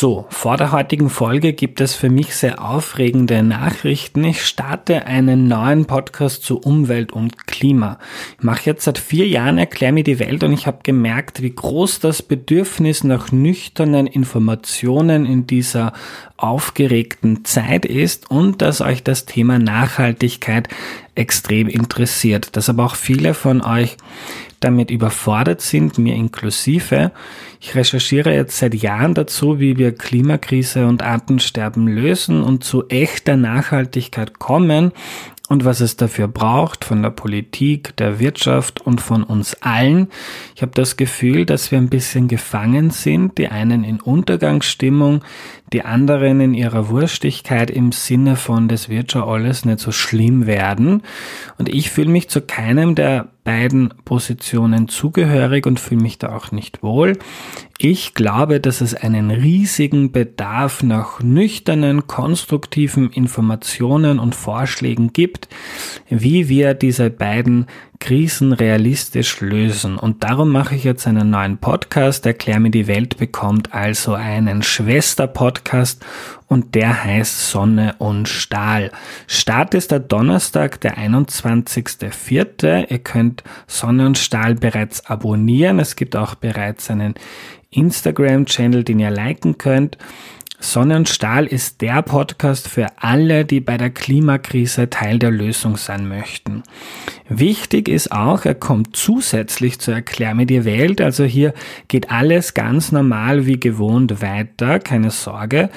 So, vor der heutigen Folge gibt es für mich sehr aufregende Nachrichten. Ich starte einen neuen Podcast zu Umwelt und Klima. Ich mache jetzt seit vier Jahren Erklär mir die Welt und ich habe gemerkt, wie groß das Bedürfnis nach nüchternen Informationen in dieser aufgeregten Zeit ist und dass euch das Thema Nachhaltigkeit extrem interessiert. Dass aber auch viele von euch damit überfordert sind, mir inklusive. Ich recherchiere jetzt seit Jahren dazu, wie wir Klimakrise und Artensterben lösen und zu echter Nachhaltigkeit kommen und was es dafür braucht von der Politik, der Wirtschaft und von uns allen. Ich habe das Gefühl, dass wir ein bisschen gefangen sind, die einen in Untergangsstimmung, die anderen in ihrer Wurstigkeit im Sinne von, das wird schon alles nicht so schlimm werden. Und ich fühle mich zu keinem der beiden Positionen zugehörig und fühle mich da auch nicht wohl. Ich glaube, dass es einen riesigen Bedarf nach nüchternen, konstruktiven Informationen und Vorschlägen gibt, wie wir diese beiden Krisen realistisch lösen. Und darum mache ich jetzt einen neuen Podcast. Erklär mir die Welt bekommt also einen Schwester-Podcast und der heißt Sonne und Stahl. Start ist der Donnerstag, der 21.04. Ihr könnt Sonne und Stahl bereits abonnieren. Es gibt auch bereits einen Instagram-Channel, den ihr liken könnt. Sonne und Stahl ist der Podcast für alle, die bei der Klimakrise Teil der Lösung sein möchten. Wichtig ist auch, er kommt zusätzlich zu Erklär mir die Welt. Also hier geht alles ganz normal wie gewohnt weiter, keine Sorge.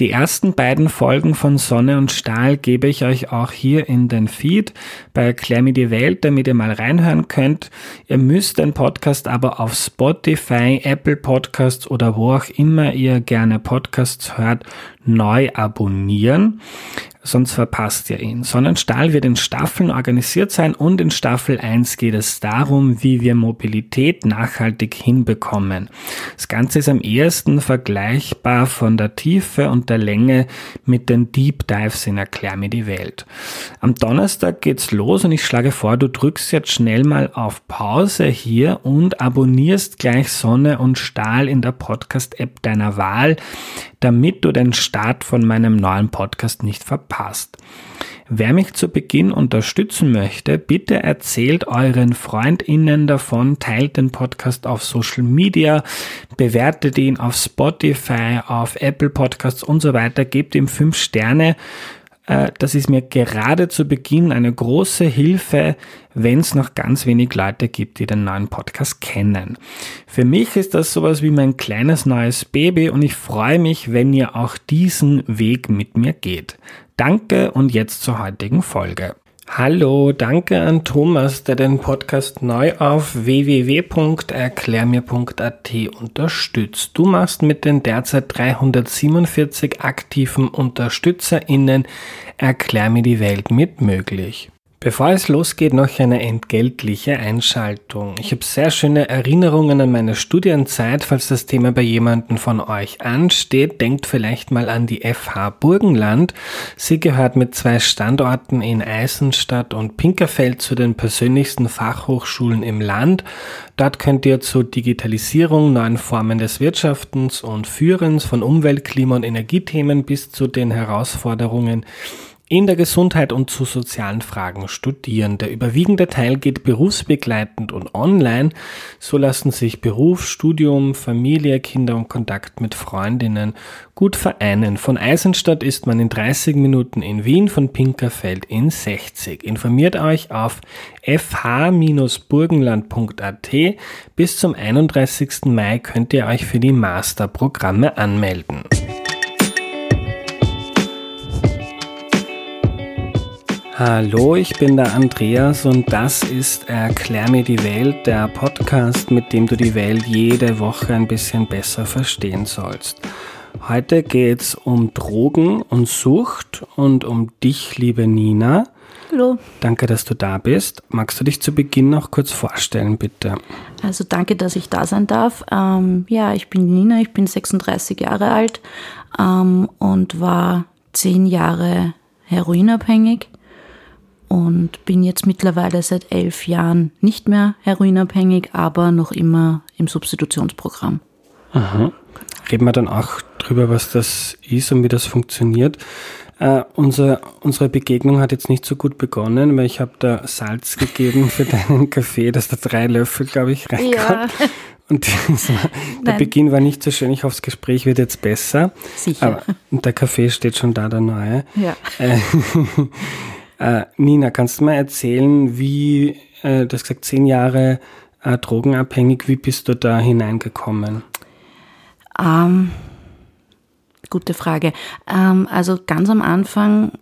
Die ersten beiden Folgen von Sonne und Stahl gebe ich euch auch hier in den Feed bei Erklär mir die Welt, damit ihr mal reinhören könnt. Ihr müsst den Podcast aber auf Spotify, Apple Podcasts oder wo auch immer ihr gerne Podcasts hört, neu abonnieren sonst verpasst ihr ihn. Sonnenstahl wird in Staffeln organisiert sein und in Staffel 1 geht es darum, wie wir Mobilität nachhaltig hinbekommen. Das Ganze ist am ehesten vergleichbar von der Tiefe und der Länge mit den Deep Dives in Erklär mir die Welt. Am Donnerstag geht's los und ich schlage vor, du drückst jetzt schnell mal auf Pause hier und abonnierst gleich Sonne und Stahl in der Podcast-App deiner Wahl, damit du den Start von meinem neuen Podcast nicht verpasst. Wer mich zu Beginn unterstützen möchte, bitte erzählt euren FreundInnen davon, teilt den Podcast auf Social Media, bewertet ihn auf Spotify, auf Apple Podcasts und so weiter, gebt ihm fünf Sterne das ist mir gerade zu Beginn eine große Hilfe, wenn es noch ganz wenig Leute gibt, die den neuen Podcast kennen. Für mich ist das sowas wie mein kleines neues Baby und ich freue mich, wenn ihr auch diesen Weg mit mir geht. Danke und jetzt zur heutigen Folge. Hallo, danke an Thomas, der den Podcast neu auf www.erklärmir.at unterstützt. Du machst mit den derzeit 347 aktiven UnterstützerInnen Erklär mir die Welt mit möglich. Bevor es losgeht, noch eine entgeltliche Einschaltung. Ich habe sehr schöne Erinnerungen an meine Studienzeit. Falls das Thema bei jemandem von euch ansteht, denkt vielleicht mal an die FH Burgenland. Sie gehört mit zwei Standorten in Eisenstadt und Pinkerfeld zu den persönlichsten Fachhochschulen im Land. Dort könnt ihr zur Digitalisierung, neuen Formen des Wirtschaftens und Führens von Umwelt, Klima und Energiethemen bis zu den Herausforderungen in der Gesundheit und zu sozialen Fragen studieren. Der überwiegende Teil geht berufsbegleitend und online. So lassen sich Beruf, Studium, Familie, Kinder und Kontakt mit Freundinnen gut vereinen. Von Eisenstadt ist man in 30 Minuten in Wien, von Pinkerfeld in 60. Informiert euch auf fh-burgenland.at. Bis zum 31. Mai könnt ihr euch für die Masterprogramme anmelden. Hallo, ich bin der Andreas und das ist Erklär mir die Welt, der Podcast, mit dem du die Welt jede Woche ein bisschen besser verstehen sollst. Heute geht's um Drogen und Sucht und um dich, liebe Nina. Hallo. Danke, dass du da bist. Magst du dich zu Beginn noch kurz vorstellen, bitte? Also danke, dass ich da sein darf. Ähm, ja, ich bin Nina, ich bin 36 Jahre alt ähm, und war zehn Jahre heroinabhängig und bin jetzt mittlerweile seit elf Jahren nicht mehr heroinabhängig, aber noch immer im Substitutionsprogramm. Aha. Reden wir dann auch drüber, was das ist und wie das funktioniert. Uh, unser, unsere Begegnung hat jetzt nicht so gut begonnen, weil ich habe da Salz gegeben für deinen Kaffee, dass da drei Löffel, glaube ich, reinkommt. Ja. Und war, der Beginn war nicht so schön. Ich hoffe, das Gespräch wird jetzt besser. Sicher. Aber, und der Kaffee steht schon da, der neue. Ja. Äh, äh, Nina, kannst du mal erzählen, wie, äh, du hast gesagt, zehn Jahre äh, drogenabhängig, wie bist du da hineingekommen? Ähm, gute Frage. Ähm, also ganz am Anfang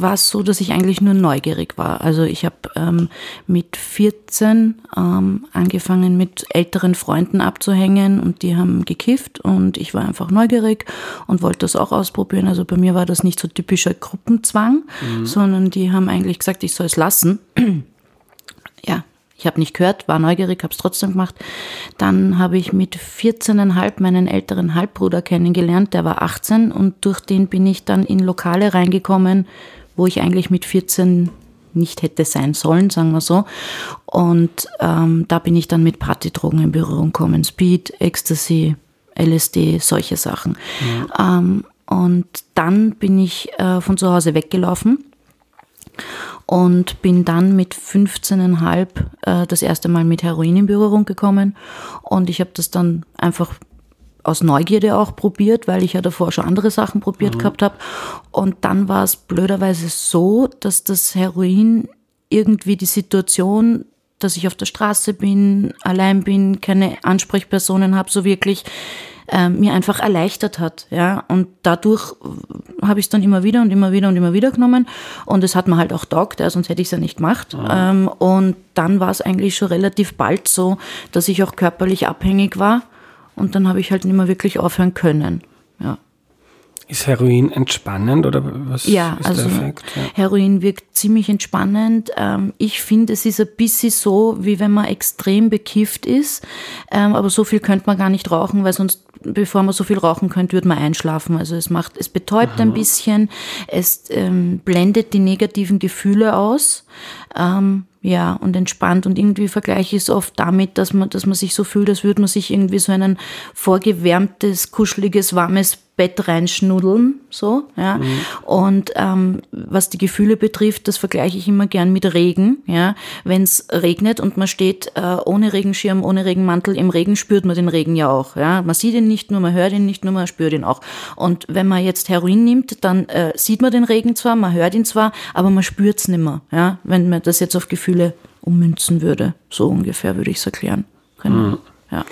war es so, dass ich eigentlich nur neugierig war. Also ich habe ähm, mit 14 ähm, angefangen, mit älteren Freunden abzuhängen und die haben gekifft und ich war einfach neugierig und wollte das auch ausprobieren. Also bei mir war das nicht so typischer Gruppenzwang, mhm. sondern die haben eigentlich gesagt, ich soll es lassen. ja, ich habe nicht gehört, war neugierig, habe es trotzdem gemacht. Dann habe ich mit 14,5 meinen älteren Halbbruder kennengelernt, der war 18 und durch den bin ich dann in Lokale reingekommen, wo ich eigentlich mit 14 nicht hätte sein sollen, sagen wir so. Und ähm, da bin ich dann mit Partydrogen in Berührung gekommen. Speed, Ecstasy, LSD, solche Sachen. Ja. Ähm, und dann bin ich äh, von zu Hause weggelaufen und bin dann mit 15,5 äh, das erste Mal mit Heroin in Berührung gekommen. Und ich habe das dann einfach aus Neugierde auch probiert, weil ich ja davor schon andere Sachen probiert mhm. gehabt habe. Und dann war es blöderweise so, dass das Heroin irgendwie die Situation, dass ich auf der Straße bin, allein bin, keine Ansprechpersonen habe, so wirklich äh, mir einfach erleichtert hat. Ja? Und dadurch habe ich es dann immer wieder und immer wieder und immer wieder genommen. Und es hat mir halt auch taugt, ja, sonst hätte ich es ja nicht gemacht. Mhm. Ähm, und dann war es eigentlich schon relativ bald so, dass ich auch körperlich abhängig war und dann habe ich halt nicht mehr wirklich aufhören können. Ja. Ist Heroin entspannend oder was ja, ist also der Effekt? Ja. Heroin wirkt ziemlich entspannend. Ähm, ich finde, es ist ein bisschen so, wie wenn man extrem bekifft ist. Ähm, aber so viel könnte man gar nicht rauchen, weil sonst, bevor man so viel rauchen könnte, würde man einschlafen. Also es macht, es betäubt Aha. ein bisschen, es ähm, blendet die negativen Gefühle aus. Ähm, ja, und entspannt. Und irgendwie vergleiche ich es oft damit, dass man, dass man sich so fühlt, als würde man sich irgendwie so ein vorgewärmtes, kuscheliges, warmes Bett reinschnuddeln, so, ja. Mhm. Und ähm, was die Gefühle betrifft, das vergleiche ich immer gern mit Regen, ja. Wenn es regnet und man steht äh, ohne Regenschirm, ohne Regenmantel im Regen, spürt man den Regen ja auch, ja. Man sieht ihn nicht nur, man hört ihn nicht nur, man spürt ihn auch. Und wenn man jetzt Heroin nimmt, dann äh, sieht man den Regen zwar, man hört ihn zwar, aber man spürt es nicht mehr, ja. Wenn man das jetzt auf Gefühle ummünzen würde, so ungefähr würde ich es erklären können, mhm. ja.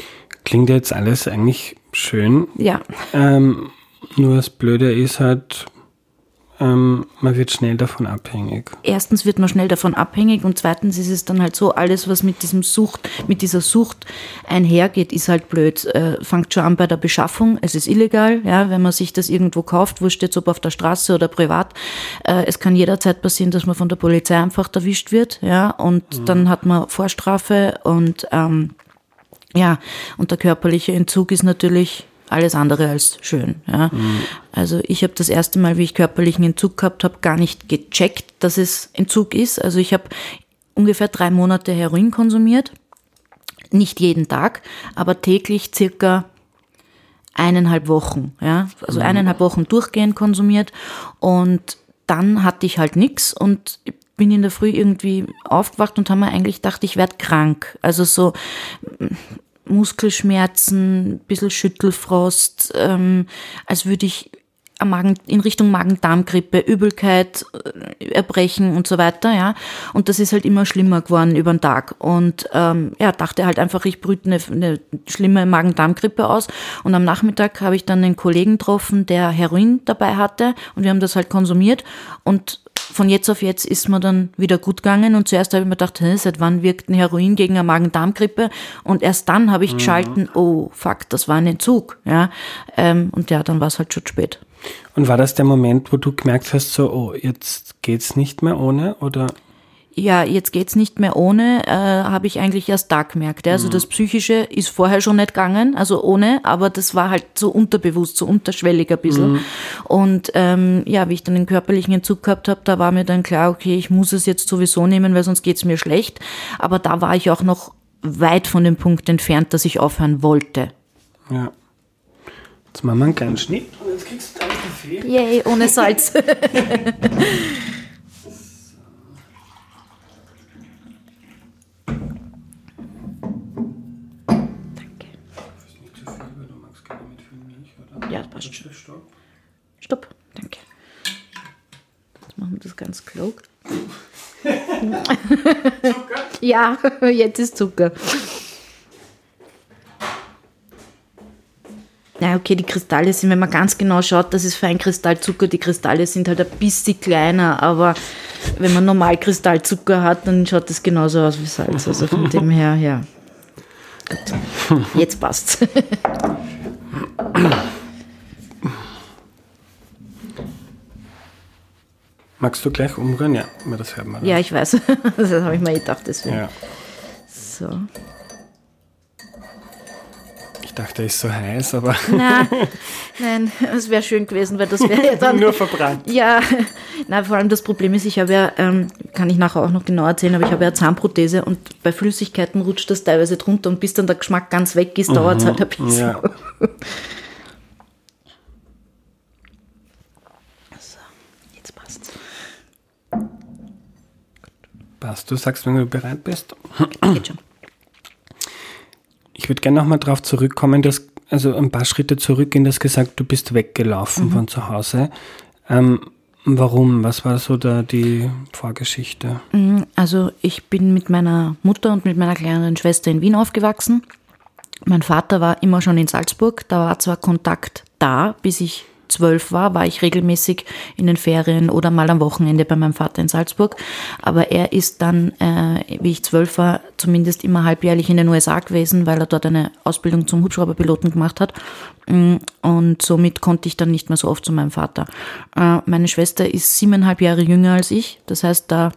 Klingt jetzt alles eigentlich schön. Ja. Ähm, nur das Blöde ist halt, ähm, man wird schnell davon abhängig. Erstens wird man schnell davon abhängig und zweitens ist es dann halt so, alles, was mit diesem Sucht, mit dieser Sucht einhergeht, ist halt blöd. Äh, fängt schon an bei der Beschaffung. Es ist illegal, ja, wenn man sich das irgendwo kauft, wurscht jetzt ob auf der Straße oder privat. Äh, es kann jederzeit passieren, dass man von der Polizei einfach erwischt wird, ja, und mhm. dann hat man Vorstrafe und ähm, ja, und der körperliche Entzug ist natürlich alles andere als schön. Ja. Mhm. Also ich habe das erste Mal, wie ich körperlichen Entzug gehabt habe, gar nicht gecheckt, dass es Entzug ist. Also ich habe ungefähr drei Monate Heroin konsumiert. Nicht jeden Tag, aber täglich circa eineinhalb Wochen. Ja. Also mhm. eineinhalb Wochen durchgehend konsumiert. Und dann hatte ich halt nichts und bin in der Früh irgendwie aufgewacht und habe mir eigentlich gedacht, ich werde krank. Also so Muskelschmerzen, ein Schüttelfrost, ähm, als würde ich Magen, in Richtung Magen-Darm-Grippe, Übelkeit, äh, Erbrechen und so weiter, ja. Und das ist halt immer schlimmer geworden über den Tag. Und ähm, ja, dachte halt einfach, ich brüte eine, eine schlimme Magen-Darm-Grippe aus. Und am Nachmittag habe ich dann einen Kollegen getroffen, der Heroin dabei hatte und wir haben das halt konsumiert. Und von jetzt auf jetzt ist mir dann wieder gut gegangen und zuerst habe ich mir gedacht, hä, seit wann wirkt ein Heroin gegen eine Magen-Darm-Grippe? Und erst dann habe ich mhm. geschalten, oh fuck, das war ein Entzug. Ja? Ähm, und ja, dann war es halt schon spät. Und war das der Moment, wo du gemerkt hast, so, oh, jetzt geht's nicht mehr ohne? Oder? Ja, jetzt geht's nicht mehr ohne, äh, habe ich eigentlich erst da gemerkt. Ja. Also mhm. das Psychische ist vorher schon nicht gegangen, also ohne, aber das war halt so unterbewusst, so unterschwellig ein bisschen. Mhm. Und ähm, ja, wie ich dann den körperlichen Entzug gehabt habe, da war mir dann klar, okay, ich muss es jetzt sowieso nehmen, weil sonst geht's mir schlecht. Aber da war ich auch noch weit von dem Punkt entfernt, dass ich aufhören wollte. Ja. Jetzt machen wir einen kleinen Schnitt und jetzt kriegst du deinen Kaffee. Yay, ohne Salz. schon. Stopp. Stopp. Danke. Jetzt machen wir das ganz klug. ja, jetzt ist Zucker. Ja, okay, die Kristalle sind, wenn man ganz genau schaut, das ist Feinkristallzucker. Die Kristalle sind halt ein bisschen kleiner, aber wenn man normal Kristallzucker hat, dann schaut das genauso aus wie Salz. Also von dem her, ja. Gut. Jetzt passt's. Magst du gleich umrühren? Ja, das hört man. Ja, ich weiß. Das habe ich mir gedacht, deswegen. ja. So. Ich dachte, er ist so heiß, aber Na, nein, es wäre schön gewesen, weil das wäre ja dann. nur verbrannt. Ja, na, vor allem das Problem ist, ich habe ja, ähm, kann ich nachher auch noch genau erzählen, aber ich habe ja Zahnprothese und bei Flüssigkeiten rutscht das teilweise drunter und bis dann der Geschmack ganz weg ist, dauert es halt ein bisschen. Ja. So, jetzt passt's. Passt. Du sagst, wenn du bereit bist. Geht schon. Ich würde gerne nochmal darauf zurückkommen, dass, also ein paar Schritte zurückgehen, dass gesagt, du bist weggelaufen von zu Hause. Ähm, warum? Was war so da die Vorgeschichte? Also ich bin mit meiner Mutter und mit meiner kleineren Schwester in Wien aufgewachsen. Mein Vater war immer schon in Salzburg. Da war zwar Kontakt da, bis ich zwölf war, war ich regelmäßig in den Ferien oder mal am Wochenende bei meinem Vater in Salzburg. Aber er ist dann, äh, wie ich zwölf war, zumindest immer halbjährlich in den USA gewesen, weil er dort eine Ausbildung zum Hubschrauberpiloten gemacht hat. Mm, Und somit konnte ich dann nicht mehr so oft zu meinem Vater. Äh, meine Schwester ist siebeneinhalb Jahre jünger als ich. Das heißt, da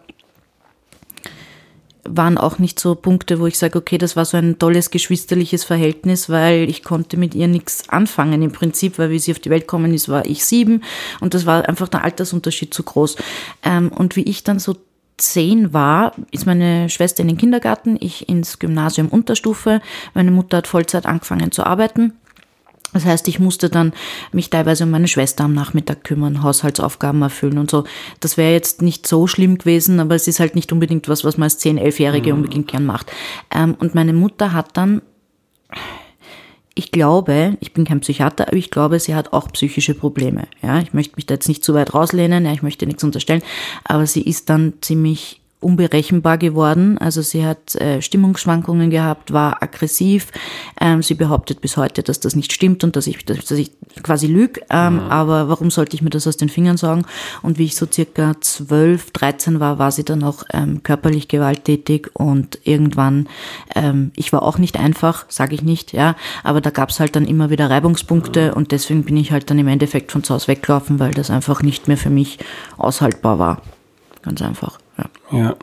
waren auch nicht so Punkte, wo ich sage, okay, das war so ein tolles geschwisterliches Verhältnis, weil ich konnte mit ihr nichts anfangen im Prinzip, weil wie sie auf die Welt gekommen ist, war ich sieben und das war einfach der Altersunterschied zu groß. Ähm, und wie ich dann so zehn war, ist meine Schwester in den Kindergarten, ich ins Gymnasium Unterstufe. Meine Mutter hat Vollzeit angefangen zu arbeiten. Das heißt, ich musste dann mich teilweise um meine Schwester am Nachmittag kümmern, Haushaltsaufgaben erfüllen und so. Das wäre jetzt nicht so schlimm gewesen, aber es ist halt nicht unbedingt was, was man als 10-, 11-Jährige unbedingt gern macht. Ähm, und meine Mutter hat dann, ich glaube, ich bin kein Psychiater, aber ich glaube, sie hat auch psychische Probleme. Ja, ich möchte mich da jetzt nicht zu weit rauslehnen, ja, ich möchte nichts unterstellen, aber sie ist dann ziemlich unberechenbar geworden. Also sie hat äh, Stimmungsschwankungen gehabt, war aggressiv. Ähm, sie behauptet bis heute, dass das nicht stimmt und dass ich, dass, dass ich quasi lüge. Ähm, Aber warum sollte ich mir das aus den Fingern sagen? Und wie ich so circa 12, 13 war, war sie dann auch ähm, körperlich gewalttätig und irgendwann, ähm, ich war auch nicht einfach, sage ich nicht, ja, aber da gab es halt dann immer wieder Reibungspunkte und deswegen bin ich halt dann im Endeffekt von zu Hause weggelaufen, weil das einfach nicht mehr für mich aushaltbar war. Ganz einfach. Ja. Ja.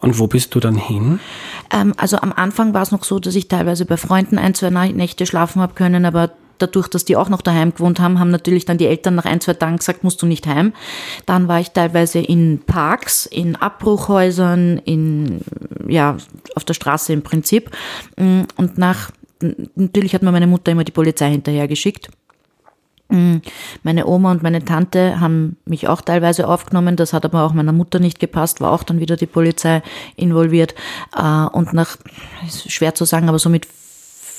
Und wo bist du dann hin? Ähm, also am Anfang war es noch so, dass ich teilweise bei Freunden ein, zwei Nächte schlafen habe können, aber dadurch, dass die auch noch daheim gewohnt haben, haben natürlich dann die Eltern nach ein, zwei Tagen gesagt, musst du nicht heim. Dann war ich teilweise in Parks, in Abbruchhäusern, in, ja, auf der Straße im Prinzip. Und nach, natürlich hat mir meine Mutter immer die Polizei hinterhergeschickt. Meine Oma und meine Tante haben mich auch teilweise aufgenommen. Das hat aber auch meiner Mutter nicht gepasst, war auch dann wieder die Polizei involviert. Äh, Und nach, ist schwer zu sagen, aber so mit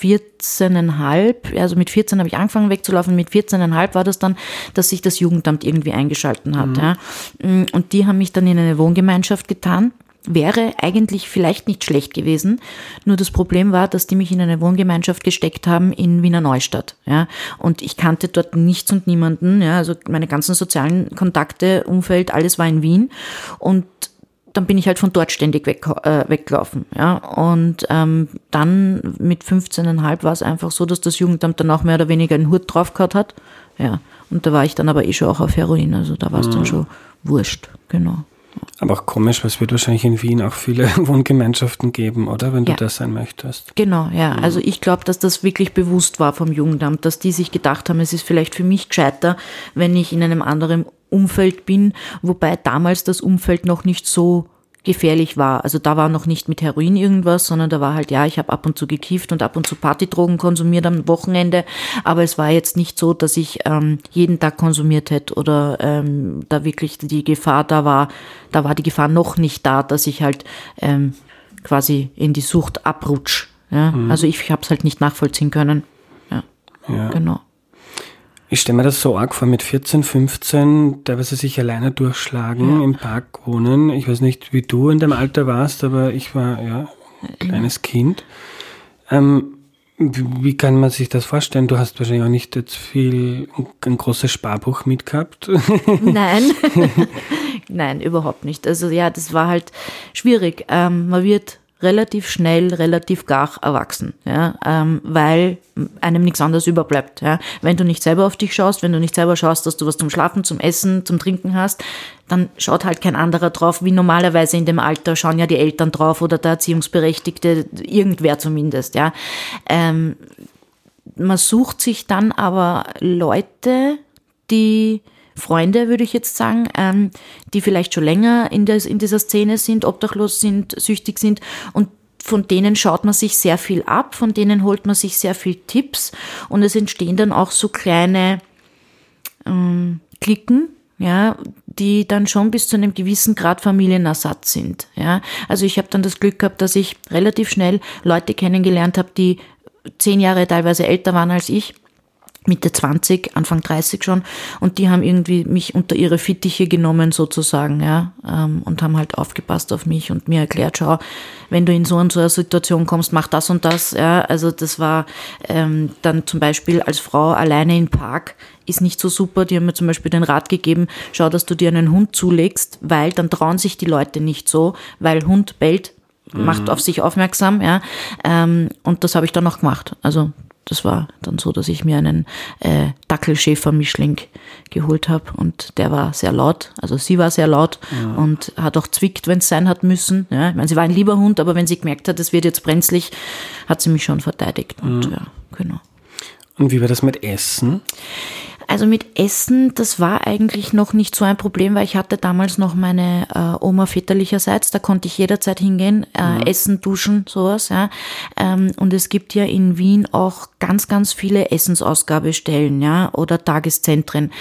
14,5, also mit 14 habe ich angefangen wegzulaufen, mit 14,5 war das dann, dass sich das Jugendamt irgendwie eingeschalten hat. Ja. Und die haben mich dann in eine Wohngemeinschaft getan wäre eigentlich vielleicht nicht schlecht gewesen. Nur das Problem war, dass die mich in eine Wohngemeinschaft gesteckt haben in Wiener Neustadt. Ja. Und ich kannte dort nichts und niemanden. Ja. Also meine ganzen sozialen Kontakte, Umfeld, alles war in Wien. Und dann bin ich halt von dort ständig weg, äh, weggelaufen. Ja. Und ähm, dann mit 15,5 war es einfach so, dass das Jugendamt dann auch mehr oder weniger einen Hut drauf gehabt hat. Ja. Und da war ich dann aber eh schon auch auf Heroin. Also da war es dann schon wurscht. Genau. Aber auch komisch, weil es wird wahrscheinlich in Wien auch viele Wohngemeinschaften geben, oder? Wenn du Ja. das sein möchtest. Genau, ja. Also ich glaube, dass das wirklich bewusst war vom Jugendamt, dass die sich gedacht haben, es ist vielleicht für mich gescheiter, wenn ich in einem anderen Umfeld bin, wobei damals das Umfeld noch nicht so gefährlich war. Also da war noch nicht mit Heroin irgendwas, sondern da war halt, ja, ich habe ab und zu gekifft und ab und zu Partydrogen konsumiert am Wochenende, aber es war jetzt nicht so, dass ich ähm, jeden Tag konsumiert hätte oder ähm, da wirklich die Gefahr da war, da war die Gefahr noch nicht da, dass ich halt ähm, quasi in die Sucht abrutsch. Ja? Mhm. Also ich habe es halt nicht nachvollziehen können. Ja, ja. genau. Ich stelle mir das so arg vor, mit 14, 15, teilweise sich alleine durchschlagen, ja. im Park wohnen. Ich weiß nicht, wie du in dem Alter warst, aber ich war ja ein kleines Kind. Ähm, wie kann man sich das vorstellen? Du hast wahrscheinlich auch nicht jetzt viel, ein großes Sparbuch mitgehabt. Nein, nein, überhaupt nicht. Also ja, das war halt schwierig. Ähm, man wird relativ schnell, relativ gar erwachsen, ja, ähm, weil einem nichts anderes überbleibt. Ja. Wenn du nicht selber auf dich schaust, wenn du nicht selber schaust, dass du was zum Schlafen, zum Essen, zum Trinken hast, dann schaut halt kein anderer drauf, wie normalerweise in dem Alter schauen ja die Eltern drauf oder der Erziehungsberechtigte, irgendwer zumindest. Ja. Ähm, man sucht sich dann aber Leute, die Freunde, würde ich jetzt sagen, ähm, die vielleicht schon länger in, des, in dieser Szene sind, obdachlos sind, süchtig sind und von denen schaut man sich sehr viel ab, von denen holt man sich sehr viel Tipps und es entstehen dann auch so kleine ähm, Klicken, ja, die dann schon bis zu einem gewissen Grad Familienersatz sind. Ja. Also ich habe dann das Glück gehabt, dass ich relativ schnell Leute kennengelernt habe, die zehn Jahre teilweise älter waren als ich Mitte 20, Anfang 30 schon und die haben irgendwie mich unter ihre Fittiche genommen sozusagen, ja, ähm, und haben halt aufgepasst auf mich und mir erklärt, schau, wenn du in so und so eine Situation kommst, mach das und das, ja, also das war ähm, dann zum Beispiel als Frau alleine im Park ist nicht so super. Die haben mir zum Beispiel den Rat gegeben, schau, dass du dir einen Hund zulegst, weil dann trauen sich die Leute nicht so, weil Hund bellt, macht mhm. auf sich aufmerksam, ja. Ähm, und das habe ich dann noch gemacht. Also das war dann so, dass ich mir einen äh, Dackelschäfer-Mischling geholt habe und der war sehr laut. Also sie war sehr laut ja. und hat auch zwickt, wenn es sein hat müssen. Ja, ich meine, sie war ein lieber Hund, aber wenn sie gemerkt hat, es wird jetzt brenzlig, hat sie mich schon verteidigt. Und ja, ja genau. Und wie war das mit Essen? Also mit Essen, das war eigentlich noch nicht so ein Problem, weil ich hatte damals noch meine äh, Oma väterlicherseits, da konnte ich jederzeit hingehen, äh, mhm. essen, duschen, sowas. Ja. Ähm, und es gibt ja in Wien auch ganz, ganz viele Essensausgabestellen ja, oder Tageszentren,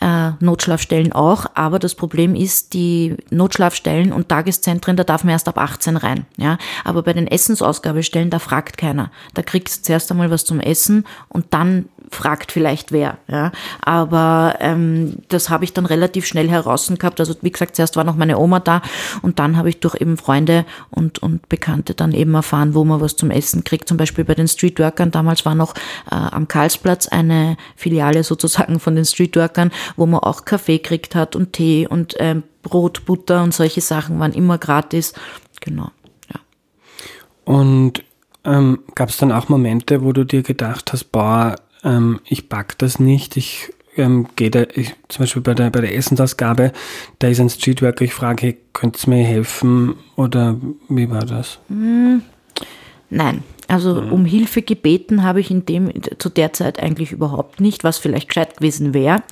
äh, Notschlafstellen auch. Aber das Problem ist, die Notschlafstellen und Tageszentren, da darf man erst ab 18 rein. Ja. Aber bei den Essensausgabestellen, da fragt keiner. Da kriegst du zuerst einmal was zum Essen und dann fragt vielleicht wer. Ja. Aber ähm, das habe ich dann relativ schnell heraus gehabt. Also wie gesagt, zuerst war noch meine Oma da und dann habe ich durch eben Freunde und, und Bekannte dann eben erfahren, wo man was zum Essen kriegt. Zum Beispiel bei den Streetworkern. Damals war noch äh, am Karlsplatz eine Filiale sozusagen von den Streetworkern, wo man auch Kaffee kriegt hat und Tee und ähm, Brot, Butter und solche Sachen waren immer gratis. Genau. Ja. Und ähm, gab es dann auch Momente, wo du dir gedacht hast, boah, ähm, ich pack das nicht, ich ähm, gehe da, ich, zum Beispiel bei der, bei der Essensausgabe, da ist ein Streetworker, ich frage, hey, könnt ihr mir helfen oder wie war das? Hm, nein, also mhm. um Hilfe gebeten habe ich in dem, zu der Zeit eigentlich überhaupt nicht, was vielleicht gescheit gewesen wäre.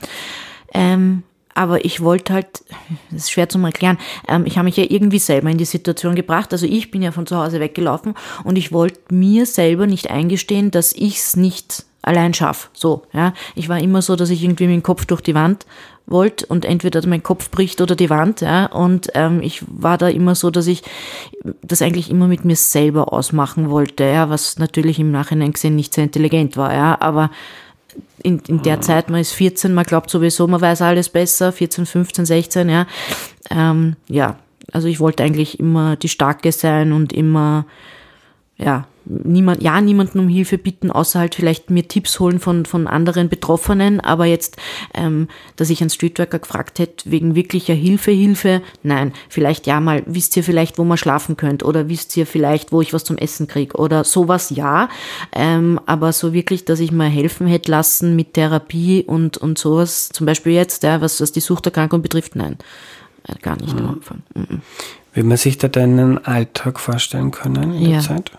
Ähm, aber ich wollte halt, das ist schwer zu erklären, ähm, ich habe mich ja irgendwie selber in die Situation gebracht. Also ich bin ja von zu Hause weggelaufen und ich wollte mir selber nicht eingestehen, dass ich es nicht allein schaffe. So, ja. Ich war immer so, dass ich irgendwie mit dem Kopf durch die Wand wollte und entweder mein Kopf bricht oder die Wand, ja. Und ähm, ich war da immer so, dass ich das eigentlich immer mit mir selber ausmachen wollte, ja, was natürlich im Nachhinein gesehen nicht sehr intelligent war, ja. Aber in, in der Zeit, man ist 14, man glaubt sowieso, man weiß alles besser, 14, 15, 16, ja. Ähm, ja, also ich wollte eigentlich immer die Starke sein und immer, ja, niemand, ja, niemanden um Hilfe bitten, außer halt vielleicht mir Tipps holen von, von anderen Betroffenen. Aber jetzt, ähm, dass ich einen Streetworker gefragt hätte, wegen wirklicher Hilfe, Hilfe, nein, vielleicht ja mal, wisst ihr vielleicht, wo man schlafen könnt oder wisst ihr vielleicht, wo ich was zum Essen krieg oder sowas, ja. Ähm, aber so wirklich, dass ich mal helfen hätte lassen mit Therapie und, und sowas, zum Beispiel jetzt, ja, was, was die Suchterkrankung betrifft, nein, äh, gar nicht mhm. am Anfang. Mhm. Wie man sich da deinen Alltag vorstellen können in der ja. Zeit?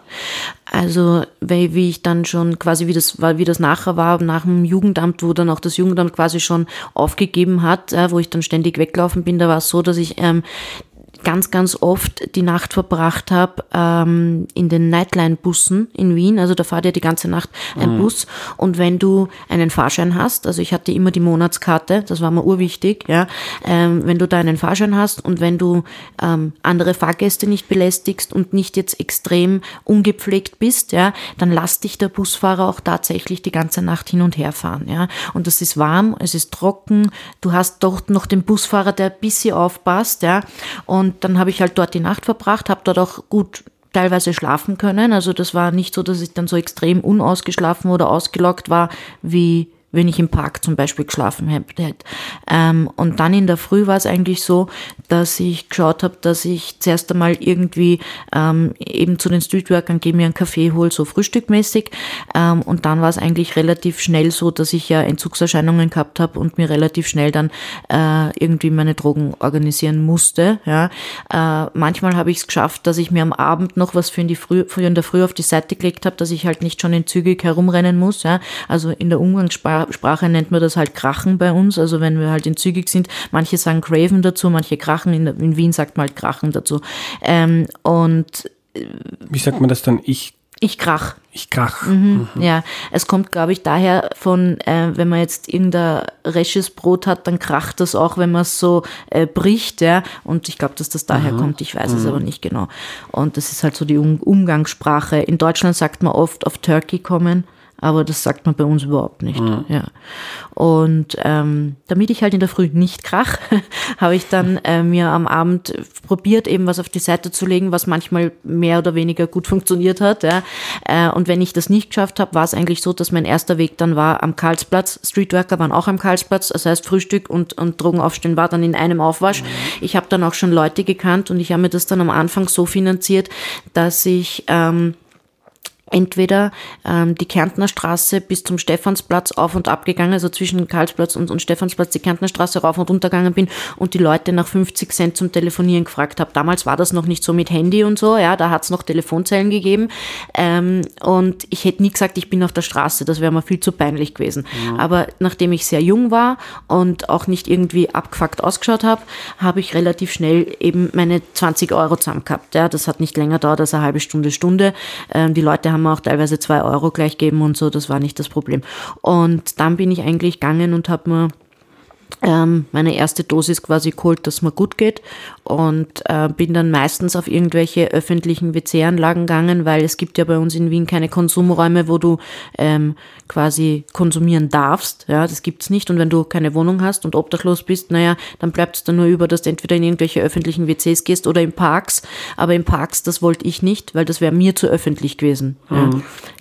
Also, weil, wie ich dann schon quasi, wie das, wie das nachher war, nach dem Jugendamt, wo dann auch das Jugendamt quasi schon aufgegeben hat, wo ich dann ständig weglaufen bin, da war es so, dass ich ähm, ganz, ganz oft die Nacht verbracht habe ähm, in den Nightline-Bussen in Wien. Also da fahrt ja die ganze Nacht ein mhm. Bus. Und wenn du einen Fahrschein hast, also ich hatte immer die Monatskarte, das war mir urwichtig, ja, ähm, wenn du da einen Fahrschein hast und wenn du ähm, andere Fahrgäste nicht belästigst und nicht jetzt extrem ungepflegt bist, ja, dann lass dich der Busfahrer auch tatsächlich die ganze Nacht hin und her fahren, ja. Und das ist warm, es ist trocken, du hast dort noch den Busfahrer, der ein bisschen aufpasst, ja. Und und dann habe ich halt dort die Nacht verbracht, habe dort auch gut teilweise schlafen können. Also das war nicht so, dass ich dann so extrem unausgeschlafen oder ausgelockt war, wie wenn ich im Park zum Beispiel geschlafen hätte. Ähm, und dann in der Früh war es eigentlich so, dass ich geschaut habe, dass ich zuerst einmal irgendwie ähm, eben zu den Streetworkern gehe, mir einen Kaffee hole, so frühstückmäßig. Ähm, und dann war es eigentlich relativ schnell so, dass ich ja Entzugserscheinungen gehabt habe und mir relativ schnell dann äh, irgendwie meine Drogen organisieren musste. Ja. Äh, manchmal habe ich es geschafft, dass ich mir am Abend noch was für in, die Früh, für in der Früh auf die Seite gelegt habe, dass ich halt nicht schon entzügig herumrennen muss. Ja. Also in der Umgangssprache Sprache nennt man das halt Krachen bei uns. Also wenn wir halt in Zügig sind, manche sagen Craven dazu, manche Krachen. In, in Wien sagt man halt Krachen dazu. Ähm, und wie sagt man das dann? Ich ich krach. Ich krach. Mhm, mhm. Ja, es kommt, glaube ich, daher von, äh, wenn man jetzt irgendein resches Brot hat, dann kracht das auch, wenn man es so äh, bricht, ja. Und ich glaube, dass das daher mhm. kommt, ich weiß mhm. es aber nicht genau. Und das ist halt so die um Umgangssprache. In Deutschland sagt man oft auf Turkey kommen aber das sagt man bei uns überhaupt nicht. Mhm. Ja. Und ähm, damit ich halt in der Früh nicht krach, habe ich dann äh, mir am Abend probiert, eben was auf die Seite zu legen, was manchmal mehr oder weniger gut funktioniert hat. Ja. Äh, und wenn ich das nicht geschafft habe, war es eigentlich so, dass mein erster Weg dann war am Karlsplatz. Streetworker waren auch am Karlsplatz, das heißt Frühstück und, und Drogenaufstehen war dann in einem Aufwasch. Mhm. Ich habe dann auch schon Leute gekannt und ich habe mir das dann am Anfang so finanziert, dass ich ähm, entweder ähm, die Kärntner Straße bis zum Stephansplatz auf und ab gegangen, also zwischen Karlsplatz und, und Stephansplatz die Kärntner Straße rauf und runter gegangen bin und die Leute nach 50 Cent zum Telefonieren gefragt habe. Damals war das noch nicht so mit Handy und so, ja, da hat's noch Telefonzellen gegeben ähm, und ich hätte nie gesagt, ich bin auf der Straße, das wäre mir viel zu peinlich gewesen. Ja. Aber nachdem ich sehr jung war und auch nicht irgendwie abgefuckt ausgeschaut habe, habe ich relativ schnell eben meine 20 Euro zusammen gehabt. Ja, das hat nicht länger dauert als eine halbe Stunde, Stunde. Ähm, die Leute haben haben wir auch teilweise zwei Euro gleich geben und so, das war nicht das Problem. Und dann bin ich eigentlich gegangen und habe mir ähm, meine erste Dosis quasi geholt, dass mir gut geht und äh, bin dann meistens auf irgendwelche öffentlichen WC-Anlagen gegangen, weil es gibt ja bei uns in Wien keine Konsumräume, wo du ähm, quasi konsumieren darfst. Ja, das gibt's nicht. Und wenn du keine Wohnung hast und obdachlos bist, naja, dann bleibt es dann nur über, dass du entweder in irgendwelche öffentlichen WCs gehst oder in Parks. Aber in Parks, das wollte ich nicht, weil das wäre mir zu öffentlich gewesen. Mhm. Ja.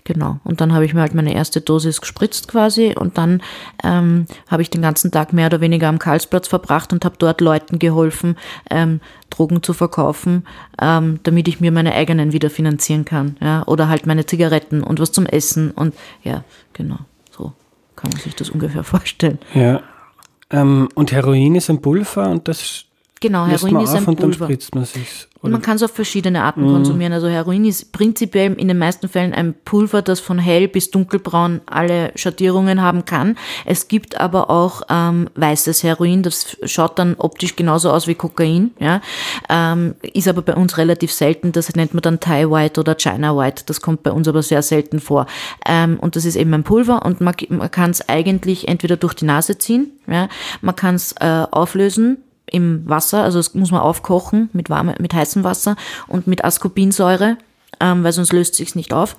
Genau. Und dann habe ich mir halt meine erste Dosis gespritzt quasi und dann ähm, habe ich den ganzen Tag mehr oder weniger am Karlsplatz verbracht und habe dort Leuten geholfen, ähm, Drogen zu verkaufen, ähm, damit ich mir meine eigenen wieder finanzieren kann. Ja? Oder halt meine Zigaretten und was zum Essen und ja, genau. So kann man sich das ungefähr vorstellen. Ja. Ähm, und Heroin ist ein Pulver und das Genau, Heroin ist ein und Pulver. dann spritzt man sich's. Und man kann es auf verschiedene Arten mhm. konsumieren. Also Heroin ist prinzipiell in den meisten Fällen ein Pulver, das von hell bis dunkelbraun alle Schattierungen haben kann. Es gibt aber auch ähm, weißes Heroin, das schaut dann optisch genauso aus wie Kokain, ja, ähm, ist aber bei uns relativ selten. Das nennt man dann Thai White oder China White. Das kommt bei uns aber sehr selten vor. Ähm, und das ist eben ein Pulver und man, man kann es eigentlich entweder durch die Nase ziehen, ja, man kann es äh, auflösen im Wasser, also das muss man aufkochen mit, warme, mit heißem Wasser und mit Ascorbinsäure, ähm, weil sonst löst sich's nicht auf,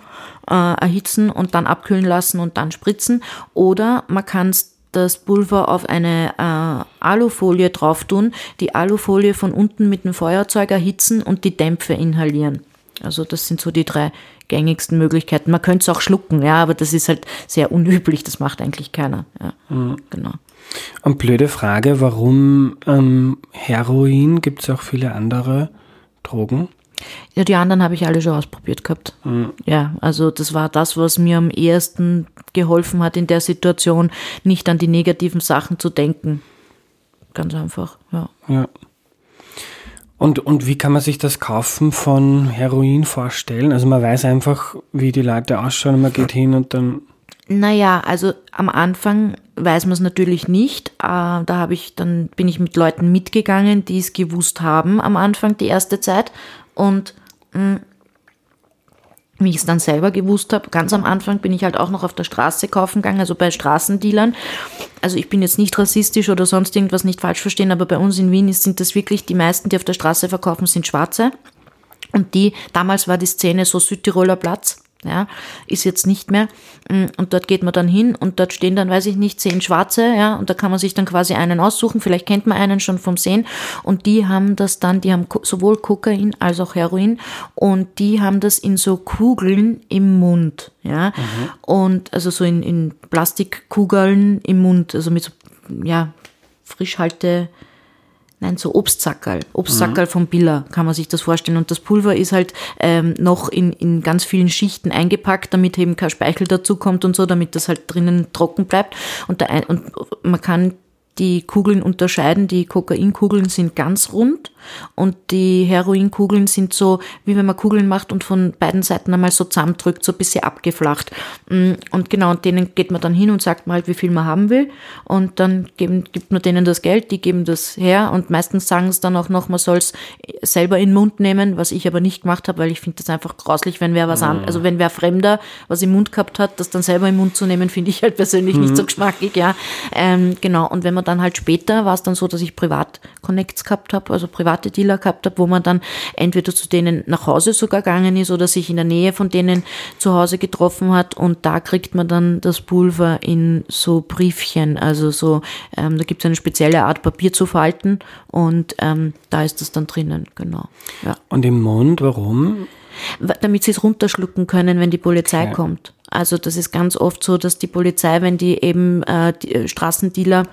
äh, erhitzen und dann abkühlen lassen und dann spritzen. Oder man kann das Pulver auf eine äh, Alufolie drauf tun, die Alufolie von unten mit dem Feuerzeug erhitzen und die Dämpfe inhalieren. Also das sind so die drei gängigsten Möglichkeiten. Man könnte es auch schlucken, ja, aber das ist halt sehr unüblich, das macht eigentlich keiner. Ja, mhm. Genau. Und blöde Frage, warum ähm, Heroin? Gibt es auch viele andere Drogen? Ja, die anderen habe ich alle schon ausprobiert gehabt. Mhm. Ja, also das war das, was mir am ehesten geholfen hat in der Situation, nicht an die negativen Sachen zu denken. Ganz einfach, ja. Ja. Und, und wie kann man sich das Kaufen von Heroin vorstellen? Also man weiß einfach, wie die Leute ausschauen, man geht hin und dann Naja, also am Anfang weiß man es natürlich nicht. Äh, da habe ich, dann bin ich mit Leuten mitgegangen, die es gewusst haben am Anfang, die erste Zeit. Und mh, mm, wie ich es dann selber gewusst habe, ganz am Anfang bin ich halt auch noch auf der Straße kaufen gegangen, also bei Straßendealern. Also ich bin jetzt nicht rassistisch oder sonst irgendwas nicht falsch verstehen, aber bei uns in Wien sind das wirklich die meisten, die auf der Straße verkaufen, sind Schwarze. Und die, damals war die Szene so Südtiroler Platz ja, ist jetzt nicht mehr. Mm, und dort geht man dann hin und dort stehen dann, weiß ich nicht, zehn Schwarze, ja, und da kann man sich dann quasi einen aussuchen. Vielleicht kennt man einen schon vom Sehen. Und die haben das dann, die haben sowohl Kokain als auch Heroin und die haben das in so Kugeln im Mund, ja. Mhm. Und also so in, in Plastikkugeln im Mund, also mit so, ja, Frischhalte, Nein, so Obstsackerl. Obstsackerl mhm. vom Biller, kann man sich das vorstellen. Und das Pulver ist halt ähm, noch in, in ganz vielen Schichten eingepackt, damit eben kein Speichel dazukommt und so, damit das halt drinnen trocken bleibt. Und, der, und man kann die Kugeln unterscheiden. Die Kokainkugeln sind ganz rund und die Heroinkugeln sind so, wie wenn man Kugeln macht und von beiden Seiten einmal so zusammendrückt, so ein bisschen abgeflacht. Mm, und genau, und denen geht man dann hin und sagt mal halt, wie viel man haben will. Und dann geben, gibt man denen das Geld, die geben das her und meistens sagen es dann auch noch, man soll es selber in den Mund nehmen, was ich aber nicht gemacht habe, weil ich finde das einfach grauslich, wenn wer was an, mhm. also wenn wer Fremder was im Mund gehabt hat, das dann selber im Mund zu nehmen, finde ich halt persönlich mhm. nicht so geschmackig, ja. Ähm, genau, und wenn man dann halt später war es dann so, dass ich Privat-Connects gehabt habe, also private Dealer gehabt habe, wo man dann entweder zu denen nach Hause sogar gegangen ist oder sich in der Nähe von denen zu Hause getroffen hat und da kriegt man dann das Pulver in so Briefchen, also so, ähm, da gibt es eine spezielle Art Papier zu falten und ähm, da ist das dann drinnen, genau. Ja. Und im Mund, warum? Damit sie es runterschlucken können, wenn die Polizei okay. kommt. Also das ist ganz oft so, dass die Polizei, wenn die eben äh, die äh, Straßendealer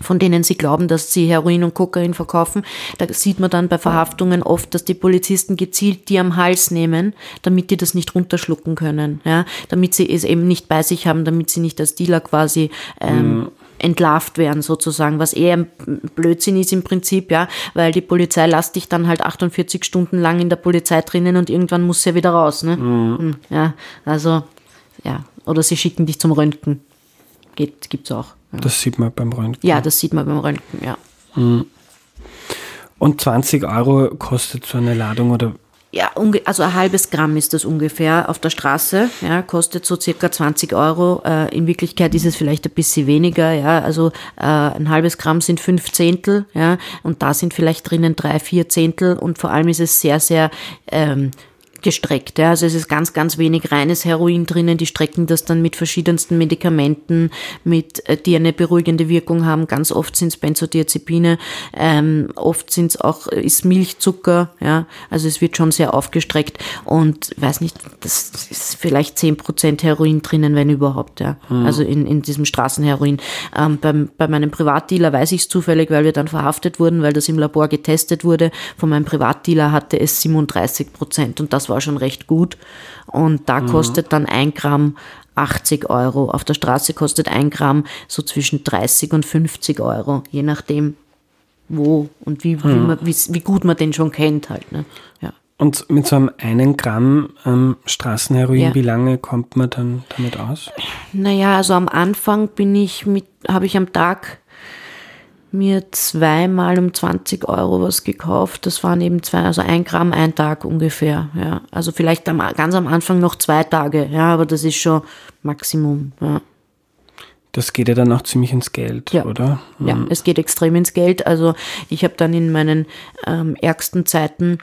von denen sie glauben, dass sie Heroin und Kokain verkaufen. Da sieht man dann bei Verhaftungen oft, dass die Polizisten gezielt die am Hals nehmen, damit die das nicht runterschlucken können, ja, damit sie es eben nicht bei sich haben, damit sie nicht als Dealer quasi ähm, mhm entlarvt werden sozusagen, was eher ein Blödsinn ist im Prinzip, ja, weil die Polizei lässt dich dann halt 48 Stunden lang in der Polizei drinnen und irgendwann muss sie ja wieder raus, ne? Mhm. Hm, ja, also, ja, oder sie schicken dich zum Röntgen. Geht, gibt's auch. Das sieht man beim Röntgen. Ja, das sieht man beim Röntgen, ja. Mhm. Und 20 Euro kostet so eine Ladung oder? Ja, also ein halbes Gramm ist das ungefähr auf der Straße, ja, kostet so circa 20 Euro. Äh, in Wirklichkeit ist es vielleicht ein bisschen weniger, ja, also äh, ein halbes Gramm sind fünf Zehntel, ja, und da sind vielleicht drinnen drei, vier Zehntel und vor allem ist es sehr, sehr ähm, gestreckt. Ja. Also es ist ganz, ganz wenig reines Heroin drinnen. Die strecken das dann mit verschiedensten Medikamenten, mit, äh, die eine beruhigende Wirkung haben. Ganz oft sind es Benzodiazepine, ähm, oft sind es auch, äh, ist Milchzucker, ja. Also es wird schon sehr aufgestreckt und weiß nicht, das ist vielleicht zehn Prozent Heroin drinnen, wenn überhaupt, ja. Mhm. Also in, in diesem Straßenheroin. Ähm, beim, bei meinem Privatdealer weiß ich es zufällig, weil wir dann verhaftet wurden, weil das im Labor getestet wurde. Von meinem Privatdealer hatte es 37 Prozent und das war war schon recht gut. Und da mhm. kostet dann ein Gramm 80 Euro. Auf der Straße kostet ein Gramm so zwischen 30 und 50 Euro, je nachdem, wo und wie, mhm. wie, man, wie, wie, gut man den schon kennt halt. Ne? Ja. Und mit so einem einen Gramm ähm, Straßenheroin, ja. wie lange kommt man dann damit aus? Naja, also am Anfang bin ich mit, habe ich am Tag mir zweimal um 20 Euro was gekauft. Das waren eben zwei, also ein Gramm ein Tag ungefähr. Ja. Also vielleicht am, ganz am Anfang noch zwei Tage, ja, aber das ist schon Maximum. Ja. Das geht ja dann auch ziemlich ins Geld, ja. oder? Ja, mhm. es geht extrem ins Geld. Also ich habe dann in meinen ähm, ärgsten Zeiten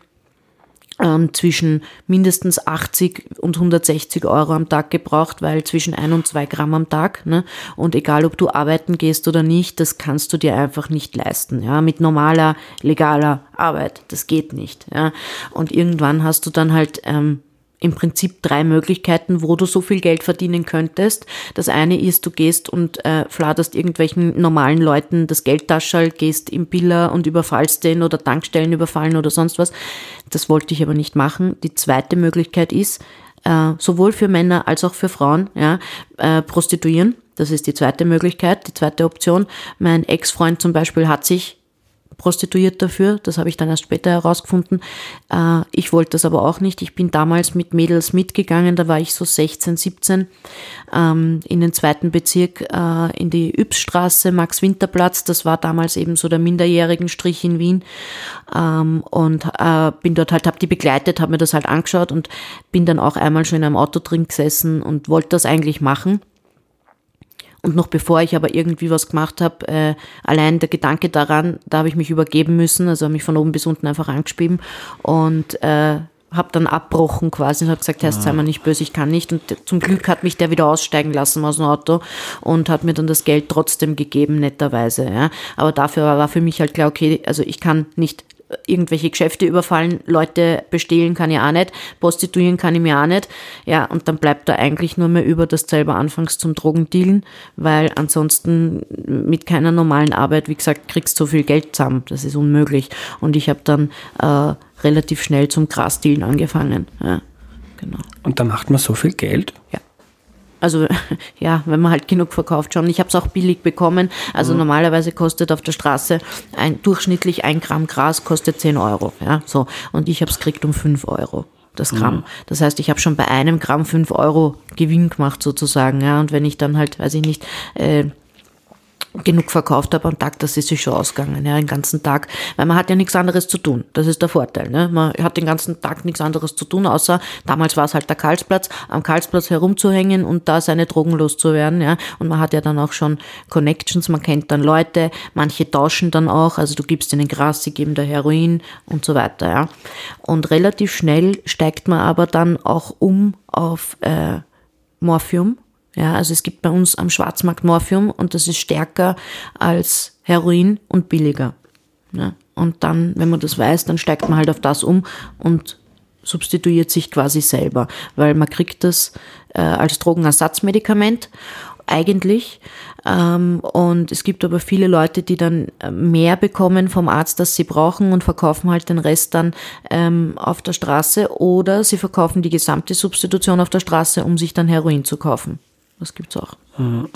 zwischen mindestens 80 und 160 Euro am Tag gebraucht, weil zwischen ein und zwei Gramm am Tag. Ne? Und egal, ob du arbeiten gehst oder nicht, das kannst du dir einfach nicht leisten. Ja? Mit normaler, legaler Arbeit, das geht nicht. Ja? Und irgendwann hast du dann halt ähm, im Prinzip drei Möglichkeiten, wo du so viel Geld verdienen könntest. Das eine ist, du gehst und äh, fladerst irgendwelchen normalen Leuten das Geldtaschel, gehst im Biller und überfallst den oder Tankstellen überfallen oder sonst was. Das wollte ich aber nicht machen. Die zweite Möglichkeit ist, äh, sowohl für Männer als auch für Frauen, ja, äh, prostituieren. Das ist die zweite Möglichkeit, die zweite Option. Mein Ex-Freund zum Beispiel hat sich prostituiert dafür. Das habe ich dann erst später herausgefunden. Äh, ich wollte das aber auch nicht. Ich bin damals mit Mädels mitgegangen, da war ich so 16, 17, ähm, in den zweiten Bezirk, äh, in die Ypsstraße, Max-Winterplatz. Das war damals eben so der minderjährigen Strich in Wien. Ähm, und äh, bin dort halt, habe die begleitet, habe mir das halt angeschaut und bin dann auch einmal schon in einem Auto drin gesessen und wollte das eigentlich machen. Und noch bevor ich aber irgendwie was gemacht habe, äh, allein der Gedanke daran, da habe ich mich übergeben müssen, also habe mich von oben bis unten einfach angeschrieben und äh, habe dann abbrochen quasi und habe gesagt, Herr, sei mal nicht böse, ich kann nicht. Und zum Glück hat mich der wieder aussteigen lassen aus dem Auto und hat mir dann das Geld trotzdem gegeben, netterweise. Ja. Aber dafür war für mich halt klar, okay, also ich kann nicht irgendwelche Geschäfte überfallen, Leute bestehlen kann ich auch nicht, prostituieren kann ich mir auch nicht. Ja, und dann bleibt da eigentlich nur mehr über, dass du selber anfängst zum Drogendealen, weil ansonsten mit keiner normalen Arbeit, wie gesagt, kriegst du so viel Geld zusammen. Das ist unmöglich. Und ich habe dann äh, relativ schnell zum Grasdealen angefangen. Ja, genau. Und da macht man so viel Geld? Ja. Also ja, wenn man halt genug verkauft schon. Ich habe es auch billig bekommen. Also mhm. normalerweise kostet auf der Straße ein durchschnittlich ein Gramm Gras kostet 10 Euro. Ja, so. Und ich habe es gekriegt um 5 Euro das Gramm. Mhm. Das heißt, ich habe schon bei einem Gramm 5 Euro Gewinn gemacht sozusagen. Ja, und wenn ich dann halt, weiß ich nicht, äh, genug verkauft habe am Tag, das ist sich schon ausgegangen, ja, den ganzen Tag, weil man hat ja nichts anderes zu tun. Das ist der Vorteil, ne? Man hat den ganzen Tag nichts anderes zu tun, außer damals war es halt der Karlsplatz, am Karlsplatz herumzuhängen und da seine Drogen loszuwerden, ja. Und man hat ja dann auch schon Connections, man kennt dann Leute, manche tauschen dann auch, also du gibst ihnen Gras, sie geben da Heroin und so weiter, ja. Und relativ schnell steigt man aber dann auch um auf äh, Morphium ja, also es gibt bei uns am Schwarzmarkt Morphium und das ist stärker als Heroin und billiger. Ja, und dann, wenn man das weiß, dann steigt man halt auf das um und substituiert sich quasi selber, weil man kriegt das äh, als Drogenersatzmedikament eigentlich. Ähm, und es gibt aber viele Leute, die dann äh, mehr bekommen vom Arzt, das sie brauchen und verkaufen halt den Rest dann ähm, auf der Straße oder sie verkaufen die gesamte Substitution auf der Straße, um sich dann Heroin zu kaufen. Das gibt es auch. Mhm.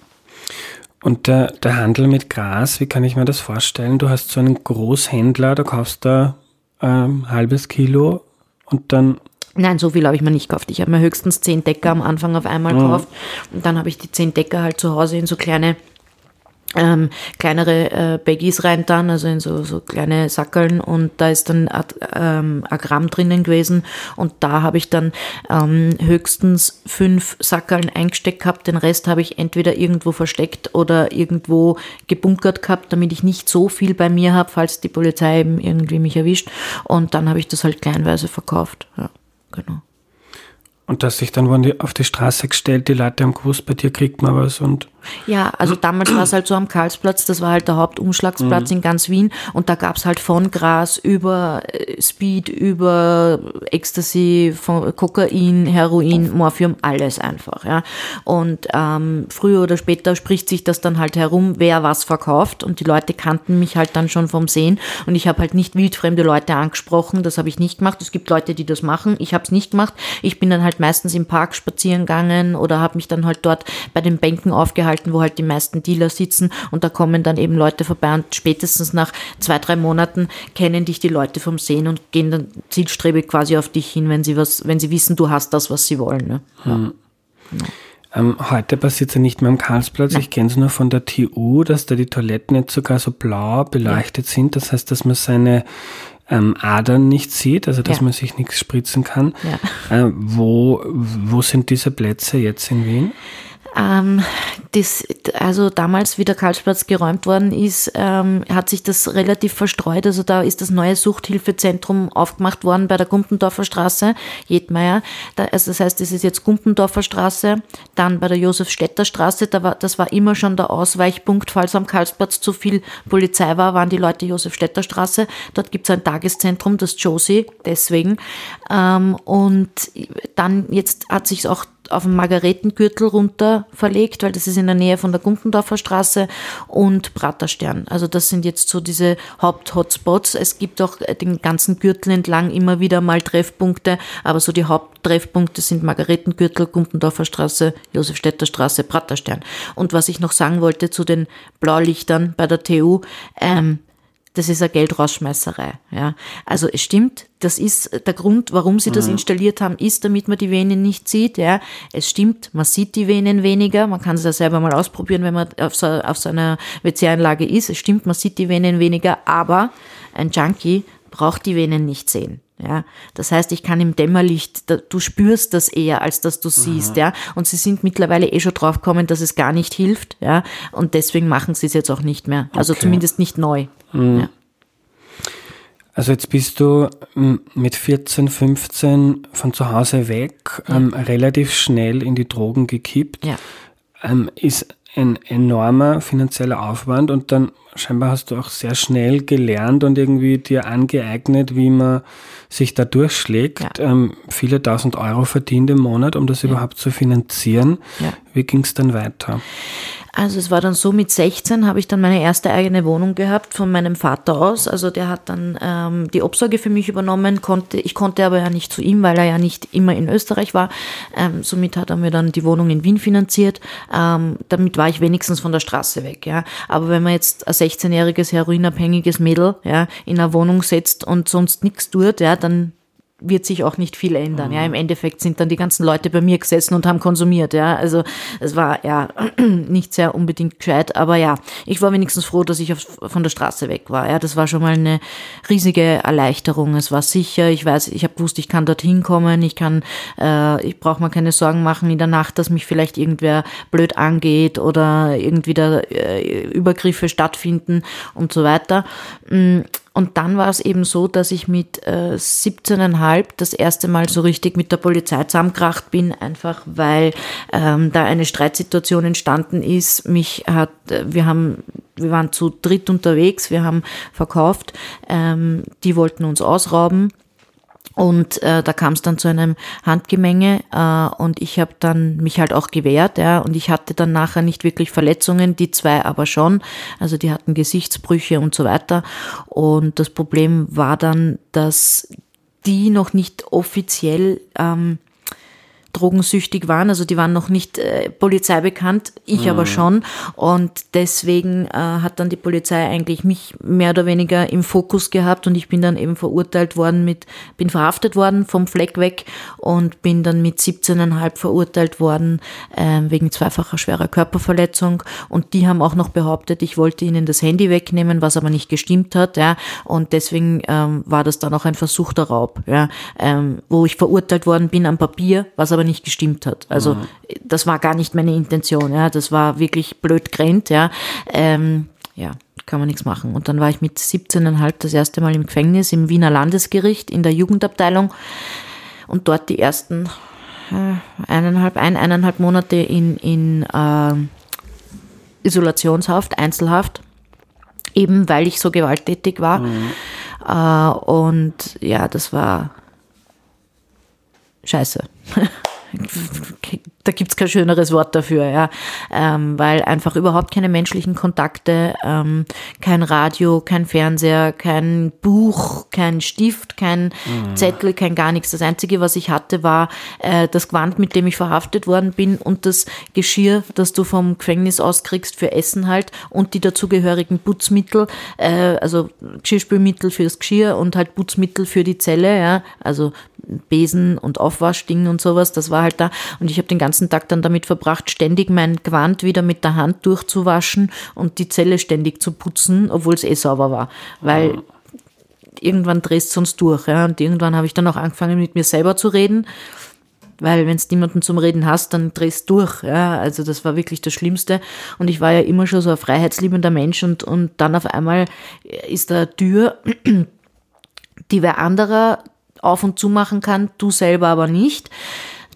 Und der, der Handel mit Gras, wie kann ich mir das vorstellen? Du hast so einen Großhändler, da kaufst du ein ähm, halbes Kilo und dann Nein, so viel habe ich mir nicht gekauft. Ich habe mir höchstens zehn Decker am Anfang auf einmal mhm. gekauft. Und dann habe ich die zehn Decker halt zu Hause in so kleine ähm, kleinere äh, Baggies reintan, also in so, so kleine Sackeln und da ist dann ähm, ein Gramm drinnen gewesen und da habe ich dann ähm, höchstens fünf Sackeln eingesteckt gehabt, den Rest habe ich entweder irgendwo versteckt oder irgendwo gebunkert gehabt, damit ich nicht so viel bei mir habe, falls die Polizei eben irgendwie mich erwischt und dann habe ich das halt kleinweise verkauft, ja, genau. Und dass sich dann auf die Straße gestellt, die Leute haben gewusst, bei dir kriegt man was und ja, also damals war es halt so am Karlsplatz, das war halt der Hauptumschlagsplatz mhm. in ganz Wien und da gab es halt von Gras über äh, Speed, über Ecstasy, von Kokain, Heroin, Morphium, alles einfach. Ja. Und ähm, früher oder später spricht sich das dann halt herum, wer was verkauft und die Leute kannten mich halt dann schon vom Sehen und ich habe halt nicht wildfremde Leute angesprochen, das habe ich nicht gemacht. Es gibt Leute, die das machen, ich habe es nicht gemacht. Ich bin dann halt meistens im Park spazieren gegangen oder habe mich dann halt dort bei den Bänken aufgehalten Aufenthalten, wo halt die meisten Dealer sitzen und da kommen dann eben Leute vorbei und spätestens nach zwei, drei Monaten kennen dich die Leute vom Sehen und gehen dann zielstrebig quasi auf dich hin, wenn sie was, wenn sie wissen, du hast das, was sie wollen. Ne? Hm. Ähm, heute passiert es ja nicht mehr am Karlsplatz. Nein. Ich kenne es nur von der TU, dass da die Toiletten jetzt sogar so blau beleuchtet ja. sind. Das heißt, dass man seine ähm, Adern nicht sieht, also dass ja. man sich nichts spritzen kann. Ja. Äh, wo, wo sind diese Plätze jetzt in Wien? Ähm, das, also damals, wie der Karlsplatz geräumt worden ist, ähm, hat sich das relativ verstreut. Also da ist das neue Suchthilfezentrum aufgemacht worden bei der Gumpendorfer Straße, Jedmeier. Da, also das heißt, das ist jetzt Gumpendorfer Straße, dann bei der Josefstädter Straße, da war, das war immer schon der Ausweichpunkt, falls am Karlsplatz zu viel Polizei war, waren die Leute Josefstädter Straße. Dort gibt es ein Tageszentrum, das Josie, deswegen. Ähm, und dann jetzt hat sich auch auf den Margaretengürtel runter verlegt, weil das ist in der Nähe von der Gumpendorfer Straße und Praterstern. Also das sind jetzt so diese Haupt-Hotspots. Es gibt auch den ganzen Gürtel entlang immer wieder mal Treffpunkte, aber so die Haupttreffpunkte sind Margaretengürtel, Gumpendorfer Straße, Josefstädter Straße, Praterstern. Und was ich noch sagen wollte zu den Blaulichtern bei der TU, ähm, das ist eine Geldrausschmeißerei. Ja. Also es stimmt, das ist der Grund, warum sie das mhm. installiert haben, ist, damit man die Venen nicht sieht. Ja. Es stimmt, man sieht die Venen weniger. Man kann es ja selber mal ausprobieren, wenn man auf so, auf so einer WC-Anlage ist. Es stimmt, man sieht die Venen weniger, aber ein Junkie braucht die Venen nicht sehen. Ja, das heißt, ich kann im Dämmerlicht, du spürst das eher, als dass du siehst, ja. Und sie sind mittlerweile eh schon draufgekommen, dass es gar nicht hilft, ja. Und deswegen machen sie es jetzt auch nicht mehr. Also okay. zumindest nicht neu. Mhm. Ja. Also jetzt bist du mit 14, 15 von zu Hause weg, ja. ähm, relativ schnell in die Drogen gekippt. Ja. Ähm, ist ein enormer finanzieller Aufwand und dann scheinbar hast du auch sehr schnell gelernt und irgendwie dir angeeignet, wie man sich da durchschlägt. Ja. Ähm, viele tausend Euro verdient im Monat, um das ja. überhaupt zu finanzieren. Ja. Wie ging es dann weiter? Also es war dann so, mit 16 habe ich dann meine erste eigene Wohnung gehabt von meinem Vater aus. Also der hat dann ähm, die Obsorge für mich übernommen, konnte, ich konnte aber ja nicht zu ihm, weil er ja nicht immer in Österreich war. Ähm, somit hat er mir dann die Wohnung in Wien finanziert. Ähm, damit war ich wenigstens von der Straße weg. Ja. Aber wenn man jetzt ein 16-jähriges heroinabhängiges Mädel ja, in einer Wohnung setzt und sonst nichts tut, ja, dann wird sich auch nicht viel ändern. Ja, im mhm. Endeffekt sind dann die ganzen Leute bei mir gesessen und haben konsumiert. Ja, also es war ja nicht sehr unbedingt gescheit, aber ja, ich war wenigstens froh, dass ich auf, von der Straße weg war. Ja, das war schon mal eine riesige Erleichterung. Es war sicher. Ich weiß, ich habe gewusst, ich kann dorthin kommen. Ich kann, äh, ich brauche mir keine Sorgen machen in der Nacht, dass mich vielleicht irgendwer blöd angeht oder irgendwie da äh, Übergriffe stattfinden und so weiter. Mm, und dann war es eben so, dass ich mit äh, 17,5 das erste Mal so richtig mit der Polizei zusammengekracht bin, einfach weil ähm, da eine Streitsituation entstanden ist. Mich hat, äh, wir haben, wir waren zu dritt unterwegs, wir haben verkauft, ähm, die wollten uns ausrauben und äh, da kam es dann zu einem Handgemenge äh, und ich habe dann mich halt auch gewehrt, ja, und ich hatte dann nachher nicht wirklich Verletzungen, die zwei aber schon, also die hatten Gesichtsbrüche und so weiter. Und das Problem war dann, dass die noch nicht offiziell ähm, drogensüchtig waren. Also die waren noch nicht äh, Polizei bekannt, ich mhm. aber schon. Und deswegen äh, hat dann die Polizei eigentlich mich mehr oder weniger im Fokus gehabt und ich bin dann eben verurteilt worden mit, bin verhaftet worden vom Fleck weg und bin dann mit 17,5 verurteilt worden äh, wegen zweifacher schwerer Körperverletzung. Und die haben auch noch behauptet, ich wollte ihnen das Handy wegnehmen, was aber nicht gestimmt hat. Ja. Und deswegen ähm, war das dann auch ein versuchter Raub, ja, ähm, wo ich verurteilt worden bin am Papier, was aber nicht gestimmt hat. Also mhm. das war gar nicht meine Intention, ja. Das war wirklich blöd grennt, ja. Ähm, ja, kann man nichts machen. Und dann war ich mit 17,5 das erste Mal im Gefängnis im Wiener Landesgericht in der Jugendabteilung und dort die ersten äh, eineinhalb, ein, eineinhalb Monate in, in äh, Isolationshaft, Einzelhaft, eben weil ich so gewalttätig war. Mhm. Äh, und ja, das war scheiße. da gibt's kein schöneres Wort dafür, ja, ähm, weil einfach überhaupt keine menschlichen Kontakte, ähm, kein Radio, kein Fernseher, kein Buch, kein Stift, kein mhm. Zettel, kein gar nichts. Das Einzige, was ich hatte, war äh, das Gewand, mit dem ich verhaftet worden bin und das Geschirr, das du vom Gefängnis auskriegst für Essen halt und die dazugehörigen Putzmittel, äh, also Geschirrspülmittel fürs Geschirr und halt Putzmittel für die Zelle, ja, also Besen und Aufwaschdingen und sowas, das war halt da. Und ich habe den ganzen Tag dann damit verbracht, ständig mein Gewand wieder mit der Hand durchzuwaschen und die Zelle ständig zu putzen, obwohl es eh sauber war. Weil mhm. irgendwann drehst du sonst durch. Ja? Und irgendwann habe ich dann auch angefangen, mit mir selber zu reden. Weil wenn es niemanden zum Reden hast, dann drehst du durch. Ja? Also das war wirklich das Schlimmste. Und ich war ja immer schon so ein freiheitsliebender Mensch und, und dann auf einmal ist da eine Tür, die wer anderer auf und zu machen kann, du selber aber nicht.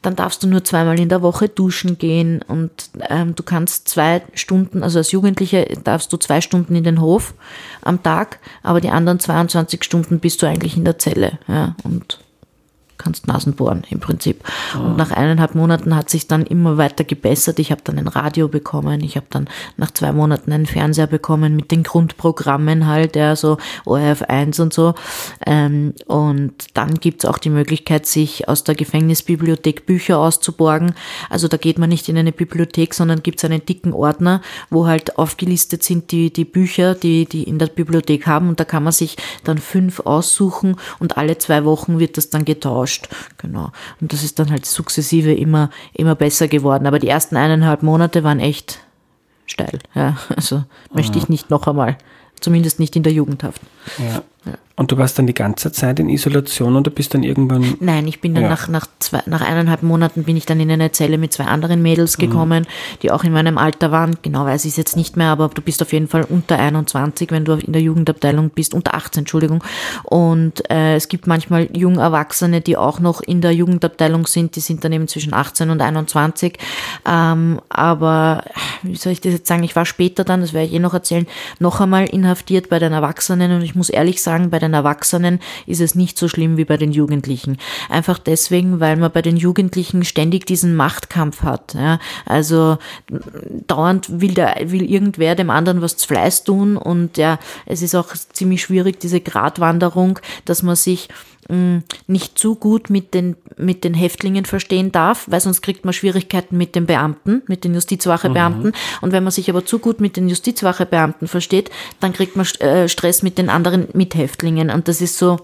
Dann darfst du nur zweimal in der Woche duschen gehen und ähm, du kannst zwei Stunden, also als Jugendliche darfst du zwei Stunden in den Hof am Tag, aber die anderen 22 Stunden bist du eigentlich in der Zelle. Ja, und kannst Nasen bohren im Prinzip. Oh. Und nach eineinhalb Monaten hat sich dann immer weiter gebessert. Ich habe dann ein Radio bekommen, ich habe dann nach zwei Monaten einen Fernseher bekommen mit den Grundprogrammen halt, ja, so ORF 1 und so. Ähm, und dann gibt's auch die Möglichkeit, sich aus der Gefängnisbibliothek Bücher auszuborgen. Also da geht man nicht in eine Bibliothek, sondern gibt's einen dicken Ordner, wo halt aufgelistet sind die, die Bücher, die, die in der Bibliothek haben. Und da kann man sich dann fünf aussuchen und alle zwei Wochen wird das dann getauscht getauscht. Genau. Und das ist dann halt sukzessive immer, immer besser geworden. Aber die ersten eineinhalb Monate waren echt steil. Ja, also möchte ich nicht noch einmal. Zumindest nicht in der Jugendhaft. Ja. ja. Und du warst dann die ganze Zeit in Isolation und du bist dann irgendwann. Nein, ich bin dann ja. nach, nach, zwei, nach eineinhalb Monaten bin ich dann in eine Zelle mit zwei anderen Mädels mhm. gekommen, mhm. die auch in meinem Alter waren. Genau weiß ich es jetzt nicht mehr, aber du bist auf jeden Fall unter 21, wenn du in der Jugendabteilung bist, unter 18, Entschuldigung. Und äh, es gibt manchmal junge Erwachsene, die auch noch in der Jugendabteilung sind, die sind dann eben zwischen 18 und 21. Ähm, aber wie soll ich das jetzt sagen? Ich war später dann, das werde ich eh noch erzählen, noch einmal inhaftiert bei den Erwachsenen und ich muss ehrlich sagen, bei den Erwachsenen ist es nicht so schlimm wie bei den Jugendlichen. Einfach deswegen, weil man bei den Jugendlichen ständig diesen Machtkampf hat. Ja? Also dauernd will, der, will irgendwer dem anderen was zu Fleiß tun und ja, es ist auch ziemlich schwierig, diese Gratwanderung, dass man sich nicht zu gut mit den, mit den Häftlingen verstehen darf, weil sonst kriegt man Schwierigkeiten mit den Beamten, mit den Justizwachebeamten. Mhm. Und wenn man sich aber zu gut mit den Justizwachebeamten versteht, dann kriegt man äh, Stress mit den anderen Mithäftlingen. Und das ist so,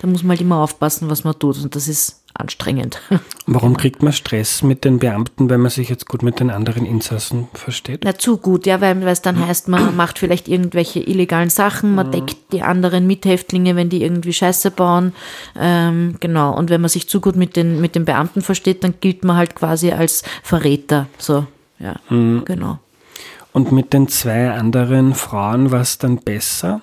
da muss man halt immer aufpassen, was man tut. Und das ist anstrengend. Warum kriegt man Stress mit den Beamten, wenn man sich jetzt gut mit den anderen Insassen versteht? Na, zu gut, ja, weil, es dann heißt, man macht vielleicht irgendwelche illegalen Sachen, man deckt die anderen Mithäftlinge, wenn die irgendwie Scheiße bauen. Ähm, genau, und wenn man sich zu gut mit den, mit den Beamten versteht, dann gilt man halt quasi als Verräter. So, ja, mhm. genau. Und mit den zwei anderen Frauen war es dann besser?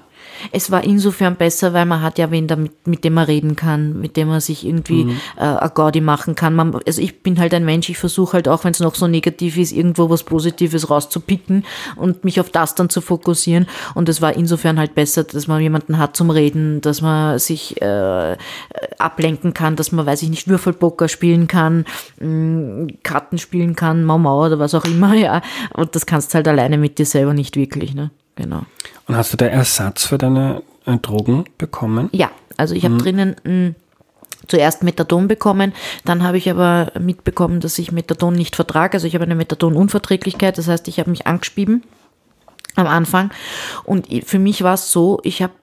Es war insofern besser, weil man hat ja wen, damit, mit dem man reden kann, mit dem man sich irgendwie mhm. äh, eine Gaudi machen kann. Man, also ich bin halt ein Mensch, ich versuche halt auch, wenn es noch so negativ ist, irgendwo was Positives rauszupicken und mich auf das dann zu fokussieren. Und es war insofern halt besser, dass man jemanden hat zum Reden, dass man sich äh, ablenken kann, dass man, weiß ich nicht, Würfelpoker spielen kann, mh, mm, Karten spielen kann, Mau Mau oder was auch immer, ja. Und das kannst du halt alleine mit dir selber nicht wirklich, ne? Genau. Und hast du da Ersatz für deine äh, Drogen bekommen? Ja, also ich habe mhm. drinnen mh, hm, zuerst Methadon bekommen, dann habe ich aber mitbekommen, dass ich Methadon nicht vertrage. Also ich habe eine Methadonunverträglichkeit, das heißt, ich habe mich angespieben am Anfang. Und für mich war es so, ich habe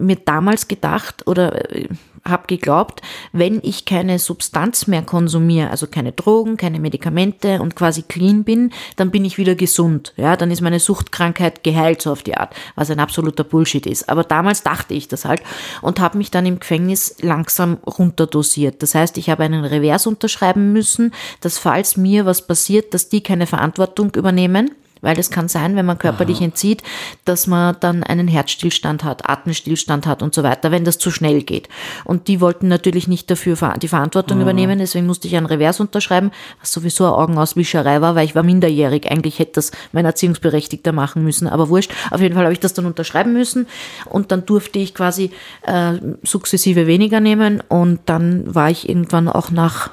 mir damals gedacht oder äh, habe geglaubt, wenn ich keine Substanz mehr konsumiere, also keine Drogen, keine Medikamente und quasi clean bin, dann bin ich wieder gesund. Ja, dann ist meine Suchtkrankheit geheilt so auf die Art, was ein absoluter Bullshit ist. Aber damals dachte ich das halt und habe mich dann im Gefängnis langsam runterdosiert. Das heißt, ich habe einen Revers unterschreiben müssen, dass falls mir was passiert, dass die keine Verantwortung übernehmen weil es kann sein, wenn man körperlich Aha. entzieht, dass man dann einen Herzstillstand hat, Atemstillstand hat und so weiter, wenn das zu schnell geht. Und die wollten natürlich nicht dafür die Verantwortung Aha. übernehmen, deswegen musste ich einen Revers unterschreiben, was sowieso eine Augenauswischerei war, weil ich war minderjährig. Eigentlich hätte das mein Erziehungsberechtigter machen müssen, aber wurscht. Auf jeden Fall habe ich das dann unterschreiben müssen und dann durfte ich quasi äh, sukzessive weniger nehmen und dann war ich irgendwann auch nach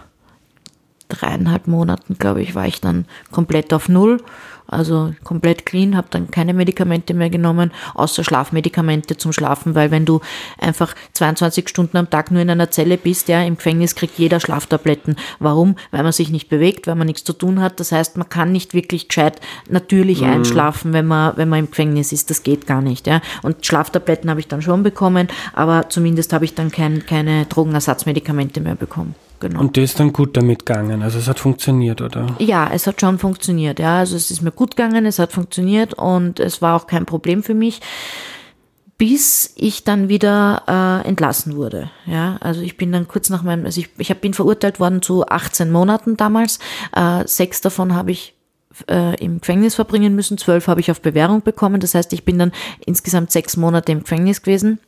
dreieinhalb Monaten, glaube ich, war ich dann komplett auf Null also komplett clean, habe dann keine Medikamente mehr genommen, außer Schlafmedikamente zum Schlafen, weil wenn du einfach 22 Stunden am Tag nur in einer Zelle bist, ja, im Gefängnis kriegt jeder Schlaftabletten. Warum? Weil man sich nicht bewegt, weil man nichts zu tun hat. Das heißt, man kann nicht wirklich gescheit natürlich mhm. einschlafen, wenn man, wenn man im Gefängnis ist. Das geht gar nicht, ja. Und Schlaftabletten habe ich dann schon bekommen, aber zumindest habe ich dann kein, keine Drogenersatzmedikamente mehr bekommen. Genau. Und das ist dann gut damit gegangen. Also es hat funktioniert, oder? Ja, es hat schon funktioniert. Ja, also es ist mir gut gegangen, es hat funktioniert und es war auch kein Problem für mich, bis ich dann wieder äh, entlassen wurde. Ja, also ich bin dann kurz nach meinem, also ich, ich hab, bin verurteilt worden zu 18 Monaten damals. Äh, sechs davon habe ich äh, im Gefängnis verbringen müssen, zwölf habe ich auf Bewährung bekommen. Das heißt, ich bin dann insgesamt sechs Monate im Gefängnis gewesen.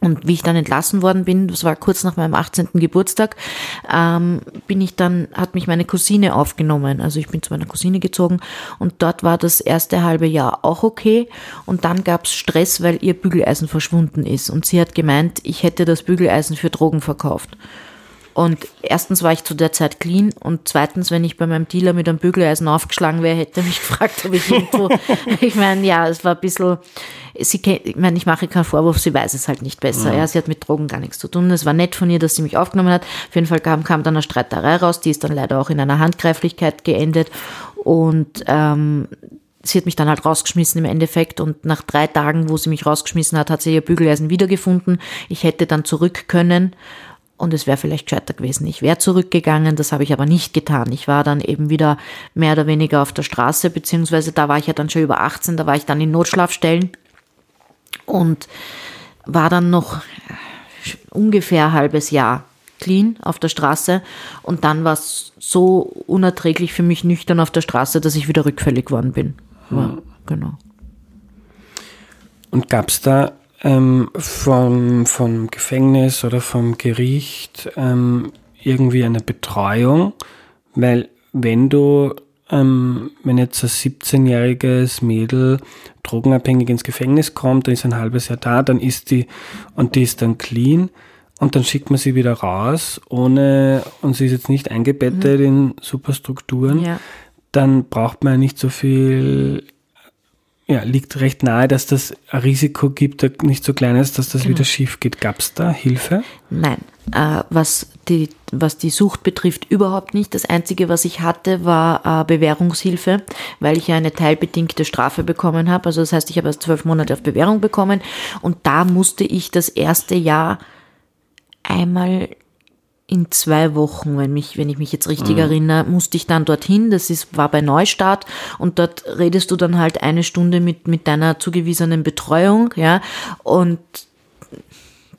Und wie ich dann entlassen worden bin, das war kurz nach meinem 18. Geburtstag, ähm, bin ich dann, hat mich meine Cousine aufgenommen. Also ich bin zu meiner Cousine gezogen und dort war das erste halbe Jahr auch okay. Und dann gab es Stress, weil ihr Bügeleisen verschwunden ist. Und sie hat gemeint, ich hätte das Bügeleisen für Drogen verkauft. Und erstens war ich zu der Zeit clean und zweitens, wenn ich bei meinem Dealer mit einem Bügeleisen aufgeschlagen wäre, hätte er mich gefragt, ob ich irgendwo, ich meine, ja, es war ein bisschen, sie ich meine, ich mache keinen Vorwurf, sie weiß es halt nicht besser. Ja. ja. sie hat mit Drogen gar nichts zu tun. Es war nett von ihr, dass sie mich aufgenommen hat. Auf jeden Fall kam, kam dann eine Streiterei raus, die ist dann leider auch in einer Handgreiflichkeit geendet. Und ähm, sie hat mich dann halt rausgeschmissen im Endeffekt und nach drei Tagen, wo sie mich rausgeschmissen hat, hat sie ihr Bügeleisen wiedergefunden. Ich hätte dann zurück können und es wäre vielleicht gescheiter gewesen. Ich wäre zurückgegangen, das habe ich aber nicht getan. Ich war dann eben wieder mehr oder weniger auf der Straße, beziehungsweise da war ich ja dann schon über 18, da war ich dann in Notschlafstellen und war dann noch ungefähr ein halbes Jahr clean auf der Straße und dann war es so unerträglich für mich nüchtern auf der Straße, dass ich wieder rückfällig geworden bin. Ja, genau. Und gab es da ähm, vom, vom Gefängnis oder vom Gericht ähm, irgendwie eine Betreuung? Weil wenn du, ähm, wenn jetzt ein 17-jähriges Mädel drogenabhängig ins Gefängnis kommt, dann ist ein halbes Jahr da, dann ist die und die ist dann clean und dann schickt man sie wieder raus, ohne und sie ist jetzt nicht eingebettet mhm. in Superstrukturen, ja. dann braucht man nicht so viel ja, liegt recht nahe, dass das ein Risiko gibt, das nicht so klein ist, dass das genau. wieder schief geht. Gab es da Hilfe? Nein, äh, was, die, was die Sucht betrifft, überhaupt nicht. Das Einzige, was ich hatte, war äh, Bewährungshilfe, weil ich ja eine teilbedingte Strafe bekommen habe. Also das heißt, ich habe erst zwölf Monate auf Bewährung bekommen und da musste ich das erste Jahr einmal in zwei Wochen, wenn, mich, wenn ich mich jetzt richtig mhm. erinnere, musste ich dann dorthin. Das ist, war bei Neustart und dort redest du dann halt eine Stunde mit, mit deiner zugewiesenen Betreuung, ja, und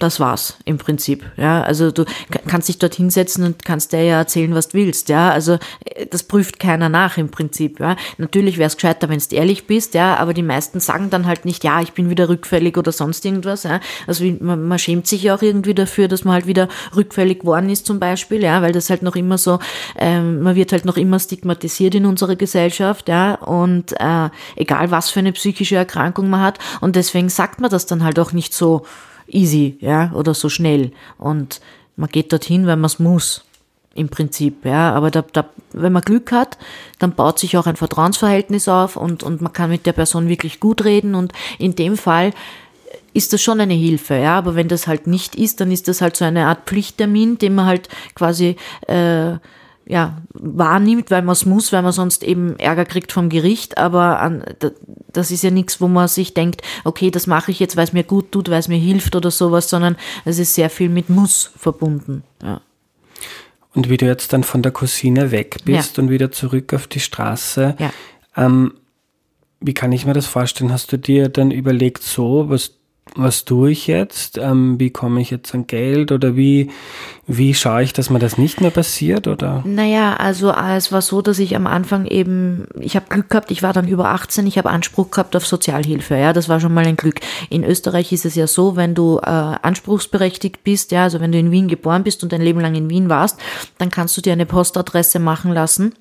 das war's im Prinzip. Ja, also du kannst dich dort hinsetzen und kannst dir ja erzählen, was du willst. Ja, also äh, das prüft keiner nach im Prinzip. Ja, natürlich wäre es gescheiter, wenn du ehrlich bist. Ja, aber die meisten sagen dann halt nicht, ja, ich bin wieder rückfällig oder sonst irgendwas. Ja, also man, man schämt sich ja auch irgendwie dafür, dass man halt wieder rückfällig geworden ist zum Beispiel. Ja, weil das halt noch immer so, ähm, man wird halt noch immer stigmatisiert in unserer Gesellschaft. Ja, und äh, egal was für eine psychische Erkrankung man hat und deswegen sagt man das dann halt auch nicht so easy, ja, oder so schnell. Und man geht dorthin, weil man es muss, im Prinzip, ja. Aber da, da, wenn man Glück hat, dann baut sich auch ein Vertrauensverhältnis auf und, und man kann mit der Person wirklich gut reden. Und in dem Fall ist das schon eine Hilfe, ja. Aber wenn das halt nicht ist, dann ist das halt so eine Art Pflichttermin, den man halt quasi äh, ja, wahrnimmt, weil man es muss, weil man sonst eben Ärger kriegt vom Gericht. Aber an, das ist ja nichts, wo man sich denkt, okay, das mache ich jetzt, weil es mir gut tut, weil es mir hilft oder sowas, sondern es ist sehr viel mit Muss verbunden. Ja. Und wie du jetzt dann von der Cousine weg bist ja. und wieder zurück auf die Straße, ja. ähm, wie kann ich mir das vorstellen? Hast du dir dann überlegt, so, was was tue ich jetzt? Ähm, wie komme ich jetzt an Geld? Oder wie, wie schaue ich, dass mir das nicht mehr passiert? Oder? Naja, also es war so, dass ich am Anfang eben, ich habe Glück gehabt, ich war dann über 18, ich habe Anspruch gehabt auf Sozialhilfe. Ja, das war schon mal ein Glück. In Österreich ist es ja so, wenn du äh, anspruchsberechtigt bist, ja, also wenn du in Wien geboren bist und dein Leben lang in Wien warst, dann kannst du dir eine Postadresse machen lassen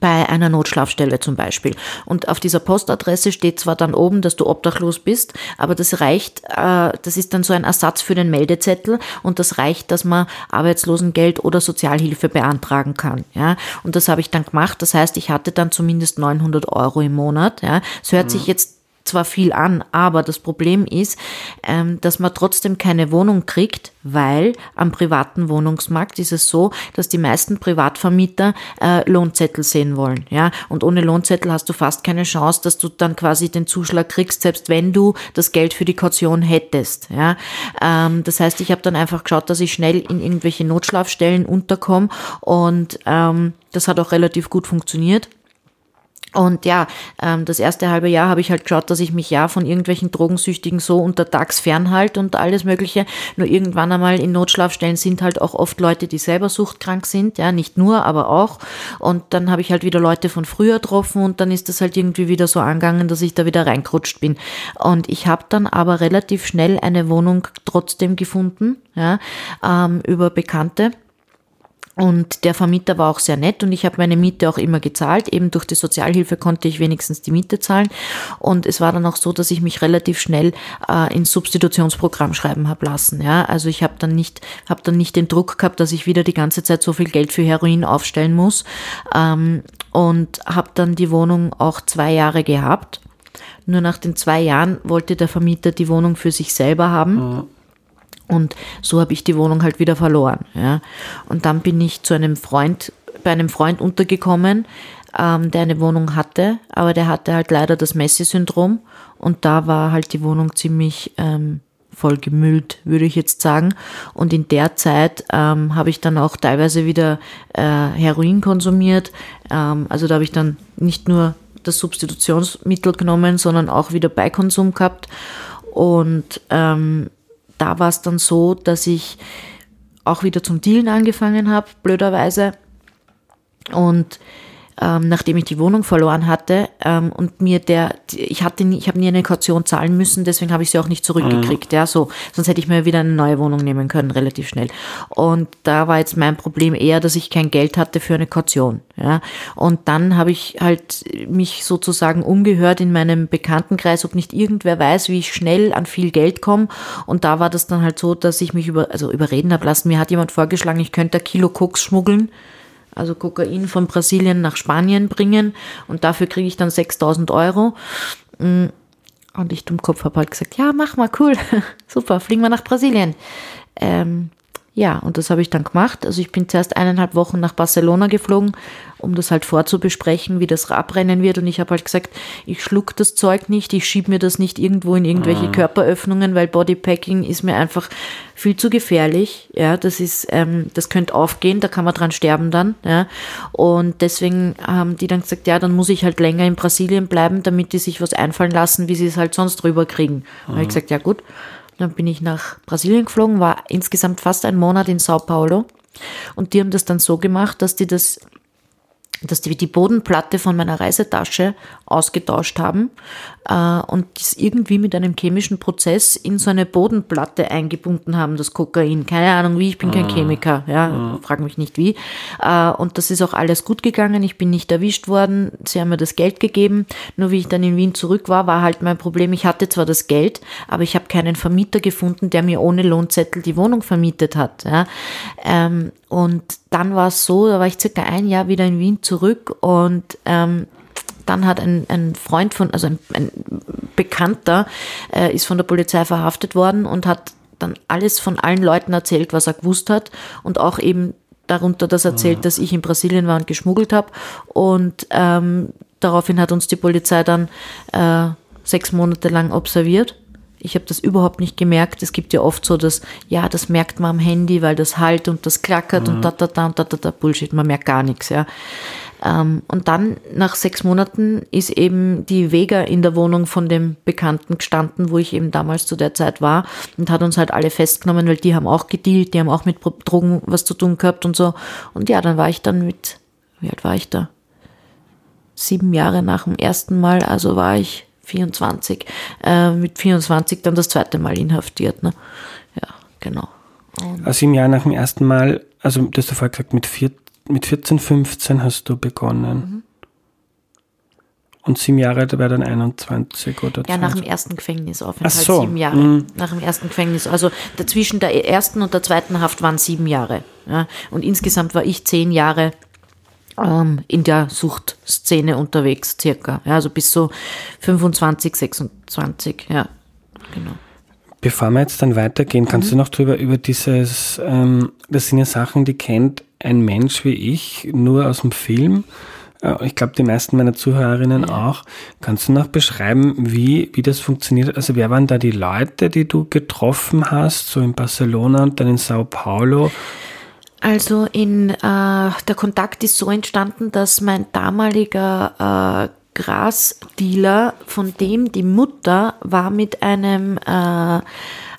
bei einer Notschlafstelle zum Beispiel. Und auf dieser Postadresse steht zwar dann oben, dass du obdachlos bist, aber das reicht, äh, das ist dann so ein Ersatz für den Meldezettel und das reicht, dass man Arbeitslosengeld oder Sozialhilfe beantragen kann. Ja? Und das habe ich dann gemacht. Das heißt, ich hatte dann zumindest 900 Euro im Monat. Ja? Es hört mhm. sich jetzt zwar viel an, aber das Problem ist, ähm, dass man trotzdem keine Wohnung kriegt, weil am privaten Wohnungsmarkt ist es so, dass die meisten Privatvermieter äh, Lohnzettel sehen wollen. Ja? Und ohne Lohnzettel hast du fast keine Chance, dass du dann quasi den Zuschlag kriegst, selbst wenn du das Geld für die Kaution hättest. Ja? Ähm, das heißt, ich habe dann einfach geschaut, dass ich schnell in irgendwelche Notschlafstellen unterkomme und ähm, das hat auch relativ gut funktioniert. Und ja, ähm, das erste halbe Jahr habe ich halt geschaut, dass ich mich ja von irgendwelchen Drogensüchtigen so untertags fernhalte und alles Mögliche. Nur irgendwann einmal in Notschlafstellen sind halt auch oft Leute, die selber suchtkrank sind, ja, nicht nur, aber auch. Und dann habe ich halt wieder Leute von früher getroffen und dann ist das halt irgendwie wieder so angegangen, dass ich da wieder reingerutscht bin. Und ich habe dann aber relativ schnell eine Wohnung trotzdem gefunden, ja, ähm, über Bekannte Und der Vermieter war auch sehr nett und ich habe meine Miete auch immer gezahlt. Eben durch die Sozialhilfe konnte ich wenigstens die Miete zahlen. Und es war dann auch so, dass ich mich relativ schnell äh, ins Substitutionsprogramm schreiben habe lassen. Ja, also ich habe dann nicht, habe dann nicht den Druck gehabt, dass ich wieder die ganze Zeit so viel Geld für Heroin aufstellen muss. Ähm, und habe dann die Wohnung auch zwei Jahre gehabt. Nur nach den zwei Jahren wollte der Vermieter die Wohnung für sich selber haben. Mhm und so habe ich die Wohnung halt wieder verloren. Ja. Und dann bin ich zu einem Freund, bei einem Freund untergekommen, ähm, der eine Wohnung hatte, aber der hatte halt leider das Messi-Syndrom und da war halt die Wohnung ziemlich ähm, voll gemüllt, würde ich jetzt sagen. Und in der Zeit ähm, habe ich dann auch teilweise wieder äh, Heroin konsumiert. Ähm, also da habe ich dann nicht nur das Substitutionsmittel genommen, sondern auch wieder Beikonsum gehabt. Und ähm, da war es dann so, dass ich auch wieder zum Dealen angefangen habe, blöderweise. Und ähm, nachdem ich die Wohnung verloren hatte ähm, und mir der, ich hatte nie, ich habe nie eine Kaution zahlen müssen, deswegen habe ich sie auch nicht zurückgekriegt, mhm. ja, so, sonst hätte ich mir wieder eine neue Wohnung nehmen können, relativ schnell. Und da war jetzt mein Problem eher, dass ich kein Geld hatte für eine Kaution, ja. Und dann habe ich halt mich sozusagen umgehört in meinem Bekanntenkreis, ob nicht irgendwer weiß, wie ich schnell an viel Geld komme. Und da war das dann halt so, dass ich mich über, also überreden habe lassen. Mir hat jemand vorgeschlagen, ich könnte ein Kilo Koks schmuggeln also Kokain von Brasilien nach Spanien bringen und dafür kriege ich dann 6000 Euro. Mm, und ich dumm Kopf habe halt gesagt, ja, mach mal, cool, super, fliegen wir nach Brasilien. Ähm, ja, und das habe ich dann gemacht. Also ich bin zuerst eineinhalb Wochen nach Barcelona geflogen, um das halt vorzubesprechen, wie das abrennen wird. Und ich habe halt gesagt, ich schluck das Zeug nicht, ich schieb mir das nicht irgendwo in irgendwelche mhm. Körperöffnungen, weil Bodypacking ist mir einfach viel zu gefährlich. Ja, das ist, ähm, das könnte aufgehen, da kann man dran sterben dann. Ja. Und deswegen haben die dann gesagt, ja, dann muss ich halt länger in Brasilien bleiben, damit die sich was einfallen lassen, wie sie es halt sonst drüber kriegen. Mhm. Habe ich gesagt, ja gut. Dann bin ich nach Brasilien geflogen, war insgesamt fast ein Monat in Sao Paulo. Und die haben das dann so gemacht, dass die das dass die die Bodenplatte von meiner Reisetasche ausgetauscht haben äh, und das irgendwie mit einem chemischen Prozess in so eine Bodenplatte eingebunden haben, das Kokain. Keine Ahnung wie, ich bin kein ah. Chemiker, ja, ah. frag mich nicht wie. Äh, und das ist auch alles gut gegangen, ich bin nicht erwischt worden, sie haben mir das Geld gegeben, nur wie ich dann in Wien zurück war, war halt mein Problem, ich hatte zwar das Geld, aber ich habe keinen Vermieter gefunden, der mir ohne Lohnzettel die Wohnung vermietet hat. Ja. Ähm, und dann war es so, da war ich circa ein Jahr wieder in Wien zurück und ähm, dann hat ein, ein Freund von, also ein, ein Bekannter, äh, ist von der Polizei verhaftet worden und hat dann alles von allen Leuten erzählt, was er gewusst hat und auch eben darunter das erzählt, ja. dass ich in Brasilien war und geschmuggelt habe. Und ähm, daraufhin hat uns die Polizei dann äh, sechs Monate lang observiert ich habe das überhaupt nicht gemerkt. Es gibt ja oft so, dass, ja, das merkt man am Handy, weil das halt und das klackert mhm. und da, da, da und da, da, da, Bullshit. Man merkt gar nichts, ja. Ähm, und dann, nach sechs Monaten, ist eben die Vega in der Wohnung von dem Bekannten gestanden, wo ich eben damals zu der Zeit war und hat uns halt alle festgenommen, weil die haben auch gedealt, die haben auch mit Drogen was zu tun gehabt und so. Und ja, dann war ich dann mit, wie alt war ich da? Sieben Jahre nach dem ersten Mal, also war ich 24, äh, mit 24 dann das zweite Mal inhaftiert. Ne? Ja, genau. Und also im Jahr nach dem ersten Mal, also du hast ja vorher gesagt, mit, vier, mit 14, 15 hast du begonnen. Mhm. Und sieben Jahre, da wäre dann 21 oder Ja, 20. nach dem ersten Gefängnisaufenthalt so. sieben Jahre. Mhm. Nach dem ersten Gefängnis. Also dazwischen der ersten und der zweiten Haft waren sieben Jahre. Ja. Und insgesamt war ich zehn Jahre ähm, in der Suchtszene unterwegs, circa. Ja, also bis so 25, 26, ja, genau. Bevor wir jetzt dann weitergehen, kannst mhm. du noch drüber über dieses, ähm, das sind ja Sachen, die kennt ein Mensch wie ich nur aus dem Film. Äh, ich glaube, die meisten meiner Zuhörerinnen ja. auch. Kannst du noch beschreiben, wie, wie das funktioniert? Also wer waren da die Leute, die du getroffen hast, so in Barcelona und dann in Sao Paulo? Also in, äh, der Kontakt ist so entstanden, dass mein damaliger äh, Grasdealer, von dem die Mutter war mit einem äh,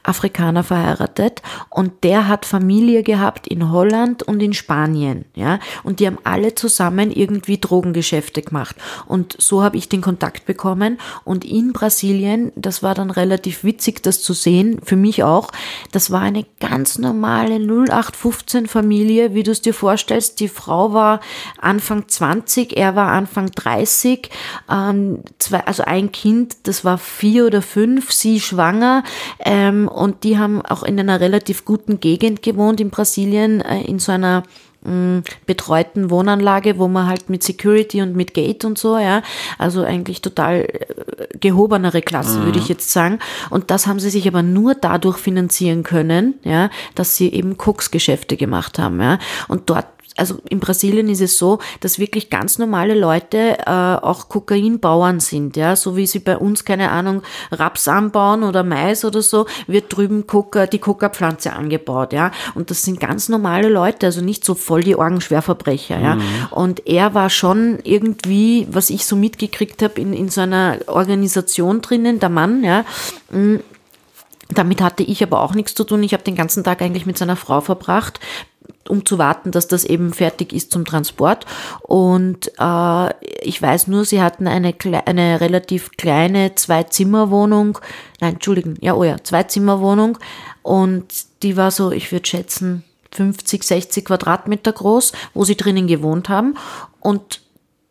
Afrikaner verheiratet und der hat Familie gehabt in Holland und in Spanien, ja, und die haben alle zusammen irgendwie Drogengeschäfte gemacht. Und so habe ich den Kontakt bekommen. Und in Brasilien, das war dann relativ witzig, das zu sehen, für mich auch, das war eine ganz normale 0815 Familie, wie du es dir vorstellst, die Frau war Anfang 20, er war Anfang 30, ähm, zwei, also ein Kind, das war vier oder fünf, sie schwanger. Ähm, und die haben auch in einer relativ guten Gegend gewohnt in Brasilien, äh, in so einer mm, betreuten Wohnanlage, wo man halt mit Security und mit Gate und so, ja, also eigentlich total äh, gehobenere Klasse, mhm. würde ich jetzt sagen. Und das haben sie sich aber nur dadurch finanzieren können, ja, dass sie eben Koksgeschäfte gemacht haben, ja. Und dort also in Brasilien ist es so, dass wirklich ganz normale Leute äh, auch Kokainbauern sind, ja, so wie sie bei uns keine Ahnung Raps anbauen oder Mais oder so, wird drüben Coca, die Coca-Pflanze angebaut, ja, und das sind ganz normale Leute, also nicht so voll die Orgenschwerverbrecher, ja, mhm. und er war schon irgendwie, was ich so mitgekriegt habe, in, in so einer Organisation drinnen, der Mann, ja, mm, damit hatte ich aber auch nichts zu tun. Ich habe den ganzen Tag eigentlich mit seiner Frau verbracht, um zu warten, dass das eben fertig ist zum Transport. Und äh, ich weiß nur, sie hatten eine, eine relativ kleine Zwei-Zimmer-Wohnung. Nein, Entschuldigen, ja, oh ja, Zwei-Zimmer-Wohnung. Und die war so, ich würde schätzen, 50, 60 Quadratmeter groß, wo sie drinnen gewohnt haben. Und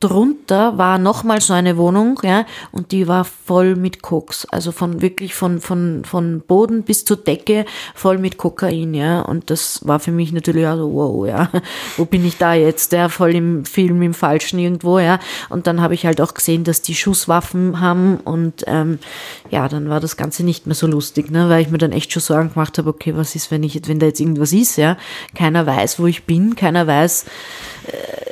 drunter war nochmal so eine Wohnung, ja, und die war voll mit Koks. Also von wirklich von, von, von Boden bis zur Decke voll mit Kokain, ja. Und das war für mich natürlich also, wow, ja, wo bin ich da jetzt? Der voll im Film im Falschen irgendwo, ja. Und dann habe ich halt auch gesehen, dass die Schusswaffen haben und ähm, ja, dann war das Ganze nicht mehr so lustig, ne, weil ich mir dann echt schon Sorgen gemacht habe, okay, was ist, wenn ich, wenn da jetzt irgendwas ist, ja. Keiner weiß, wo ich bin, keiner weiß, äh,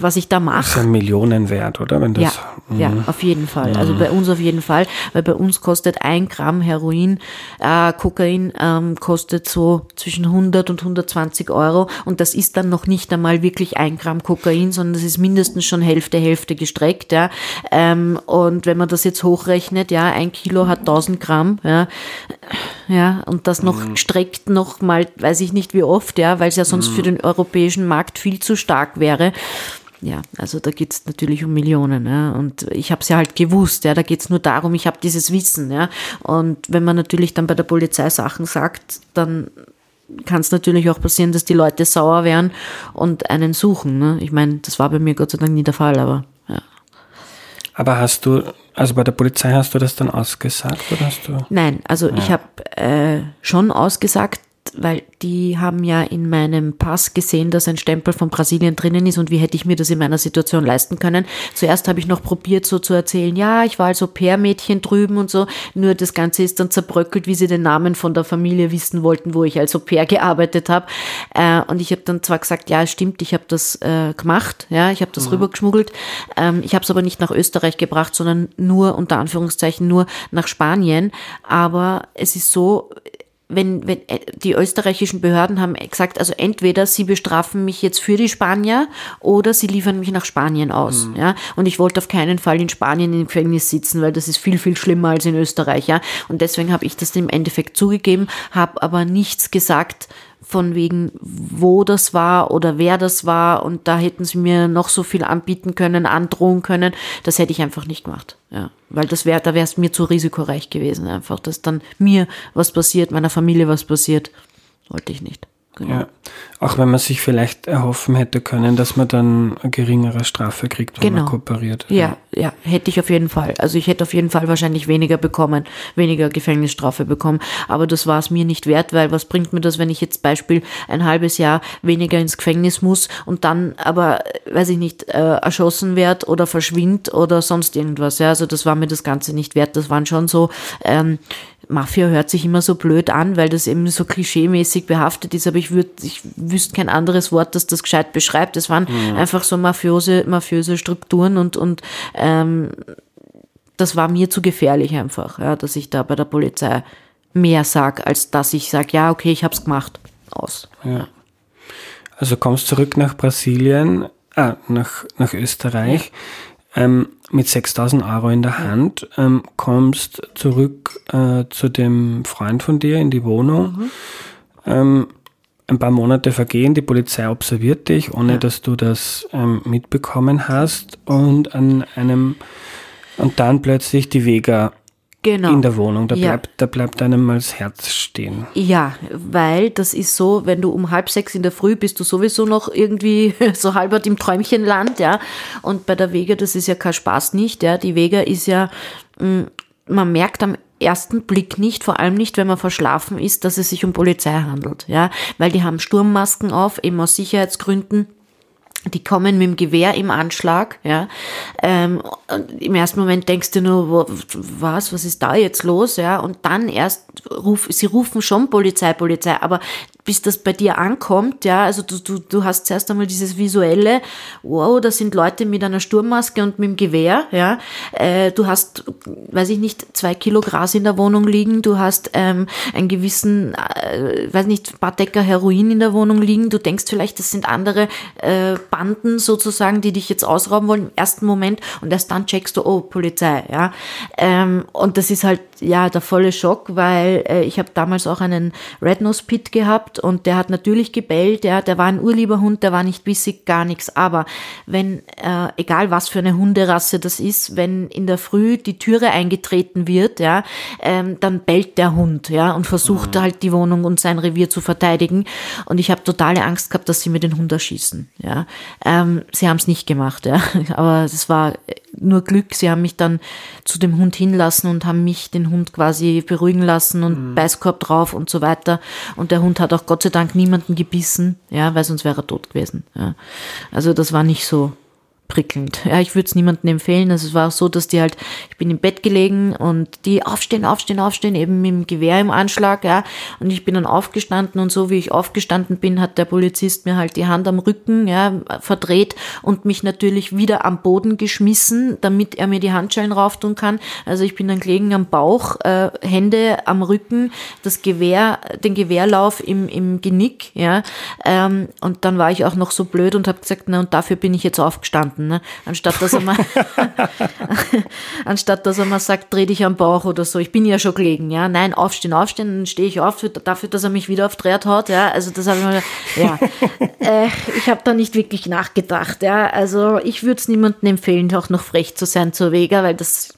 was ich da mache. Das ist ein Millionenwert, oder? Wenn das, ja, ja, mhm. auf jeden Fall. Also mhm. bei uns auf jeden Fall, weil bei uns kostet ein Gramm Heroin, äh, Kokain ähm, kostet so zwischen 100 und 120 Euro und das ist dann noch nicht einmal wirklich ein Gramm Kokain, sondern das ist mindestens schon Hälfte, Hälfte gestreckt, ja. Ähm, und wenn man das jetzt hochrechnet, ja, ein Kilo hat 1000 Gramm, ja, ja, und das noch mhm. streckt noch mal, weiß ich nicht wie oft, ja, weil es ja sonst mhm. für den europäischen Markt viel zu stark wäre ja, also da geht es natürlich um Millionen. Ja. Und ich habe es ja halt gewusst, ja, da geht es nur darum, ich habe dieses Wissen. Ja. Und wenn man natürlich dann bei der Polizei Sachen sagt, dann kann es natürlich auch passieren, dass die Leute sauer werden und einen suchen. Ne? Ich meine, das war bei mir Gott sei Dank nie der Fall, aber. Aber hast du, also bei der Polizei hast du das dann ausgesagt oder hast du? Nein, also ja. ich habe äh, schon ausgesagt, weil die haben ja in meinem Pass gesehen, dass ein Stempel von Brasilien drinnen ist und wie hätte ich mir das in meiner Situation leisten können. Zuerst habe ich noch probiert so zu erzählen, ja, ich war als Au-pair-Mädchen drüben und so, nur das Ganze ist dann zerbröckelt, wie sie den Namen von der Familie wissen wollten, wo ich als Au-pair gearbeitet habe. Äh, und ich habe dann zwar gesagt, ja, stimmt, ich habe das äh, gemacht, ja, ich habe das mhm. rübergeschmuggelt. Ähm, ich habe es aber nicht nach Österreich gebracht, sondern nur, unter Anführungszeichen, nur nach Spanien. Aber es ist so, wenn, wenn äh, die österreichischen Behörden haben gesagt, also entweder sie bestrafen mich jetzt für die Spanier oder sie liefern mich nach Spanien aus. Mhm. Ja? Und ich wollte auf keinen Fall in Spanien im Gefängnis sitzen, weil das ist viel, viel schlimmer als in Österreich. Ja? Und deswegen habe ich das im Endeffekt zugegeben, habe aber nichts gesagt, von wegen, wo das war oder wer das war und da hätten sie mir noch so viel anbieten können, androhen können. Das hätte ich einfach nicht gemacht. Ja, weil das wäre, da wäre es mir zu risikoreich gewesen, einfach, dass dann mir was passiert, meiner Familie was passiert. Wollte ich nicht. Genau. Ja. Auch wenn man sich vielleicht erhoffen hätte können, dass man dann eine geringere Strafe kriegt, wenn genau. man kooperiert. Ja, ja, hätte ich auf jeden Fall. Also ich hätte auf jeden Fall wahrscheinlich weniger bekommen, weniger Gefängnisstrafe bekommen. Aber das war es mir nicht wert, weil was bringt mir das, wenn ich jetzt Beispiel ein halbes Jahr weniger ins Gefängnis muss und dann aber, weiß ich nicht, äh, erschossen werde oder verschwind oder sonst irgendwas. Ja, also das war mir das Ganze nicht wert. Das waren schon so ähm, Mafia hört sich immer so blöd an, weil das eben so klischeemäßig behaftet ist, aber ich würde, ich wüsste kein anderes Wort, das das gescheit beschreibt. Es waren mhm. einfach so mafiose, mafiöse Strukturen und, und ähm, das war mir zu gefährlich einfach, ja, dass ich da bei der Polizei mehr sag, als dass ich sage, ja, okay, ich hab's gemacht. Aus. Ja. Also kommst zurück nach Brasilien, ah, nach, nach Österreich. Ähm, mit 6000 Euro in der Hand, ähm, kommst zurück äh, zu dem Freund von dir in die Wohnung. Mhm. Ähm, ein paar Monate vergehen, die Polizei observiert dich, ohne ja. dass du das ähm, mitbekommen hast und an einem und dann plötzlich die Vega genau. in der Wohnung. Da, ja. bleibt, da bleibt einem mal das Herz stehen. Ja, weil das ist so, wenn du um halb sechs in der Früh bist du sowieso noch irgendwie so halbert im Träumchenland, ja. Und bei der Vega, das ist ja kein Spaß nicht, ja. Die Vega ist ja, mm, man merkt am ersten Blick nicht, vor allem nicht, wenn man verschlafen ist, dass es sich um Polizei handelt, ja. Weil die haben Sturmmasken auf, eben aus Sicherheitsgründen die kommen mit dem Gewehr im Anschlag, ja. Ähm, Im ersten Moment denkst du nur, was, was ist da jetzt los, ja. Und dann erst ruf, sie rufen schon Polizei, Polizei, aber bis das bei dir ankommt, ja, also du, du, du hast zuerst einmal dieses visuelle, wow, da sind Leute mit einer Sturmmaske und mit dem Gewehr, ja, äh, du hast, weiß ich nicht, zwei Kilo Gras in der Wohnung liegen, du hast ähm, einen gewissen, äh, weiß nicht, paar Decker Heroin in der Wohnung liegen, du denkst vielleicht, das sind andere äh, Banden sozusagen, die dich jetzt ausrauben wollen im ersten Moment und erst dann checkst du, oh, Polizei, ja, ähm, und das ist halt, ja, der volle Schock, weil äh, ich habe damals auch einen Red Nose Pit gehabt, und der hat natürlich gebellt, ja, der war ein urlieber Hund, der war nicht bissig, gar nichts. Aber wenn, äh, egal was für eine Hunderasse das ist, wenn in der Früh die Türe eingetreten wird, ja, ähm, dann bellt der Hund, ja, und versucht mhm. halt die Wohnung und sein Revier zu verteidigen. Und ich habe totale Angst gehabt, dass sie mir den Hund erschießen, ja. Ähm, sie haben es nicht gemacht, ja, aber es war nur Glück. Sie haben mich dann zu dem Hund hinlassen und haben mich den Hund quasi beruhigen lassen und mhm. Beißkorb drauf und so weiter. Und der Hund hat auch Gott sei Dank niemanden gebissen, ja, weil sonst wäre er tot gewesen. Ja. Also das war nicht so prickelnd. Ja, ich würde es niemandem empfehlen. Also es war auch so, dass die halt, ich bin im Bett gelegen und die aufstehen, aufstehen, aufstehen, eben mit dem Gewehr im Anschlag, ja. Und ich bin dann aufgestanden und so wie ich aufgestanden bin, hat der Polizist mir halt die Hand am Rücken, ja, verdreht und mich natürlich wieder am Boden geschmissen, damit er mir die Handschellen rauftun kann. Also ich bin dann gelegen am Bauch, äh, Hände am Rücken, das Gewehr, den Gewehrlauf im, im Genick, ja. Ähm, und dann war ich auch noch so blöd und habe gesagt, na und dafür bin ich jetzt aufgestanden gestanden, ne? anstatt dass er mal, anstatt dass er mal sagt, dreh dich am Bauch oder so. Ich bin ja schon gelegen, ja. Nein, aufstehen, aufstehen, dann stehe ich auf dafür, dass er mich wieder auf Dreht hat, ja. Also das habe ich mal, ja. äh, ich habe da nicht wirklich nachgedacht, ja. Also ich würde es niemandem empfehlen, auch noch frech zu sein zur Vega, weil das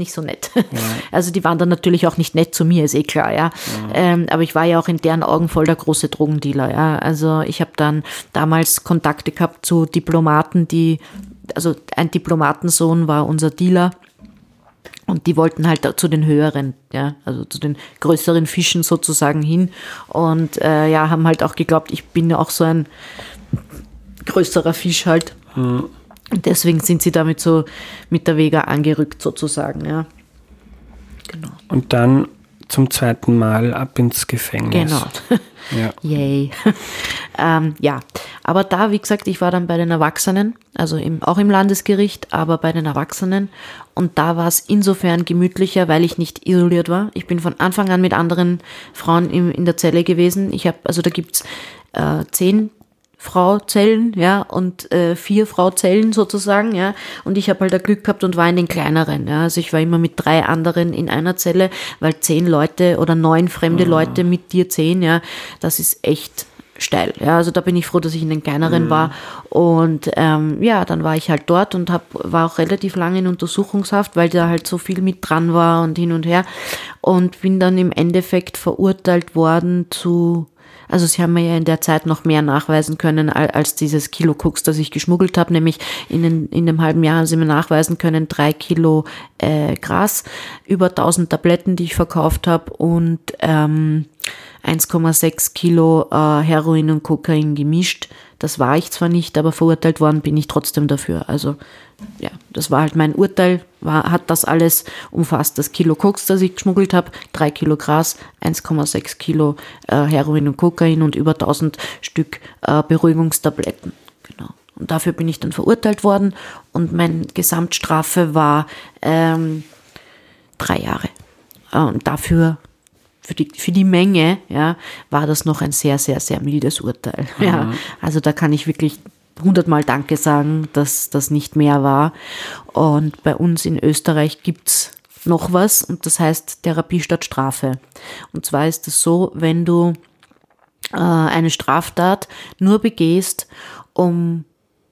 nicht so nett. Ja. Also die waren dann natürlich auch nicht nett zu mir, ist eh klar, ja. ja. Ähm, aber ich war ja auch in deren Augen voll der große Drogendealer, ja. Also ich habe dann damals Kontakte gehabt zu Diplomaten, die, also ein Diplomatensohn war unser Dealer. Und die wollten halt zu den höheren, ja, also zu den größeren Fischen sozusagen hin. Und äh, ja, haben halt auch geglaubt, ich bin ja auch so ein größerer Fisch halt. Mhm. Deswegen sind sie damit so mit der Vega angerückt sozusagen, ja. Genau. Und dann zum zweiten Mal ab ins Gefängnis. Genau. Ja. Yay. ähm, ja, aber da, wie gesagt, ich war dann bei den Erwachsenen, also im, auch im Landesgericht, aber bei den Erwachsenen. Und da war es insofern gemütlicher, weil ich nicht isoliert war. Ich bin von Anfang an mit anderen Frauen im, in der Zelle gewesen. Ich habe, also da gibt's äh, zehn Frauzellen, ja, und äh, vier Frauzellen sozusagen, ja. Und ich habe halt das Glück gehabt und war in den kleineren, ja. Also ich war immer mit drei anderen in einer Zelle, weil zehn Leute oder neun fremde mhm. Leute mit dir zehn, ja, das ist echt steil. Ja, also da bin ich froh, dass ich in den kleineren mhm. war. Und ähm, ja, dann war ich halt dort und hab, war auch relativ lange in Untersuchungshaft, weil da halt so viel mit dran war und hin und her. Und bin dann im Endeffekt verurteilt worden zu also sie haben mir ja in der Zeit noch mehr nachweisen können als dieses Kilo Koks, das ich geschmuggelt habe, nämlich in, den, in dem halben Jahr haben sie mir nachweisen können, drei Kilo äh, Gras, über 1000 Tabletten, die ich verkauft habe. Und ähm, 1,6 Kilo äh, Heroin und Kokain gemischt. Das war ich zwar nicht, aber verurteilt worden bin ich trotzdem dafür. Also ja, das war halt mein Urteil, war, hat das alles umfasst. Das Kilo Koks, das ich geschmuggelt habe, 3 Kilo Gras, 1,6 Kilo äh, Heroin und Kokain und über 1000 Stück äh, Beruhigungstabletten. Genau. Und dafür bin ich dann verurteilt worden und meine Gesamtstrafe war ähm, drei Jahre. Äh, und dafür für die, für die Menge, ja, war das noch ein sehr, sehr, sehr mildes Urteil. Mhm. Ja, also da kann ich wirklich hundertmal Danke sagen, dass das nicht mehr war. Und bei uns in Österreich gibt's noch was und das heißt Therapie statt Strafe. Und zwar ist es so, wenn du äh, eine Straftat nur begehst, um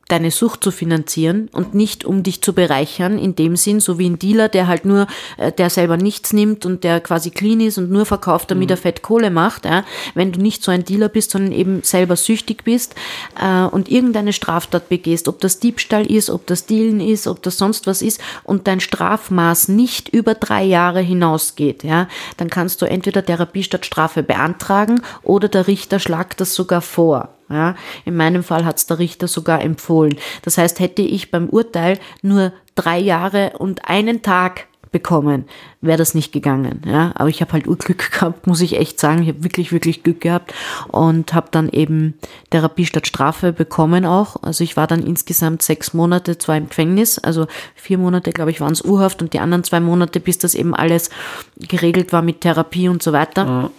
deine Sucht zu finanzieren und nicht um dich zu bereichern, in dem Sinn, so wie ein Dealer, der halt nur, äh, der selber nichts nimmt und der quasi clean ist und nur verkauft, damit mhm. er Fett Kohle macht. Ja? Wenn du nicht so ein Dealer bist, sondern eben selber süchtig bist äh, und irgendeine Straftat begehst, ob das Diebstahl ist, ob das Dealen ist, ob das sonst was ist und dein Strafmaß nicht über drei Jahre hinausgeht, ja, dann kannst du entweder Therapie statt Strafe beantragen oder der Richter schlagt das sogar vor. Ja, in meinem Fall hat es der Richter sogar empfohlen. Das heißt, hätte ich beim Urteil nur drei Jahre und einen Tag bekommen, wäre das nicht gegangen. Ja, aber ich habe halt Urglück gehabt, muss ich echt sagen. Ich habe wirklich, wirklich Glück gehabt und habe dann eben Therapie statt Strafe bekommen auch. Also ich war dann insgesamt sechs Monate zwar im Gefängnis, also vier Monate, glaube ich, waren es Urhaft und die anderen zwei Monate, bis das eben alles geregelt war mit Therapie und so weiter. Ja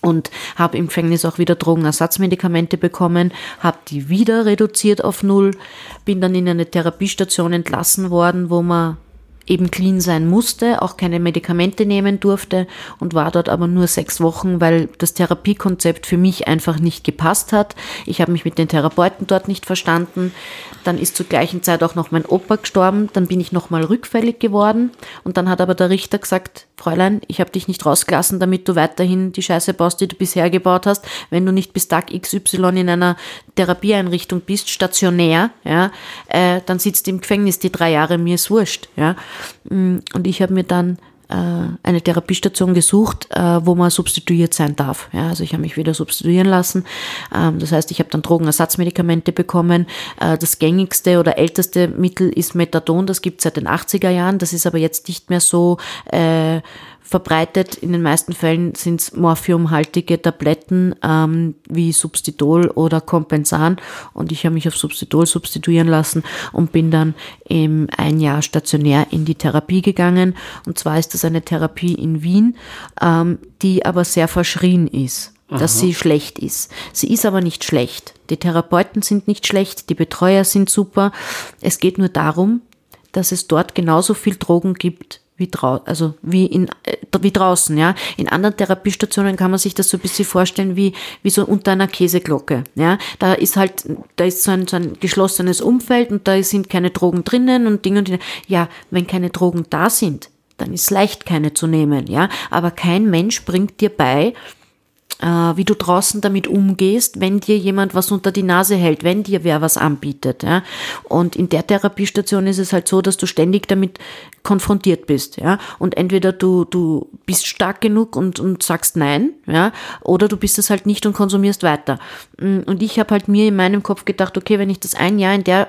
und habe im Gefängnis auch wieder Drogenersatzmedikamente bekommen, habe die wieder reduziert auf null, bin dann in eine Therapiestation entlassen worden, wo man eben clean sein musste, auch keine Medikamente nehmen durfte und war dort aber nur sechs Wochen, weil das Therapiekonzept für mich einfach nicht gepasst hat. Ich habe mich mit den Therapeuten dort nicht verstanden. Dann ist zur gleichen Zeit auch noch mein Opa gestorben. Dann bin ich nochmal rückfällig geworden und dann hat aber der Richter gesagt, Fräulein, ich habe dich nicht rausgelassen, damit du weiterhin die Scheiße baust, die du bisher gebaut hast. Wenn du nicht bis Tag XY in einer Therapieeinrichtung bist, stationär, ja, äh, dann sitzt du im Gefängnis die drei Jahre, mir ist wurscht. Ja. Mm, und ich habe mir dann äh, eine Therapiestation gesucht, äh, wo man substituiert sein darf. Ja, also ich habe mich wieder substituieren lassen. Ähm, das heißt, ich habe dann Drogenersatzmedikamente bekommen. Äh, das gängigste oder älteste Mittel ist Methadon, das gibt es seit den 80er Jahren. Das ist aber jetzt nicht mehr so äh, verbreitet. In den meisten Fällen sind es morphiumhaltige Tabletten ähm, wie Substitol oder Compensan und ich habe mich auf Substitol substituieren lassen und bin dann im ein Jahr stationär in die Therapie gegangen. Und zwar ist das eine Therapie in Wien, ähm, die aber sehr verschrien ist dass Aha. sie schlecht ist. Sie ist aber nicht schlecht. Die Therapeuten sind nicht schlecht, die Betreuer sind super. Es geht nur darum, dass es dort genauso viel Drogen gibt wie drau also wie in äh, wie draußen, ja. In anderen Therapiestationen kann man sich das so ein bisschen vorstellen wie wie so unter einer Käseglocke, ja. Da ist halt da ist so ein, so ein geschlossenes Umfeld und da sind keine Drogen drinnen und Dinge und Dinge. Ja, wenn keine Drogen da sind, dann ist leicht keine zu nehmen, ja. Aber kein Mensch bringt dir bei, äh, wie du draußen damit umgehst, wenn dir jemand was unter die Nase hält, wenn dir wer was anbietet. Ja? Und in der Therapiestation ist es halt so, dass du ständig damit konfrontiert bist. Ja? Und entweder du, du bist stark genug und, und sagst nein, ja? oder du bist es halt nicht und konsumierst weiter. Mm, und ich habe halt mir in meinem Kopf gedacht, okay, wenn ich das ein Jahr in der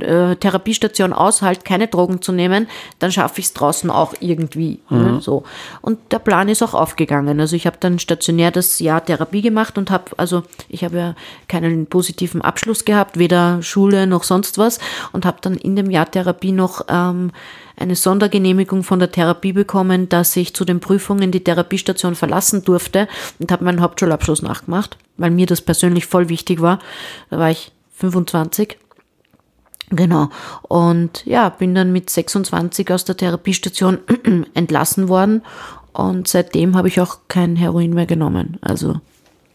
äh, Therapiestation aushalte, keine Drogen zu nehmen, dann schaffe ich es draußen auch irgendwie. Ne? Mhm. Ne? So. Und der Plan ist auch aufgegangen. Also ich habe dann stationär das Jahr Therapie gemacht und habe, also ich habe ja keinen positiven Abschluss gehabt, weder Schule noch sonst was, und habe dann in dem Jahr Therapie noch ähm, eine Sondergenehmigung von der Therapie bekommen, dass ich zu den Prüfungen die Therapiestation verlassen durfte und habe meinen Hauptschulabschluss nachgemacht, weil mir das persönlich voll wichtig war. Da war ich 25. Genau. Und ja, bin dann mit 26 aus der Therapiestation entlassen worden und seitdem habe ich auch kein Heroin mehr genommen. Also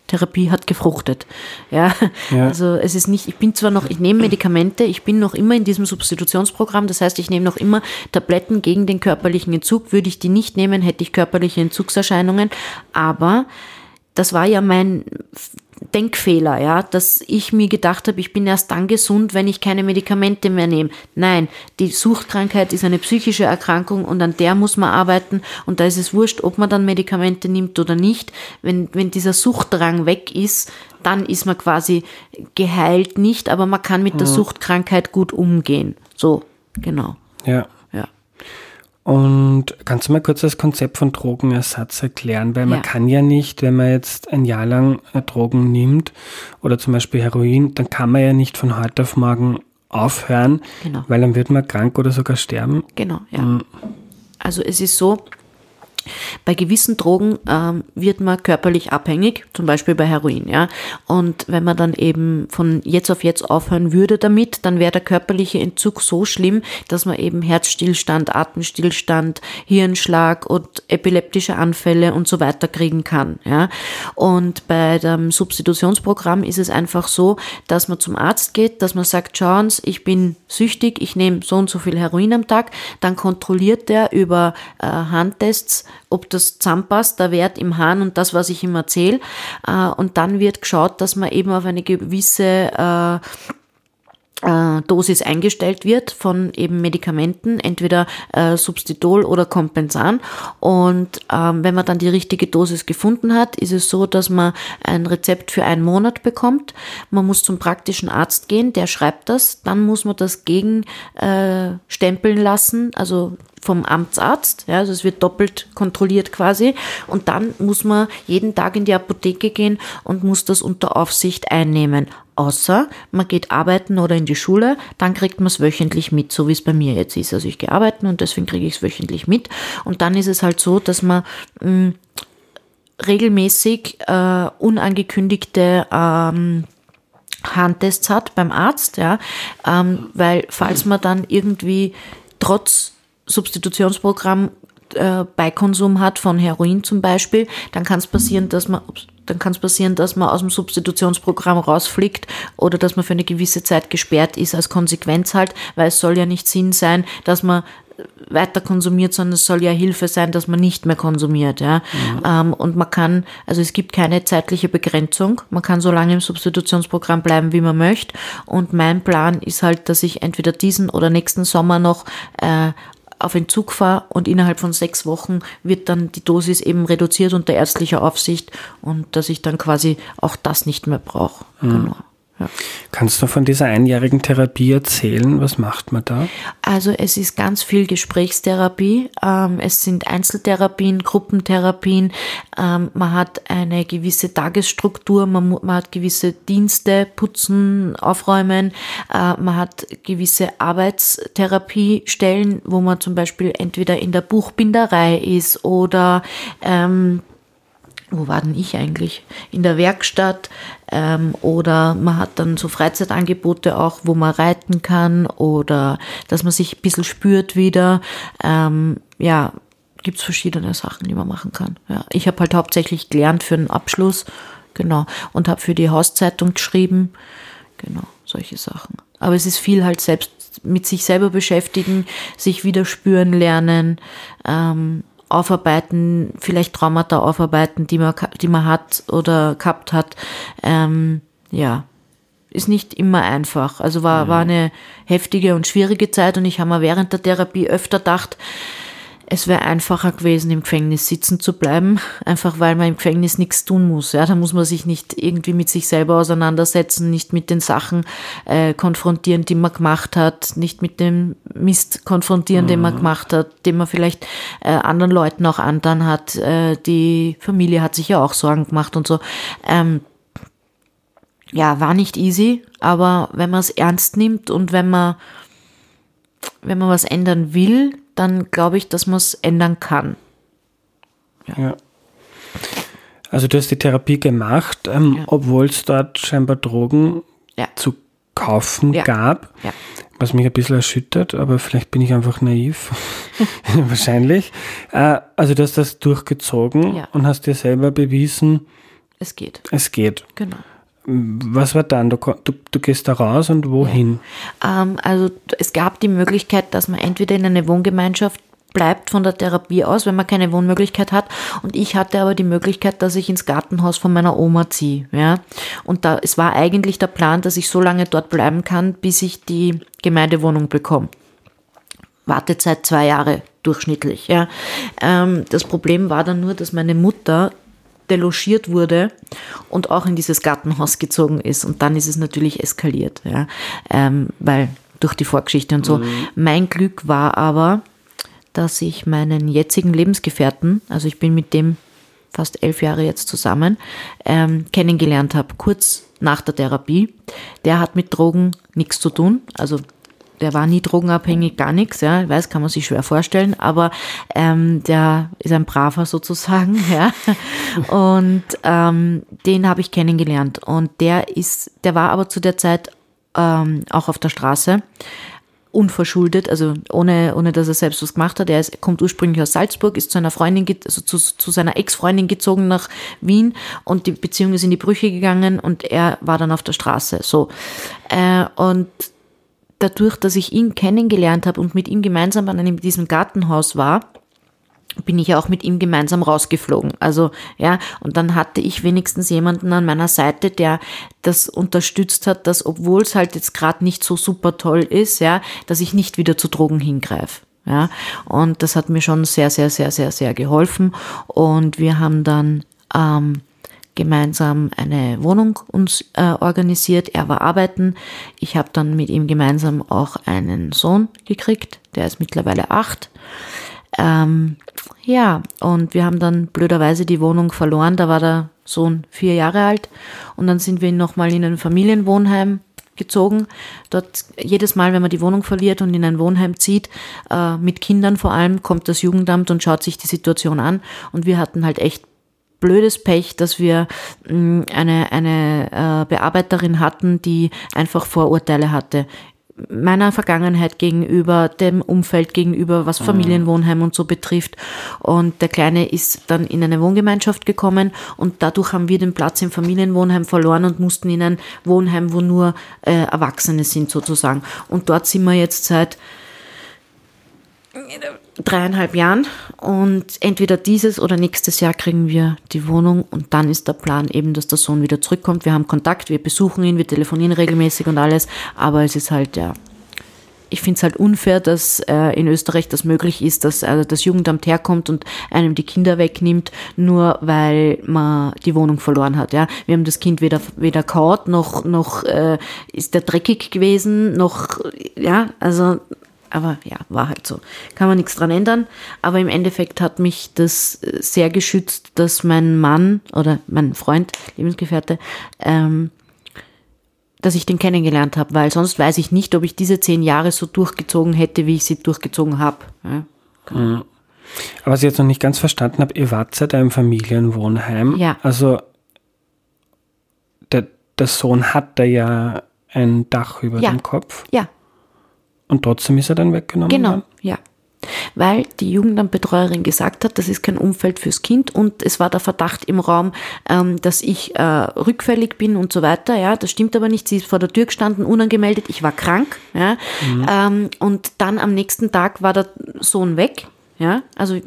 Therapie hat gefruchtet. Ja, ja, also es ist nicht, ich bin zwar noch, ich nehme Medikamente, ich bin noch immer in diesem Substitutionsprogramm, das heißt, ich nehme noch immer Tabletten gegen den körperlichen Entzug. Würde ich die nicht nehmen, hätte ich körperliche Entzugserscheinungen, aber das war ja mein Denkfehler, ja, dass ich mir gedacht habe, ich bin erst dann gesund, wenn ich keine Medikamente mehr nehme. Nein, die Suchtkrankheit ist eine psychische Erkrankung und an der muss man arbeiten und da ist es wurscht, ob man dann Medikamente nimmt oder nicht. Wenn, wenn dieser Suchtdrang weg ist, dann ist man quasi geheilt nicht, aber man kann mit der mhm. Suchtkrankheit gut umgehen. So, genau. Ja. Und kannst du mal kurz das Konzept von Drogenersatz erklären? Weil man ja. kann ja nicht, wenn man jetzt ein Jahr lang äh, Drogen nimmt oder zum Beispiel Heroin, dann kann man ja nicht von heute auf morgen aufhören, genau. weil dann wird man krank oder sogar sterben. Genau, ja. Mhm. Also es ist so, Bei gewissen Drogen ähm, wird man körperlich abhängig, zum Beispiel bei Heroin, ja. Und wenn man dann eben von jetzt auf jetzt aufhören würde damit, dann wäre der körperliche Entzug so schlimm, dass man eben Herzstillstand, Atemstillstand, Hirnschlag und epileptische Anfälle und so weiter kriegen kann, ja. Und bei dem Substitutionsprogramm ist es einfach so, dass man zum Arzt geht, dass man sagt, schauen Sie, ich bin süchtig, ich nehme so und so viel Heroin am Tag, dann kontrolliert der über äh, Handtests, ob das zusammenpasst, der Wert im Hahn und das, was ich ihm erzähle. Äh, und dann wird geschaut, dass man eben auf eine gewisse äh, Dosis eingestellt wird von eben Medikamenten, entweder äh, Substitol oder Kompensan. Und ähm, wenn man dann die richtige Dosis gefunden hat, ist es so, dass man ein Rezept für einen Monat bekommt. Man muss zum praktischen Arzt gehen, der schreibt das. Dann muss man das gegen äh, stempeln lassen, also vom Amtsarzt. Ja, also es wird doppelt kontrolliert quasi. Und dann muss man jeden Tag in die Apotheke gehen und muss das unter Aufsicht einnehmen. Außer man geht arbeiten oder in die Schule, dann kriegt man es wöchentlich mit, so wie es bei mir jetzt ist. Also ich gehe arbeiten und deswegen kriege ich es wöchentlich mit. Und dann ist es halt so, dass man mh, mm, regelmäßig äh, unangekündigte ähm, Handtests hat beim Arzt, ja, ähm, weil falls man dann irgendwie trotz Substitutionsprogramm äh, Beikonsum hat von Heroin zum Beispiel, dann kann es passieren, dass man dann kann es passieren, dass man aus dem Substitutionsprogramm rausfliegt oder dass man für eine gewisse Zeit gesperrt ist als Konsequenz halt, weil es soll ja nicht Sinn sein, dass man weiter konsumiert, sondern es soll ja Hilfe sein, dass man nicht mehr konsumiert. Ja? Mhm. Ähm, und man kann, also es gibt keine zeitliche Begrenzung. Man kann so lange im Substitutionsprogramm bleiben, wie man möchte. Und mein Plan ist halt, dass ich entweder diesen oder nächsten Sommer noch äh, auf Entzug fahre und innerhalb von sechs Wochen wird dann die Dosis eben reduziert unter ärztlicher Aufsicht und dass ich dann quasi auch das nicht mehr brauche. Mhm. Genau. Ja. Kannst du von dieser einjährigen Therapie erzählen? Was macht man da? Also es ist ganz viel Gesprächstherapie. Ähm, es sind Einzeltherapien, Gruppentherapien. Ähm, man hat eine gewisse Tagesstruktur, man, man hat gewisse Dienste, putzen, aufräumen. Äh, man hat gewisse Arbeitstherapiestellen, wo man zum Beispiel entweder in der Buchbinderei ist oder ähm, wo war denn ich eigentlich? In der Werkstatt ähm, oder man hat dann so Freizeitangebote auch, wo man reiten kann oder dass man sich ein bisschen spürt wieder. Ähm, ja, gibt's verschiedene Sachen, die man machen kann. Ja, ich habe halt hauptsächlich gelernt für einen Abschluss, genau, und habe für die Hauszeitung geschrieben, genau, solche Sachen. Aber es ist viel halt selbst mit sich selber beschäftigen, sich wieder spüren lernen. Ähm, aufarbeiten, vielleicht Traumata aufarbeiten, die man, die man hat oder gehabt hat. Ähm, ja, ist nicht immer einfach. Also war, war eine heftige und schwierige Zeit und ich habe mir während der Therapie öfter gedacht, es wäre einfacher gewesen, im Gefängnis sitzen zu bleiben, einfach weil man im Gefängnis nichts tun muss. Ja, da muss man sich nicht irgendwie mit sich selber auseinandersetzen, nicht mit den Sachen äh, konfrontieren, die man gemacht hat, nicht mit dem Mist konfrontieren, mhm. den man mhm. gemacht hat, den man vielleicht äh, anderen Leuten auch andern hat. Äh, die Familie hat sich ja auch Sorgen gemacht und so. Ähm, ja, war nicht easy, aber wenn man es ernst nimmt und wenn man wenn man was ändern will, dann glaube ich, dass man es ändern kann. Ja. ja. Also du hast die Therapie gemacht, ähm, ja. obwohl es dort scheinbar Drogen ja. zu kaufen gab, was mich ein bisschen erschüttert, aber vielleicht bin ich einfach naiv. Wahrscheinlich. Äh, also du hast das durchgezogen und hast dir selber bewiesen, es geht. Es geht. Genau. Was war dann? Du, du, du gehst da raus und wohin? Ähm, also es gab die Möglichkeit, dass man entweder in eine Wohngemeinschaft bleibt von der Therapie aus, wenn man keine Wohnmöglichkeit hat. Und ich hatte aber die Möglichkeit, dass ich ins Gartenhaus von meiner Oma ziehe. Ja? Und da, es war eigentlich der Plan, dass ich so lange dort bleiben kann, bis ich die Gemeindewohnung bekomme. Wartezeit zwei Jahre durchschnittlich. Ja. Ähm, das Problem war dann nur, dass meine Mutter delogiert wurde und auch in dieses Gartenhaus gezogen ist. Und dann ist es natürlich eskaliert, ja, ähm, weil durch die Vorgeschichte und so. Mhm. Mein Glück war aber, dass ich meinen jetzigen Lebensgefährten, also ich bin mit dem fast elf Jahre jetzt zusammen, ähm, kennengelernt habe, kurz nach der Therapie. Der hat mit Drogen nichts zu tun, also der war nie drogenabhängig, gar nichts, ja, ich weiß, kann man sich schwer vorstellen, aber ähm, der ist ein braver sozusagen, ja. Und ähm, den habe ich kennengelernt. Und der ist, der war aber zu der Zeit ähm, auch auf der Straße unverschuldet, also ohne, ohne dass er selbst was gemacht hat. Er ist, kommt ursprünglich aus Salzburg, ist zu einer Freundin, also zu, zu seiner Ex-Freundin gezogen nach Wien und die Beziehung ist in die Brüche gegangen und er war dann auf der Straße. So. Äh, und dadurch, dass ich ihn kennengelernt habe und mit ihm gemeinsam an einem, diesem Gartenhaus war, bin ich ja auch mit ihm gemeinsam rausgeflogen. Also, ja, und dann hatte ich wenigstens jemanden an meiner Seite, der das unterstützt hat, dass obwohl es halt jetzt gerade nicht so super toll ist, ja, dass ich nicht wieder zu Drogen hingreife. Ja, und das hat mir schon sehr, sehr, sehr, sehr, sehr geholfen. Und wir haben dann ähm, gemeinsam eine Wohnung uns äh, organisiert. Er war arbeiten. Ich habe dann mit ihm gemeinsam auch einen Sohn gekriegt. Der ist mittlerweile acht. Ähm, ja, und wir haben dann blöderweise die Wohnung verloren. Da war der Sohn vier Jahre alt. Und dann sind wir nochmal in ein Familienwohnheim gezogen. Dort jedes Mal, wenn man die Wohnung verliert und in ein Wohnheim zieht, äh, mit Kindern vor allem, kommt das Jugendamt und schaut sich die Situation an. Und wir hatten halt echt blödes Pech, dass wir mm, eine, eine äh, Bearbeiterin hatten, die einfach Vorurteile hatte meiner Vergangenheit gegenüber, dem Umfeld gegenüber, was mhm. Familienwohnheim und so betrifft. Und der Kleine ist dann in eine Wohngemeinschaft gekommen und dadurch haben wir den Platz im Familienwohnheim verloren und mussten in ein Wohnheim, wo nur äh, Erwachsene sind sozusagen. Und dort sind wir jetzt seit dreieinhalb Jahren und entweder dieses oder nächstes Jahr kriegen wir die Wohnung und dann ist der Plan eben, dass der Sohn wieder zurückkommt. Wir haben Kontakt, wir besuchen ihn, wir telefonieren regelmäßig und alles, aber es ist halt, ja, ich finde es halt unfair, dass äh, in Österreich das möglich ist, dass äh, das Jugendamt herkommt und einem die Kinder wegnimmt, nur weil man die Wohnung verloren hat. Ja, wir haben das Kind weder weder kaut noch noch äh, ist der dreckig gewesen, noch ja, also aber ja, war halt so. Kann man nichts dran ändern. Aber im Endeffekt hat mich das äh, sehr geschützt, dass mein Mann oder mein Freund, Lebensgefährte, ähm, dass ich den kennengelernt habe, weil sonst weiß ich nicht, ob ich diese zehn Jahre so durchgezogen hätte, wie ich sie durchgezogen habe. Ja. Mhm. Aber was ich jetzt noch nicht ganz verstanden habe, ihr wart seit einem Familienwohnheim. Ja. Also der, der Sohn hat da ja ein Dach über ja. dem Kopf. Ja. Und trotzdem ist er dann weggenommen Genau, worden? ja. Weil die Jugendamtbetreuerin gesagt hat, das ist kein Umfeld fürs Kind und es war der Verdacht im Raum, ähm, dass ich äh, rückfällig bin und so weiter. Ja, das stimmt aber nicht. Sie ist vor der Tür gestanden, unangemeldet. Ich war krank. Ja, mhm. ähm, und dann am nächsten Tag war der Sohn weg. Ja, also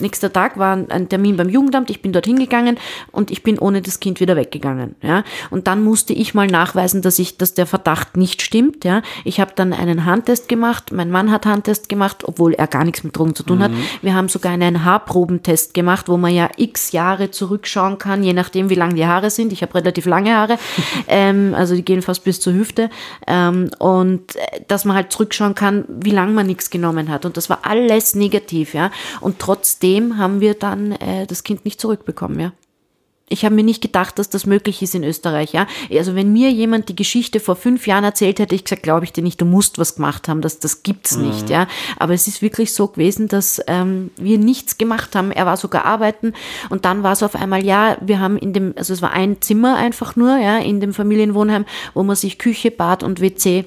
nächster Tag war ein Termin beim Jugendamt, ich bin dorthin gegangen und ich bin ohne das Kind wieder weggegangen. Ja? Und dann musste ich mal nachweisen, dass ich, dass der Verdacht nicht stimmt. Ja? Ich habe dann einen Handtest gemacht, mein Mann hat Handtest gemacht, obwohl er gar nichts mit Drogen zu tun mhm. hat. Wir haben sogar einen Haarprobentest gemacht, wo man ja x Jahre zurückschauen kann, je nachdem, wie lang die Haare sind. Ich habe relativ lange Haare, ähm, also die gehen fast bis zur Hüfte. Ähm, und äh, dass man halt zurückschauen kann, wie lange man nichts genommen hat. Und das war alles negativ. Ja? Und trotzdem trotzdem haben wir dann äh, das Kind nicht zurückbekommen, ja. Ich habe mir nicht gedacht, dass das möglich ist in Österreich, ja. Also wenn mir jemand die Geschichte vor fünf Jahren erzählt hätte, ich gesagt, glaube ich dir nicht, du musst was gemacht haben, das, das gibt's mhm. nicht, ja. Aber es ist wirklich so gewesen, dass ähm, wir nichts gemacht haben. Er war sogar arbeiten und dann war es auf einmal, ja, wir haben in dem, also es war ein Zimmer einfach nur, ja, in dem Familienwohnheim, wo man sich Küche, Bad und WC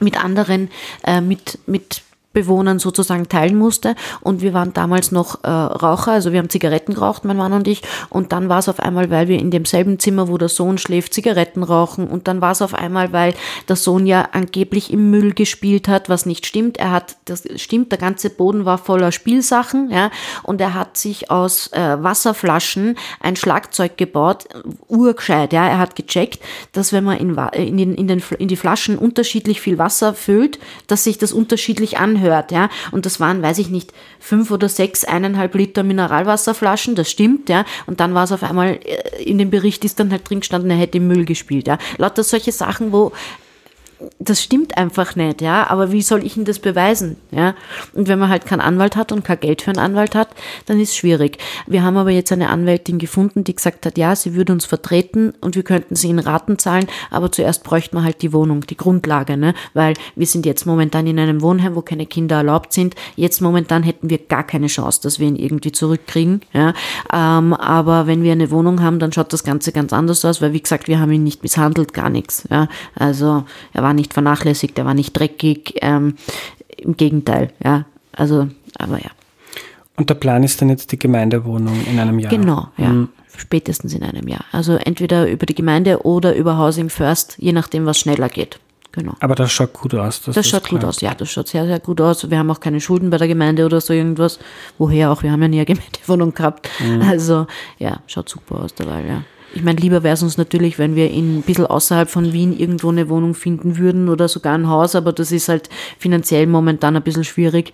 mit anderen, äh, mit, mit Bewohnern sozusagen teilen musste. Und wir waren damals noch äh, Raucher, also wir haben Zigaretten geraucht, mein Mann und ich. Und dann war es auf einmal, weil wir in demselben Zimmer, wo der Sohn schläft, Zigaretten rauchen. Und dann war es auf einmal, weil der Sohn ja angeblich im Müll gespielt hat, was nicht stimmt. Er hat, das stimmt, der ganze Boden war voller Spielsachen, ja. Und er hat sich aus äh, Wasserflaschen ein Schlagzeug gebaut, urgescheit, ja. Er hat gecheckt, dass wenn man in, in, den, in, den, in die Flaschen unterschiedlich viel Wasser füllt, dass sich das unterschiedlich anhört hört, ja. Und das waren, weiß ich nicht, fünf oder sechs, eineinhalb Liter Mineralwasserflaschen, das stimmt, ja. Und dann war es auf einmal, äh, in dem Bericht ist dann halt drin gestanden, er hätte im Müll gespielt, ja. Lauter solche Sachen, wo das stimmt einfach nicht, ja. Aber wie soll ich Ihnen das beweisen, ja? Und wenn man halt keinen Anwalt hat und kein Geld für einen Anwalt hat, dann ist es schwierig. Wir haben aber jetzt eine Anwältin gefunden, die gesagt hat, ja, sie würde uns vertreten und wir könnten sie in Raten zahlen, aber zuerst bräuchte man halt die Wohnung, die Grundlage, ne? Weil wir sind jetzt momentan in einem Wohnheim, wo keine Kinder erlaubt sind. Jetzt momentan hätten wir gar keine Chance, dass wir ihn irgendwie zurückkriegen, ja. Ähm, aber wenn wir eine Wohnung haben, dann schaut das Ganze ganz anders aus, weil wie gesagt, wir haben ihn nicht misshandelt, gar nichts, ja. Also er war nicht vernachlässigt, er war nicht dreckig, ähm, im Gegenteil, ja. Also, aber ja. Und der Plan ist dann jetzt die Gemeindewohnung in einem Jahr? Genau, ja. Mhm. Spätestens in einem Jahr. Also entweder über die Gemeinde oder über Housing First, je nachdem, was schneller geht. Genau. Aber das schaut gut aus. Das, das schaut gut aus, ja, das schaut sehr, sehr gut aus. Wir haben auch keine Schulden bei der Gemeinde oder so irgendwas. Woher auch, wir haben ja nie eine Gemeindewohnung gehabt. Mhm. Also, ja, schaut super aus dabei, ja. Ich meine, lieber wäre es uns natürlich, wenn wir in ein bisschen außerhalb von Wien irgendwo eine Wohnung finden würden oder sogar ein Haus, aber das ist halt finanziell momentan ein bisschen schwierig.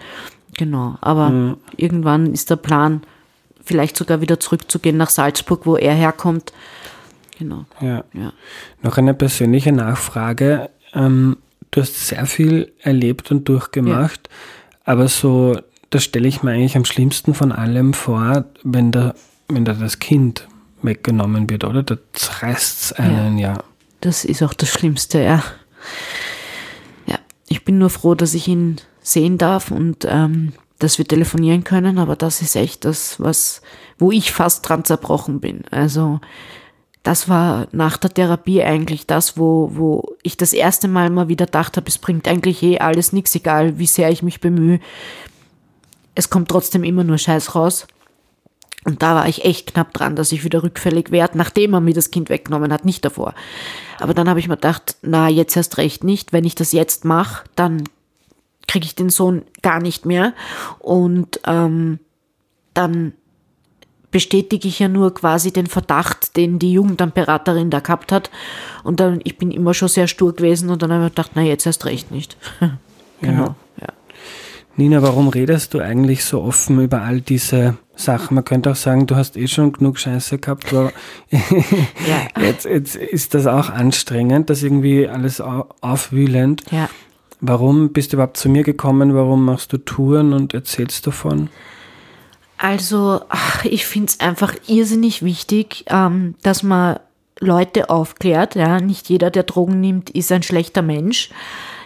Genau, aber mhm. irgendwann ist der Plan, vielleicht sogar wieder zurückzugehen nach Salzburg, wo er herkommt. Genau. Ja. ja. Noch eine persönliche Nachfrage. Ähm, du hast sehr viel erlebt und durchgemacht, ja. aber so, das stelle ich mir eigentlich am schlimmsten von allem vor, wenn da, wenn da das Kind weggenommen wird, oder? Da zerreißt es einen, ja. ja. Das ist auch das Schlimmste, ja. Ja, ich bin nur froh, dass ich ihn sehen darf und ähm, dass wir telefonieren können, aber das ist echt das, was, wo ich fast dran zerbrochen bin. Also das war nach der Therapie eigentlich das, wo, wo ich das erste Mal mal wieder dachte, es bringt eigentlich eh alles nichts, egal wie sehr ich mich bemühe. Es kommt trotzdem immer nur Scheiß raus. Und da war ich echt knapp dran, dass ich wieder rückfällig werde, nachdem er mir das Kind weggenommen hat, nicht davor. Aber dann habe ich mir gedacht, na, jetzt erst recht nicht. Wenn ich das jetzt mache, dann kriege ich den Sohn gar nicht mehr. Und ähm, dann bestätige ich ja nur quasi den Verdacht, den die Jugendamtberaterin da gehabt hat. Und dann, ich bin immer schon sehr stur gewesen und dann habe ich mir gedacht, na, jetzt erst recht nicht. genau, ja. Nina, warum redest du eigentlich so offen über all diese Sachen? Man könnte auch sagen, du hast eh schon genug Scheiße gehabt. Aber ja. jetzt, jetzt ist das auch anstrengend, das irgendwie alles aufwühlend. Ja. Warum bist du überhaupt zu mir gekommen? Warum machst du Touren und erzählst davon? Also, ach, ich finde es einfach irrsinnig wichtig, ähm, dass man Leute aufklärt. Ja, nicht jeder, der Drogen nimmt, ist ein schlechter Mensch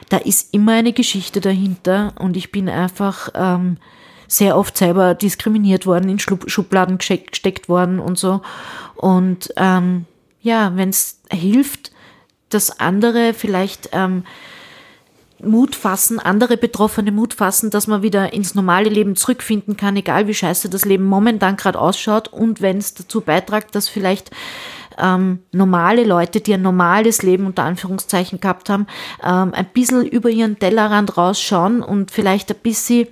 da ist immer eine Geschichte dahinter und ich bin einfach ähm, sehr oft selber diskriminiert worden, in Schubladen gesteckt worden und so. Und ähm, ja, wenn es hilft, dass andere vielleicht ähm, Mut fassen, andere Betroffene Mut fassen, dass man wieder ins normale Leben zurückfinden kann, egal wie scheiße das Leben momentan gerade ausschaut und wenn es dazu beiträgt, dass vielleicht ähm, normale Leute, die ein normales Leben unter Anführungszeichen gehabt haben, ähm, ein bisschen über ihren Tellerrand rausschauen und vielleicht ein bisschen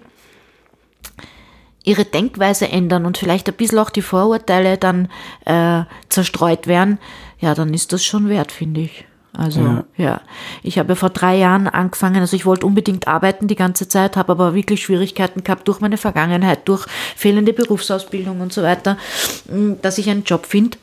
ihre Denkweise ändern und vielleicht ein bisschen auch die Vorurteile dann äh, zerstreut werden, ja, dann ist das schon wert, finde ich. Also ja. ja. ich habe vor drei Jahren angefangen, also ich wollte unbedingt arbeiten die ganze Zeit, habe aber wirklich Schwierigkeiten gehabt durch meine Vergangenheit, durch fehlende Berufsausbildung und so weiter, dass ich einen Job finde.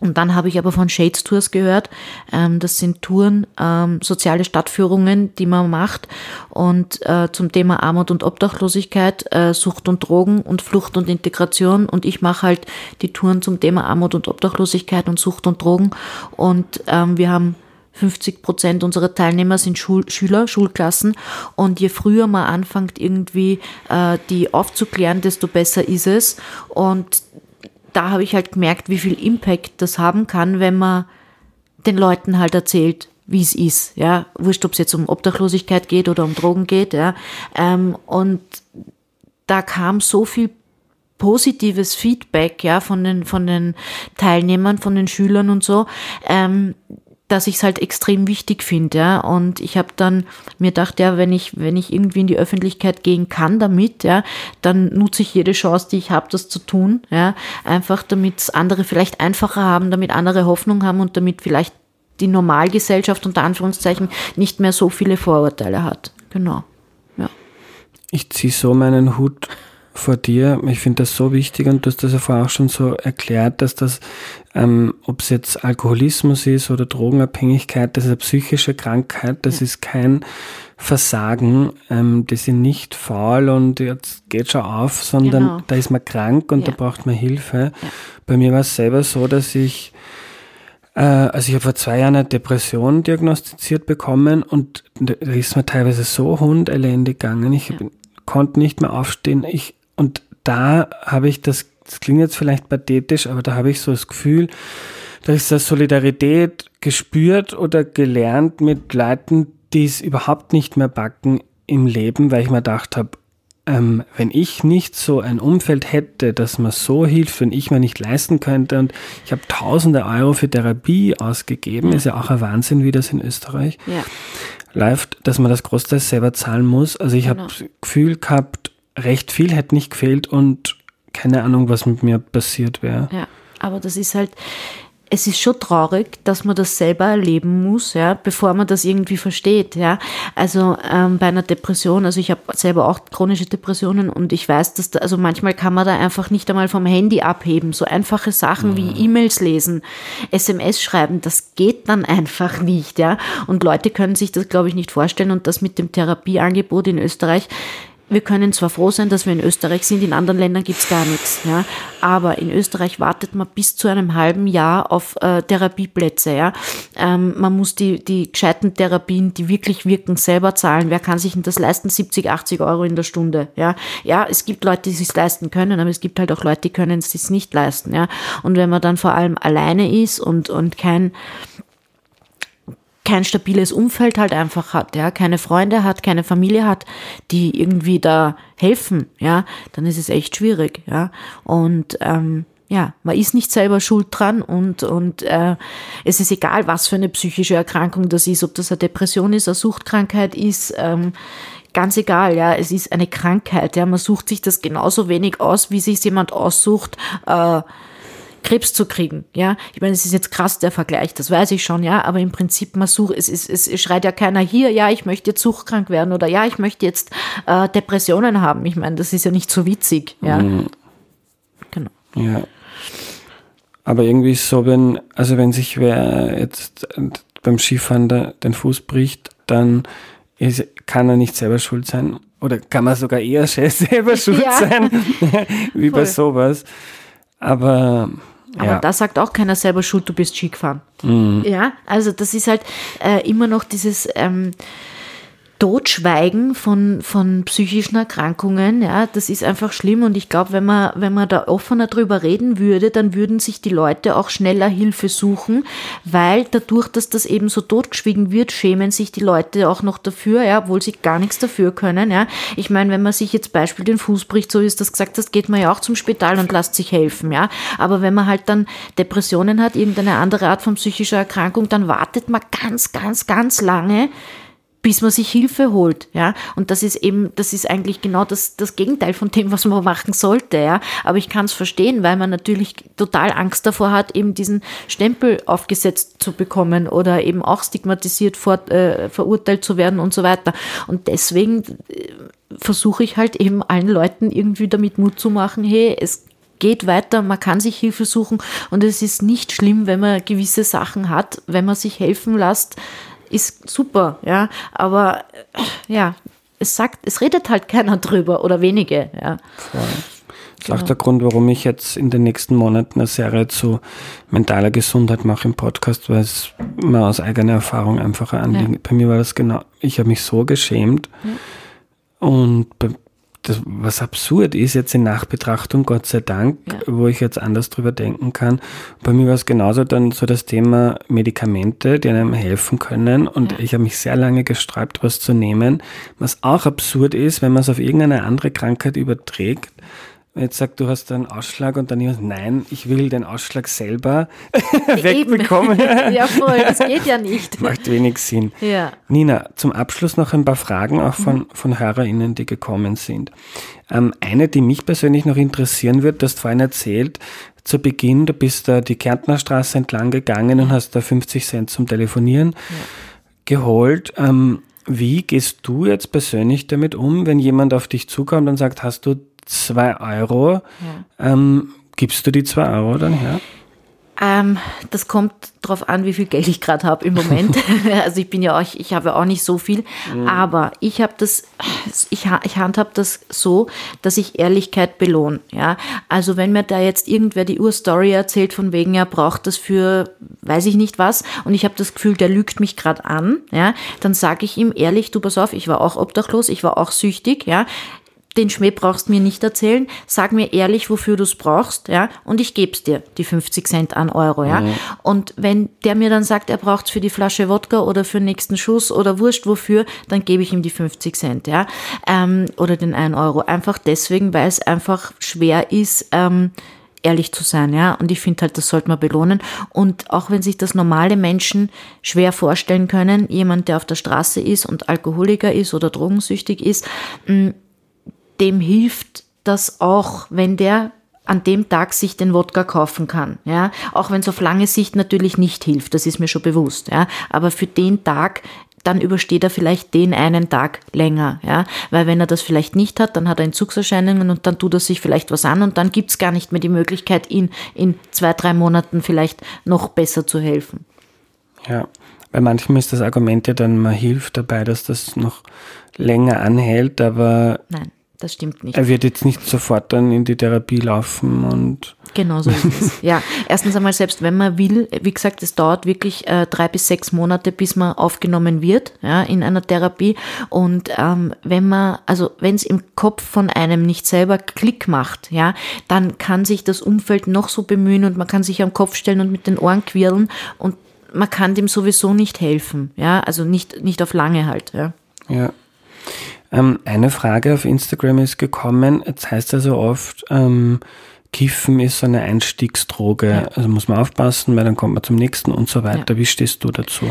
Und dann habe ich aber von Shades Tours gehört. Ähm, das sind Touren, ähm, soziale Stadtführungen, die man macht. Und äh, zum Thema Armut und Obdachlosigkeit, äh, Sucht und Drogen und Flucht und Integration. Und ich mache halt die Touren zum Thema Armut und Obdachlosigkeit und Sucht und Drogen. Und ähm, wir haben 50 Prozent unserer Teilnehmer sind Schul Schüler, Schulklassen. Und je früher man anfängt, irgendwie äh, die aufzuklären, desto besser ist es. Und da habe ich halt gemerkt, wie viel Impact das haben kann, wenn man den Leuten halt erzählt, wie es ist, ja, wurscht, ob es jetzt um Obdachlosigkeit geht oder um Drogen geht, ja, ähm, und da kam so viel positives Feedback, ja, von den, von den Teilnehmern, von den Schülern und so, ähm, dass ich es halt extrem wichtig finde, ja. Und ich habe dann mir gedacht, ja, wenn ich, wenn ich irgendwie in die Öffentlichkeit gehen kann damit, ja, dann nutze ich jede Chance, die ich habe, das zu tun, ja. Einfach damit andere vielleicht einfacher haben, damit andere Hoffnung haben und damit vielleicht die Normalgesellschaft unter Anführungszeichen nicht mehr so viele Vorurteile hat. Genau. Ja. Ich ziehe so meinen Hut vor dir. Ich finde das so wichtig und du hast das ja vorher auch schon so erklärt, dass das, ähm, ob es jetzt Alkoholismus ist oder Drogenabhängigkeit, das ist eine psychische Krankheit, das ist kein Versagen, ähm, die sind nicht faul und jetzt geht schon auf, sondern genau. da ist man krank und ja. da braucht man Hilfe. Ja. Bei mir war es selber so, dass ich äh, also ich habe vor zwei Jahren eine Depression diagnostiziert bekommen und da ist mir teilweise so hundelendig gegangen. Ich ja. konnte nicht mehr aufstehen. Ich, und da habe ich das, das klingt jetzt vielleicht pathetisch, aber da habe ich so das Gefühl, da ist das Solidarität gespürt oder gelernt mit Leuten, die es überhaupt nicht mehr backen im Leben, weil ich mir gedacht habe, ähm, wenn ich nicht so ein Umfeld hätte, dass mir so hilft, wenn ich mir nicht leisten könnte und ich habe tausende Euro für Therapie ausgegeben, ja. ist ja auch ein Wahnsinn, wie das in Österreich ja. läuft, dass man das Großteil selber zahlen muss. Also ich genau. habe das Gefühl gehabt, recht viel hätte nicht gefehlt und keine Ahnung, was mit mir passiert wäre. Ja, aber das ist halt, es ist schon traurig, dass man das selber erleben muss, ja, bevor man das irgendwie versteht, ja. Also ähm, bei einer Depression, also ich habe selber auch chronische Depressionen und ich weiß, dass da, also manchmal kann man da einfach nicht einmal vom Handy abheben. So einfache Sachen mhm. wie E-Mails lesen, SMS schreiben, das geht dann einfach nicht, ja. Und Leute können sich das, glaube ich, nicht vorstellen und das mit dem Therapieangebot in Österreich wir können zwar froh sein, dass wir in Österreich sind, in anderen Ländern gibt's gar nichts. Ja? Aber in Österreich wartet man bis zu einem halben Jahr auf äh, Therapieplätze. Ja? Ähm, man muss die, die gescheiten Therapien, die wirklich wirken, selber zahlen. Wer kann sich denn das leisten? 70, 80 Euro in der Stunde. Ja, ja es gibt Leute, die es sich leisten können, aber es gibt halt auch Leute, die können es sich nicht leisten. Ja? Und wenn man dann vor allem alleine ist und, und kein kein stabiles Umfeld halt einfach hat, ja, keine Freunde hat, keine Familie hat, die irgendwie da helfen, ja, dann ist es echt schwierig, ja. Und ähm, ja, man ist nicht selber schuld dran und, und äh, es ist egal, was für eine psychische Erkrankung das ist, ob das eine Depression ist, eine Suchtkrankheit ist, ähm, ganz egal, ja, es ist eine Krankheit, ja, man sucht sich das genauso wenig aus, wie sich jemand aussucht, äh, Krebs zu kriegen. Ja, ich meine, es ist jetzt krass der Vergleich, das weiß ich schon, ja, aber im Prinzip man sucht, es, ist, es schreit ja keiner hier, ja, ich möchte jetzt suchtkrank werden oder ja, ich möchte jetzt äh, Depressionen haben. Ich meine, das ist ja nicht so witzig, ja. Mhm. Genau. Ja. Aber irgendwie ist so, wenn, also wenn sich wer jetzt beim Skifahren den Fuß bricht, dann ist, kann er nicht selber schuld sein. Oder kann man sogar eher selber schuld ja. sein, wie Voll. bei sowas. Aber aber ja. da sagt auch keiner selber schuld, du bist Ski gefahren. Mhm. Ja, also das ist halt äh, immer noch dieses, ähm, Totschweigen von, von psychischen Erkrankungen, ja, das ist einfach schlimm und ich glaube, wenn man, wenn man da offener drüber reden würde, dann würden sich die Leute auch schneller Hilfe suchen, weil dadurch, dass das eben so totgeschwiegen wird, schämen sich die Leute auch noch dafür, ja, obwohl sie gar nichts dafür können, ja. Ich meine, wenn man sich jetzt Beispiel den Fuß bricht, so ist das gesagt, das geht man ja auch zum Spital und lässt sich helfen, ja. Aber wenn man halt dann Depressionen hat, irgendeine andere Art von psychischer Erkrankung, dann wartet man ganz, ganz, ganz lange, bis man sich Hilfe holt, ja. Und das ist eben, das ist eigentlich genau das, das Gegenteil von dem, was man machen sollte, ja. Aber ich kann es verstehen, weil man natürlich total Angst davor hat, eben diesen Stempel aufgesetzt zu bekommen oder eben auch stigmatisiert vor, äh, verurteilt zu werden und so weiter. Und deswegen äh, versuche ich halt eben allen Leuten irgendwie damit Mut zu machen, hey, es geht weiter, man kann sich Hilfe suchen und es ist nicht schlimm, wenn man gewisse Sachen hat, wenn man sich helfen lässt ist super, ja, aber ja, es sagt, es redet halt keiner drüber oder wenige, ja. Voll. Das ist genau. auch der Grund, warum ich jetzt in den nächsten Monaten eine Serie zu mentaler Gesundheit mache im Podcast, weil es mir aus eigener Erfahrung einfach anliegt. Ja. Bei mir war das genau, ich habe mich so geschämt ja. und bei, das, was absurd ist jetzt in Nachbetrachtung, Gott sei Dank, ja. wo ich jetzt anders drüber denken kann. Bei mir war es genauso dann so das Thema Medikamente, die einem helfen können. Und ja. ich habe mich sehr lange gesträubt, was zu nehmen. Was auch absurd ist, wenn man es auf irgendeine andere Krankheit überträgt, jetzt sagt, du hast einen Ausschlag und dann jemand, nein, ich will den Ausschlag selber wegbekommen. ja, voll, das geht ja nicht. Macht wenig Sinn. Ja. Nina, zum Abschluss noch ein paar Fragen auch von, mhm. von HörerInnen, die gekommen sind. Ähm, eine, die mich persönlich noch interessieren wird, du hast vorhin erzählt, zu Beginn, du bist da die Kärntnerstraße entlang gegangen und hast da 50 Cent zum Telefonieren ja. geholt. Ähm, wie gehst du jetzt persönlich damit um, wenn jemand auf dich zukommt und sagt, hast du zwei Euro. Ja. Ähm, gibst du die zwei Euro dann her? Ähm, das kommt darauf an, wie viel Geld ich gerade habe im Moment. also ich bin ja auch, ich habe ja auch nicht so viel, mhm. aber ich habe das, ich, ich handhabe das so, dass ich Ehrlichkeit belohne. Ja, also wenn mir da jetzt irgendwer die Urstory erzählt von wegen, er braucht das für, weiß ich nicht was, und ich habe das Gefühl, der lügt mich gerade an, ja, dann sage ich ihm ehrlich, du pass auf, ich war auch obdachlos, ich war auch süchtig, ja, den Schmäh brauchst mir nicht erzählen. Sag mir ehrlich, wofür du es brauchst, ja, und ich geb's dir, die 50 Cent an Euro, ja. Mhm. Und wenn der mir dann sagt, er braucht's für die Flasche Wodka oder für den nächsten Schuss oder wurscht wofür, dann gebe ich ihm die 50 Cent, ja, ähm, oder den 1 Euro. Einfach deswegen, weil es einfach schwer ist, ähm, ehrlich zu sein, ja. Und ich finde halt, das sollte man belohnen. Und auch wenn sich das normale Menschen schwer vorstellen können, jemand, der auf der Straße ist und Alkoholiker ist oder drogensüchtig ist, mm, dem hilft das auch, wenn der an dem Tag sich den Wodka kaufen kann, ja, auch wenn es auf lange Sicht natürlich nicht hilft, das ist mir schon bewusst, ja, aber für den Tag dann übersteht er vielleicht den einen Tag länger, ja, weil wenn er das vielleicht nicht hat, dann hat er Entzugserscheinungen und dann tut er sich vielleicht was an und dann gibt's gar nicht mehr die Möglichkeit, ihn in zwei, drei Monaten vielleicht noch besser zu helfen. Ja, weil manchmal ist das Argument ja dann, man hilft dabei, dass das noch länger anhält, aber Nein das stimmt nicht. Er wird jetzt nicht sofort dann in die Therapie laufen und. Genau so ist es. Ja, erstens einmal, selbst wenn man will, wie gesagt, es dauert wirklich äh, drei bis sechs Monate, bis man aufgenommen wird, ja, in einer Therapie. Und ähm, wenn man, also wenn es im Kopf von einem nicht selber Klick macht, ja, dann kann sich das Umfeld noch so bemühen und man kann sich am Kopf stellen und mit den Ohren quirlen und man kann dem sowieso nicht helfen, ja, also nicht, nicht auf lange halt, ja. Ja. Ähm, eine Frage auf Instagram ist gekommen. Jetzt heißt also oft, ähm, Kiffen ist so eine Einstiegsdroge. Ja. Also muss man aufpassen, weil dann kommt man zum nächsten und so weiter. Ja. Wie stehst du dazu?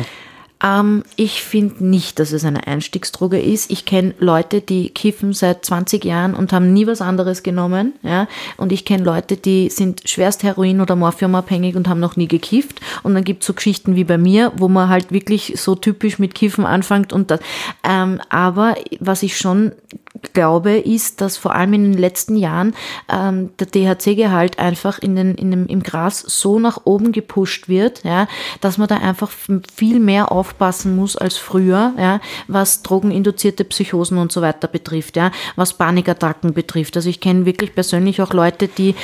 Ähm, ich finde nicht, dass es eine Einstiegsdroge ist. Ich kenne Leute, die kiffen seit 20 Jahren und haben nie was anderes genommen. Ja? Und ich kenne Leute, die sind schwerst Heroin- oder Morphiumabhängig und haben noch nie gekifft. Und dann gibt es so Geschichten wie bei mir, wo man halt wirklich so typisch mit Kiffen anfängt. Und das. Ähm, aber was ich schon glaube, ist, dass vor allem in den letzten Jahren ähm, der THC-Gehalt einfach in den, in dem, im Gras so nach oben gepusht wird, ja, dass man da einfach viel mehr aufpassen muss als früher, ja, was drogeninduzierte Psychosen und so weiter betrifft, ja, was Panikattacken betrifft. Also ich kenne wirklich persönlich auch Leute, die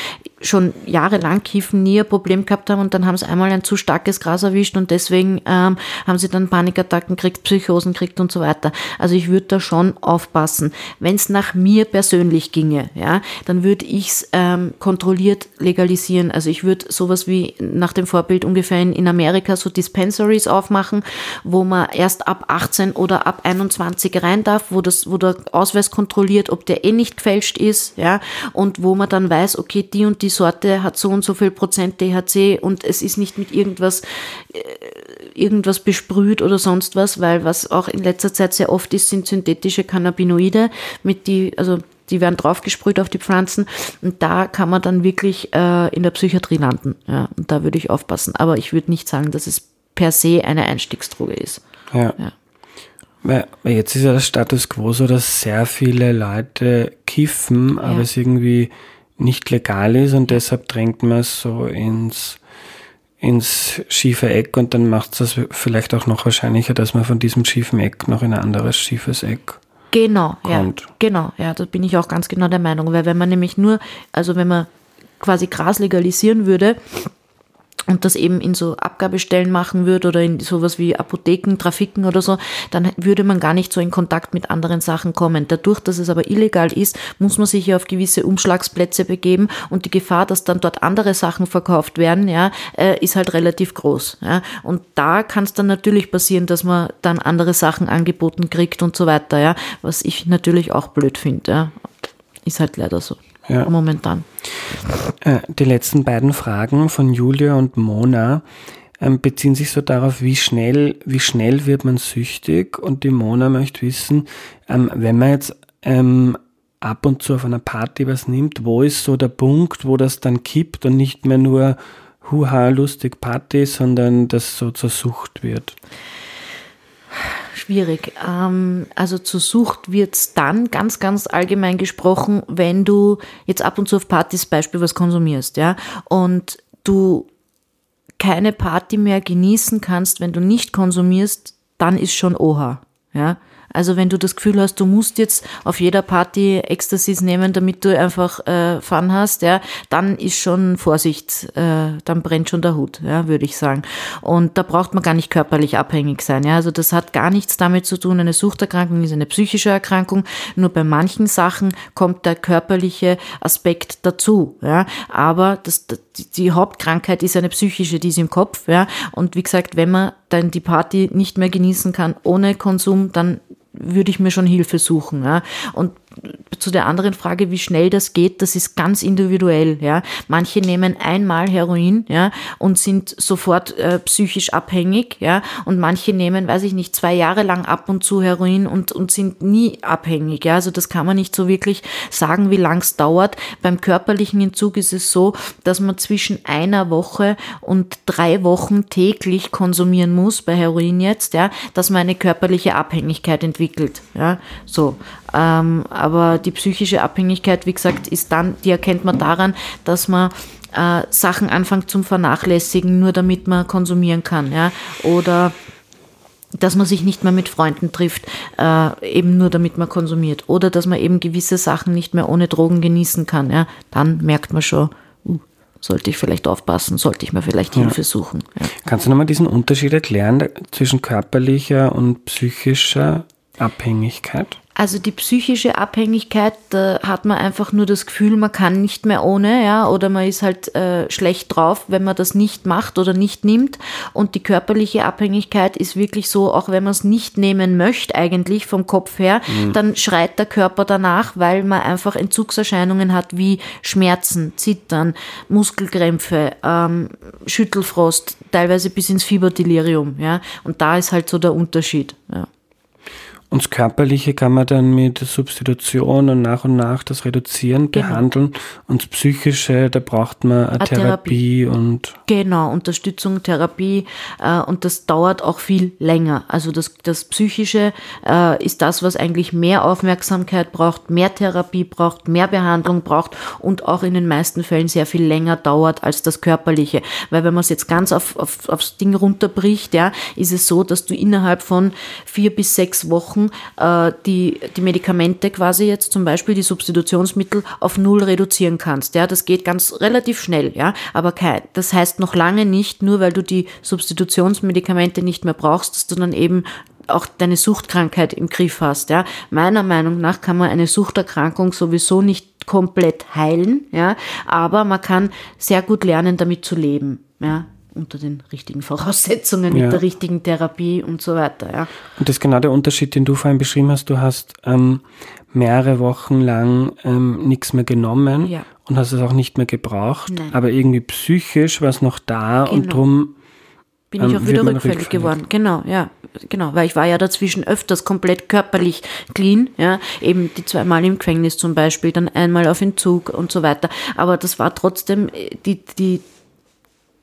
schon jahrelang kiffen, nie ein Problem gehabt haben und dann haben sie einmal ein zu starkes Gras erwischt und deswegen ähm, haben sie dann Panikattacken gekriegt, Psychosen gekriegt und so weiter. Also ich würde da schon aufpassen. Wenn es nach mir persönlich ginge, ja, dann würde ich es ähm, kontrolliert legalisieren. Also ich würde sowas wie nach dem Vorbild ungefähr in, in Amerika so Dispensaries aufmachen, wo man erst ab 18 oder ab 21 rein darf, wo das, wo der Ausweis kontrolliert, ob der eh nicht gefälscht ist, ja, und wo man dann weiß, okay, die und die die Sorte hat so und so viel Prozent THC und es ist nicht mit irgendwas, äh, irgendwas besprüht oder sonst was, weil was auch in letzter Zeit sehr oft ist, sind synthetische Cannabinoide, mit die, also die werden draufgesprüht auf die Pflanzen und da kann man dann wirklich äh, in der Psychiatrie landen. Ja, und da würde ich aufpassen. Aber ich würde nicht sagen, dass es per se eine Einstiegsdroge ist. Ja. ja. Weil jetzt ist ja das Status quo so, dass sehr viele Leute kiffen, aber ja. es irgendwie nicht legal ist und deshalb drängt man es so ins, ins schiefe Eck und dann macht es vielleicht auch noch wahrscheinlicher, dass man von diesem schiefen Eck noch in ein anderes schiefes Eck Genau, kommt. ja. Genau, ja, da bin ich auch ganz genau der Meinung, weil wenn man nämlich nur, also wenn man quasi Gras legalisieren würde, und das eben in so Abgabestellen machen würde oder in sowas wie Apotheken, Trafiken oder so, dann würde man gar nicht so in Kontakt mit anderen Sachen kommen. Dadurch, dass es aber illegal ist, muss man sich ja auf gewisse Umschlagsplätze begeben und die Gefahr, dass dann dort andere Sachen verkauft werden, ja, äh, ist halt relativ groß. Ja. Und da kann es dann natürlich passieren, dass man dann andere Sachen angeboten kriegt und so weiter, ja, was ich natürlich auch blöd finde. Ja. Ist halt leider so ja. momentan. Äh, die letzten beiden Fragen von Julia und Mona ähm, beziehen sich so darauf, wie schnell, wie schnell wird man süchtig? Und die Mona möchte wissen, ähm, wenn man jetzt ähm, ab und zu auf einer Party was nimmt, wo ist so der Punkt, wo das dann kippt und nicht mehr nur Huha, lustig Party, sondern das so zur Sucht wird? Schwierig. Ähm, also zur Sucht wird's dann ganz, ganz allgemein gesprochen, wenn du jetzt ab und zu auf Partys Beispiel was konsumierst, ja, und du keine Party mehr genießen kannst, wenn du nicht konsumierst, dann ist schon Oha, ja. Also wenn du das Gefühl hast, du musst jetzt auf jeder Party Ecstasies nehmen, damit du einfach äh, Fun hast, ja, dann ist schon Vorsicht, äh, dann brennt schon der Hut, ja, würde ich sagen. Und da braucht man gar nicht körperlich abhängig sein, ja. Also das hat gar nichts damit zu tun. Eine Suchterkrankung ist eine psychische Erkrankung. Nur bei manchen Sachen kommt der körperliche Aspekt dazu, ja. Aber das, die Hauptkrankheit ist eine psychische, die ist im Kopf, ja. Und wie gesagt, wenn man dann die Party nicht mehr genießen kann ohne Konsum, dann würde ich mir schon Hilfe suchen. Ja. Und zu der anderen Frage, wie schnell das geht, das ist ganz individuell. Ja. Manche nehmen einmal Heroin ja, und sind sofort äh, psychisch abhängig. Ja. Und manche nehmen, weiß ich nicht, zwei Jahre lang ab und zu Heroin und, und sind nie abhängig. Ja. Also das kann man nicht so wirklich sagen, wie lang es dauert. Beim körperlichen Entzug ist es so, dass man zwischen einer Woche und drei Wochen täglich konsumieren muss, bei Heroin jetzt, ja, dass man eine körperliche Abhängigkeit entwickelt. Ja. So. Ähm, aber die psychische Abhängigkeit, wie gesagt, ist dann, die erkennt man daran, dass man äh, Sachen anfängt zum Vernachlässigen, nur damit man konsumieren kann, ja, oder dass man sich nicht mehr mit Freunden trifft, äh, eben nur damit man konsumiert, oder dass man eben gewisse Sachen nicht mehr ohne Drogen genießen kann, ja, dann merkt man schon, uh, sollte ich vielleicht aufpassen, sollte ich mir vielleicht ja. Hilfe suchen. Ja. Kannst du nochmal diesen Unterschied erklären zwischen körperlicher und psychischer Abhängigkeit? Also die psychische Abhängigkeit, da hat man einfach nur das Gefühl, man kann nicht mehr ohne, ja, oder man ist halt äh, schlecht drauf, wenn man das nicht macht oder nicht nimmt. Und die körperliche Abhängigkeit ist wirklich so, auch wenn man es nicht nehmen möchte, eigentlich vom Kopf her, mhm. dann schreit der Körper danach, weil man einfach Entzugserscheinungen hat wie Schmerzen, Zittern, Muskelkrämpfe, ähm, Schüttelfrost, teilweise bis ins Fieberdelirium, ja. Und da ist halt so der Unterschied, ja. Und das Körperliche kann man dann mit Substitution und nach und nach das Reduzieren genau. behandeln. Und das Psychische, da braucht man eine, eine Therapie, Therapie, und. Genau, Unterstützung, Therapie. Äh, und das dauert auch viel länger. Also das, das Psychische äh, ist das, was eigentlich mehr Aufmerksamkeit braucht, mehr Therapie braucht, mehr Behandlung braucht und auch in den meisten Fällen sehr viel länger dauert als das Körperliche. Weil wenn man es jetzt ganz auf, auf, aufs Ding runterbricht, ja, ist es so, dass du innerhalb von vier bis sechs Wochen Wochen äh, die, die Medikamente quasi jetzt zum Beispiel die Substitutionsmittel auf null reduzieren kannst. Ja, das geht ganz relativ schnell, ja, aber kein, das heißt noch lange nicht, nur weil du die Substitutionsmedikamente nicht mehr brauchst, dass du dann eben auch deine Suchtkrankheit im Griff hast. Ja. Meiner Meinung nach kann man eine Suchterkrankung sowieso nicht komplett heilen, ja, aber man kann sehr gut lernen, damit zu leben. Ja unter den richtigen Voraussetzungen, ja. mit der richtigen Therapie und so weiter. Ja. Und das ist genau der Unterschied, den du vorhin beschrieben hast. Du hast ähm, mehrere Wochen lang ähm, nichts mehr genommen ja. und hast es auch nicht mehr gebraucht, Nein. aber irgendwie psychisch war es noch da genau. und drum bin ich ähm, auch wieder rückfällig, geworden. Genau, ja, genau, weil ich war ja dazwischen öfters komplett körperlich clean, ja, eben die zweimal im Gefängnis zum Beispiel, dann einmal auf Entzug und so weiter. Aber das war trotzdem äh, die, die,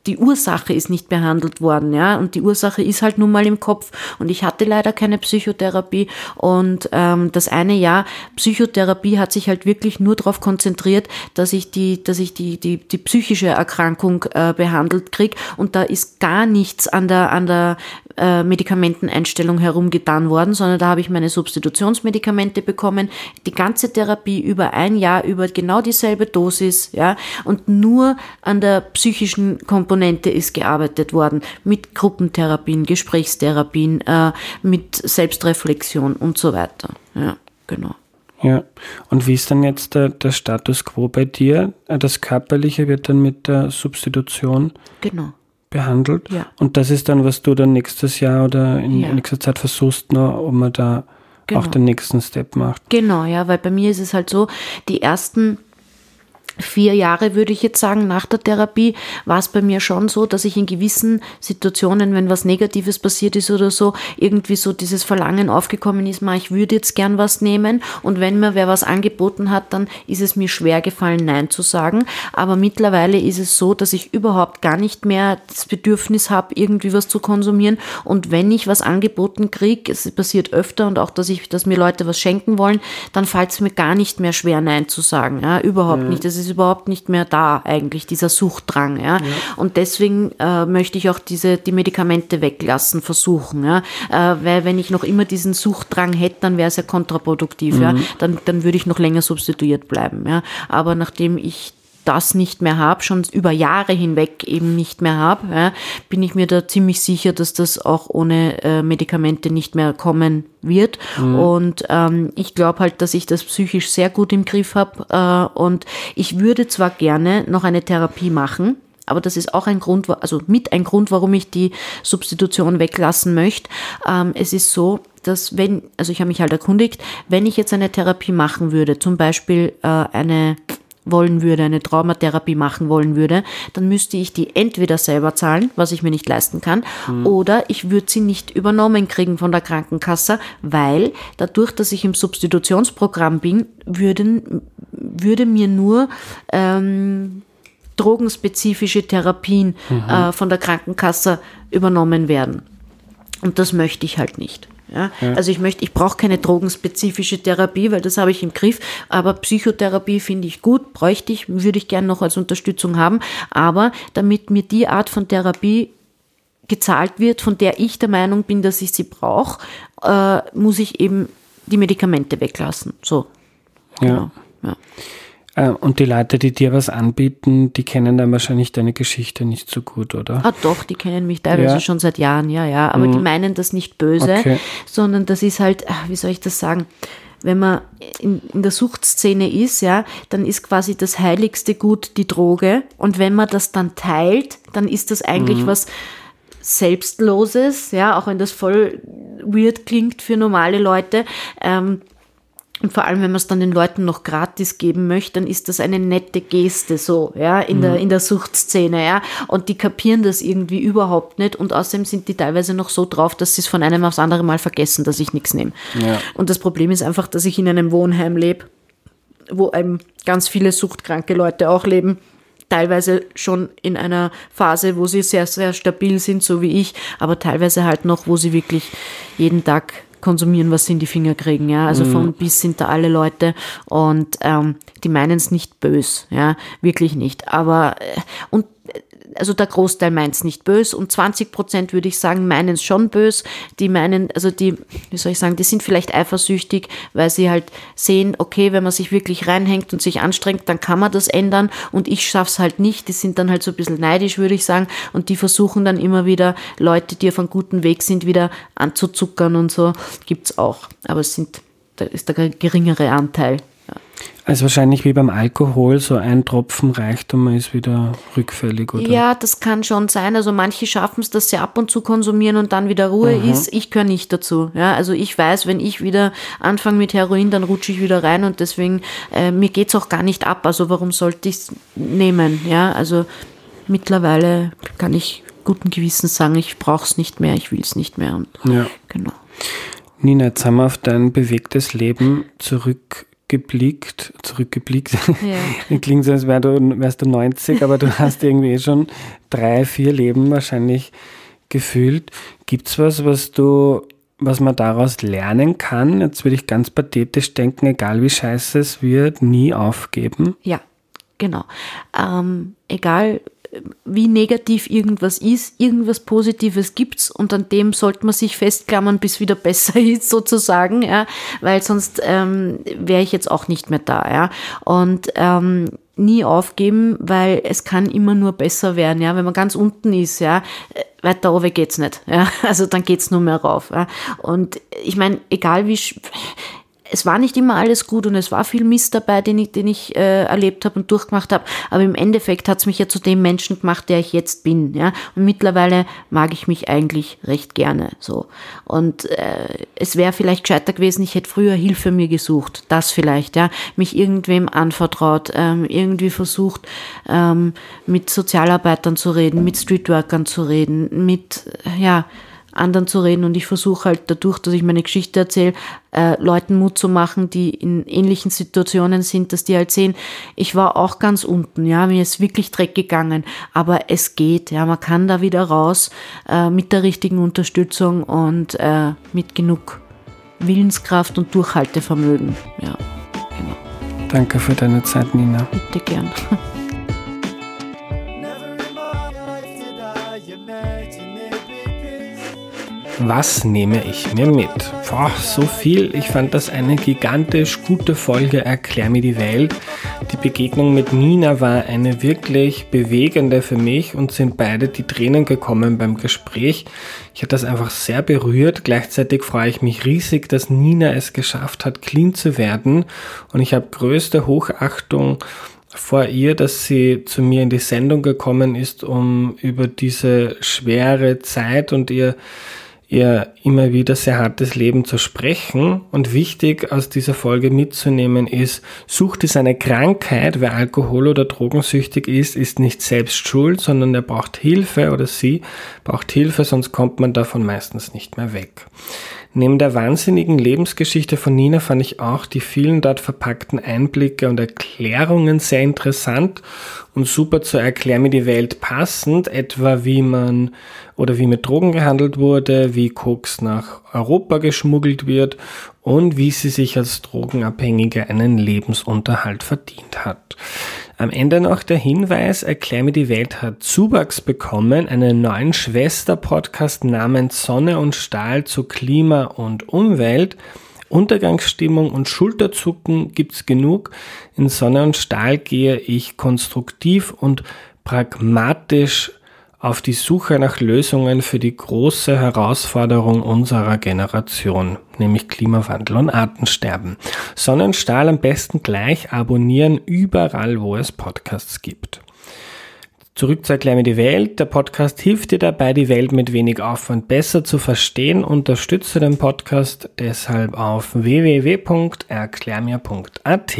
die Ursache ist nicht behandelt worden, ja, und die Ursache ist halt nun mal im Kopf. Und ich hatte leider keine Psychotherapie. Und ähm, das eine Jahr Psychotherapie hat sich halt wirklich nur darauf konzentriert, dass ich die, dass ich die, die, die psychische Erkrankung äh, behandelt krieg. Und da ist gar nichts an der, an der äh, Medikamenteneinstellung herumgetan worden, sondern da habe ich meine Substitutionsmedikamente bekommen, die ganze Therapie über ein Jahr über genau dieselbe Dosis, ja, und nur an der psychischen Komponente ist gearbeitet worden mit Gruppentherapien, Gesprächstherapien, äh, mit Selbstreflexion und so weiter. Ja, genau. Ja, und wie ist dann jetzt der, der Status quo bei dir? Äh, das Körperliche wird dann mit der Substitution genau behandelt. Ja. Und das ist dann, was du dann nächstes Jahr oder in ja. nächster Zeit versuchst, noch, ob man da genau. auch den nächsten Step macht. Genau, ja, weil bei mir ist es halt so, die ersten vier Jahre, würde ich jetzt sagen, nach der Therapie, war es bei mir schon so, dass ich in gewissen Situationen, wenn was Negatives passiert ist oder so, irgendwie so dieses Verlangen aufgekommen ist, ich würde jetzt gern was nehmen und wenn mir wer was angeboten hat, dann ist es mir schwer gefallen, Nein zu sagen. Aber mittlerweile ist es so, dass ich überhaupt gar nicht mehr das Bedürfnis habe, irgendwie was zu konsumieren und wenn ich was angeboten kriege, es passiert öfter und auch, dass ich, dass mir Leute was schenken wollen, dann fällt es mir gar nicht mehr schwer, Nein zu sagen. Ja, überhaupt mhm. nicht. Das ist ist überhaupt nicht mehr da, eigentlich, dieser Suchtdrang. Ja? ja. Und deswegen äh, möchte ich auch diese, die Medikamente weglassen, versuchen. Ja? Äh, weil wenn ich noch immer diesen Suchtdrang hätte, dann wäre es ja kontraproduktiv. Mhm. Ja? Dann, dann würde ich noch länger substituiert bleiben. Ja? Aber nachdem ich das nicht mehr habe, schon über Jahre hinweg eben nicht mehr habe, ja, bin ich mir da ziemlich sicher, dass das auch ohne äh, Medikamente nicht mehr kommen wird. Mhm. Und ähm, ich glaube halt, dass ich das psychisch sehr gut im Griff habe. Äh, und ich würde zwar gerne noch eine Therapie machen, aber das ist auch ein Grund, also mit ein Grund, warum ich die Substitution weglassen möchte. Ähm, es ist so, dass wenn, also ich habe mich halt erkundigt, wenn ich jetzt eine Therapie machen würde, zum Beispiel äh, eine wollen würde, eine Traumatherapie machen wollen würde, dann müsste ich die entweder selber zahlen, was ich mir nicht leisten kann, mhm. oder ich würde sie nicht übernommen kriegen von der Krankenkasse, weil dadurch, dass ich im Substitutionsprogramm bin, würden, würde mir nur ähm, drogenspezifische Therapien mhm. äh, von der Krankenkasse übernommen werden. Und das möchte ich halt nicht. Ja? ja? Also ich möchte, ich brauche keine drogenspezifische Therapie, weil das habe ich im Griff. Aber Psychotherapie finde ich gut, bräuchte ich, würde ich gerne noch als Unterstützung haben. Aber damit mir die Art von Therapie gezahlt wird, von der ich der Meinung bin, dass ich sie brauche, äh, muss ich eben die Medikamente weglassen. So. Ja. Genau. ja. Äh, und die Leute, die dir was anbieten, die kennen dann wahrscheinlich deine Geschichte nicht so gut, oder? Ah, doch, die kennen mich teilweise ja. schon seit Jahren, ja, ja. Aber mhm. die meinen das nicht böse, okay. sondern das ist halt, ah, wie soll ich das sagen? Wenn man in, in der Suchtszene ist, ja, dann ist quasi das heiligste Gut die Droge. Und wenn man das dann teilt, dann ist das eigentlich mhm. was Selbstloses, ja, auch wenn das voll weird klingt für normale Leute. Ähm, und vor allem, wenn man es dann den Leuten noch gratis geben möchte, dann ist das eine nette Geste so, ja, in, mhm. der, in der Suchtszene, ja. Und die kapieren das irgendwie überhaupt nicht. Und außerdem sind die teilweise noch so drauf, dass sie es von einem aufs andere Mal vergessen, dass ich nichts nehme. Ja. Und das Problem ist einfach, dass ich in einem Wohnheim lebe, wo einem ganz viele suchtkranke Leute auch leben teilweise schon in einer Phase, wo sie sehr, sehr stabil sind, so wie ich, aber teilweise halt noch, wo sie wirklich jeden Tag konsumieren, was sie in die Finger kriegen. Ja? Also mhm. von bis sind da alle Leute und ähm, die meinen es nicht bös, ja, wirklich nicht. Aber äh, und also der Großteil meint es nicht bös und 20 Prozent würde ich sagen, meinen es schon bös. Die meinen, also die, wie soll ich sagen, die sind vielleicht eifersüchtig, weil sie halt sehen, okay, wenn man sich wirklich reinhängt und sich anstrengt, dann kann man das ändern und ich schaff's halt nicht. Die sind dann halt so ein bisschen neidisch, würde ich sagen, und die versuchen dann immer wieder Leute, die auf einem guten Weg sind, wieder anzuzuckern und so. Gibt's auch. Aber es sind, da ist der geringere Anteil. Also wahrscheinlich wie beim Alkohol, so ein Tropfen reicht und man ist wieder rückfällig, oder? Ja, das kann schon sein. Also manche schaffen es, dass sie ab und zu konsumieren und dann wieder Ruhe Aha. ist. Ich gehöre nicht dazu. Ja, also ich weiß, wenn ich wieder anfange mit Heroin, dann rutsche ich wieder rein und deswegen, äh, mir es auch gar nicht ab. Also warum sollte ich es nehmen? Ja, also mittlerweile kann ich guten Gewissens sagen, ich brauche es nicht mehr, ich will es nicht mehr. Und, ja. Genau. Nina, jetzt haben wir auf dein bewegtes Leben zurück geblickt, zurückgeblickt. Ja. Klingt so, als wär du, wärst du 90, aber du hast irgendwie eh schon drei, vier Leben wahrscheinlich gefühlt. Gibt es was, was du, was man daraus lernen kann? Jetzt würde ich ganz pathetisch denken, egal wie scheiße es wird, nie aufgeben. Ja, genau. Ähm, egal wie negativ irgendwas ist, irgendwas Positives gibt's und an dem sollte man sich festklammern, bis wieder besser ist, sozusagen, ja, weil sonst ähm, wäre ich jetzt auch nicht mehr da, ja. Und ähm, nie aufgeben, weil es kann immer nur besser werden, ja. Wenn man ganz unten ist, ja, weiter oben geht's nicht, ja. Also dann geht's nur mehr rauf. Ja? Und ich meine, egal wie es war nicht immer alles gut und es war viel Mist dabei, den ich, den ich äh, erlebt habe und durchgemacht habe. Aber im Endeffekt hat es mich ja zu dem Menschen gemacht, der ich jetzt bin. Ja? Und mittlerweile mag ich mich eigentlich recht gerne. So. Und äh, es wäre vielleicht gescheiter gewesen, ich hätte früher Hilfe mir gesucht. Das vielleicht, ja. Mich irgendwem anvertraut, ähm, irgendwie versucht, ähm, mit Sozialarbeitern zu reden, mit Streetworkern zu reden, mit, ja, anderen zu reden und ich versuche halt dadurch, dass ich meine Geschichte erzähle, äh, Leuten Mut zu machen, die in ähnlichen Situationen sind, dass die halt sehen, ich war auch ganz unten, ja, mir ist wirklich Dreck gegangen, aber es geht, ja, man kann da wieder raus äh, mit der richtigen Unterstützung und äh, mit genug Willenskraft und Durchhaltevermögen, ja, genau. Danke für deine Zeit, Nina. Bitte gern. Was nehme ich mir mit? Boah, so viel. Ich fand das eine gigantisch gute Folge Erklär mir die Welt. Die Begegnung mit Nina war eine wirklich bewegende für mich und sind beide die Tränen gekommen beim Gespräch. Ich hatte das einfach sehr berührt. Gleichzeitig freue ich mich riesig, dass Nina es geschafft hat, clean zu werden. Und ich habe größte Hochachtung vor ihr, dass sie zu mir in die Sendung gekommen ist, um über diese schwere Zeit und ihr ihr immer wieder sehr hartes Leben zu sprechen. Und wichtig aus dieser Folge mitzunehmen ist, sucht es eine Krankheit, wer Alkohol- oder drogensüchtig ist, ist nicht selbst schuld, sondern er braucht Hilfe oder sie braucht Hilfe, sonst kommt man davon meistens nicht mehr weg. Neben der wahnsinnigen Lebensgeschichte von Nina fand ich auch die vielen dort verpackten Einblicke und Erklärungen sehr interessant und super zur Erklär mir die Welt passend, etwa wie man oder wie mit Drogen gehandelt wurde, wie Koks nach Europa geschmuggelt wird und wie sie sich als Drogenabhängige einen Lebensunterhalt verdient hat. Am Ende noch der Hinweis, Erklär mir die Welt hat Zuwachs bekommen, einen neuen Schwester-Podcast namens Sonne und Stahl zu Klima und Umwelt. Untergangsstimmung und Schulterzucken gibt's genug. In Sonne und Stahl gehe ich konstruktiv und pragmatisch auf die Suche nach Lösungen für die große Herausforderung unserer Generation, nämlich Klimawandel und Artensterben. Sonnenstahl am besten gleich abonnieren überall, wo es Podcasts gibt. Zurück zu Erklär mir die Welt. Der Podcast hilft dir dabei, die Welt mit wenig Aufwand besser zu verstehen. Unterstütze den Podcast deshalb auf www.erklärmir.at.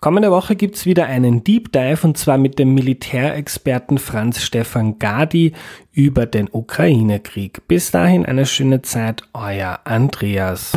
Kommende Woche gibt's wieder einen Deep Dive und zwar mit dem Militärexperten Franz Stefan Gadi über den Ukraine-Krieg. Bis dahin eine schöne Zeit, euer Andreas.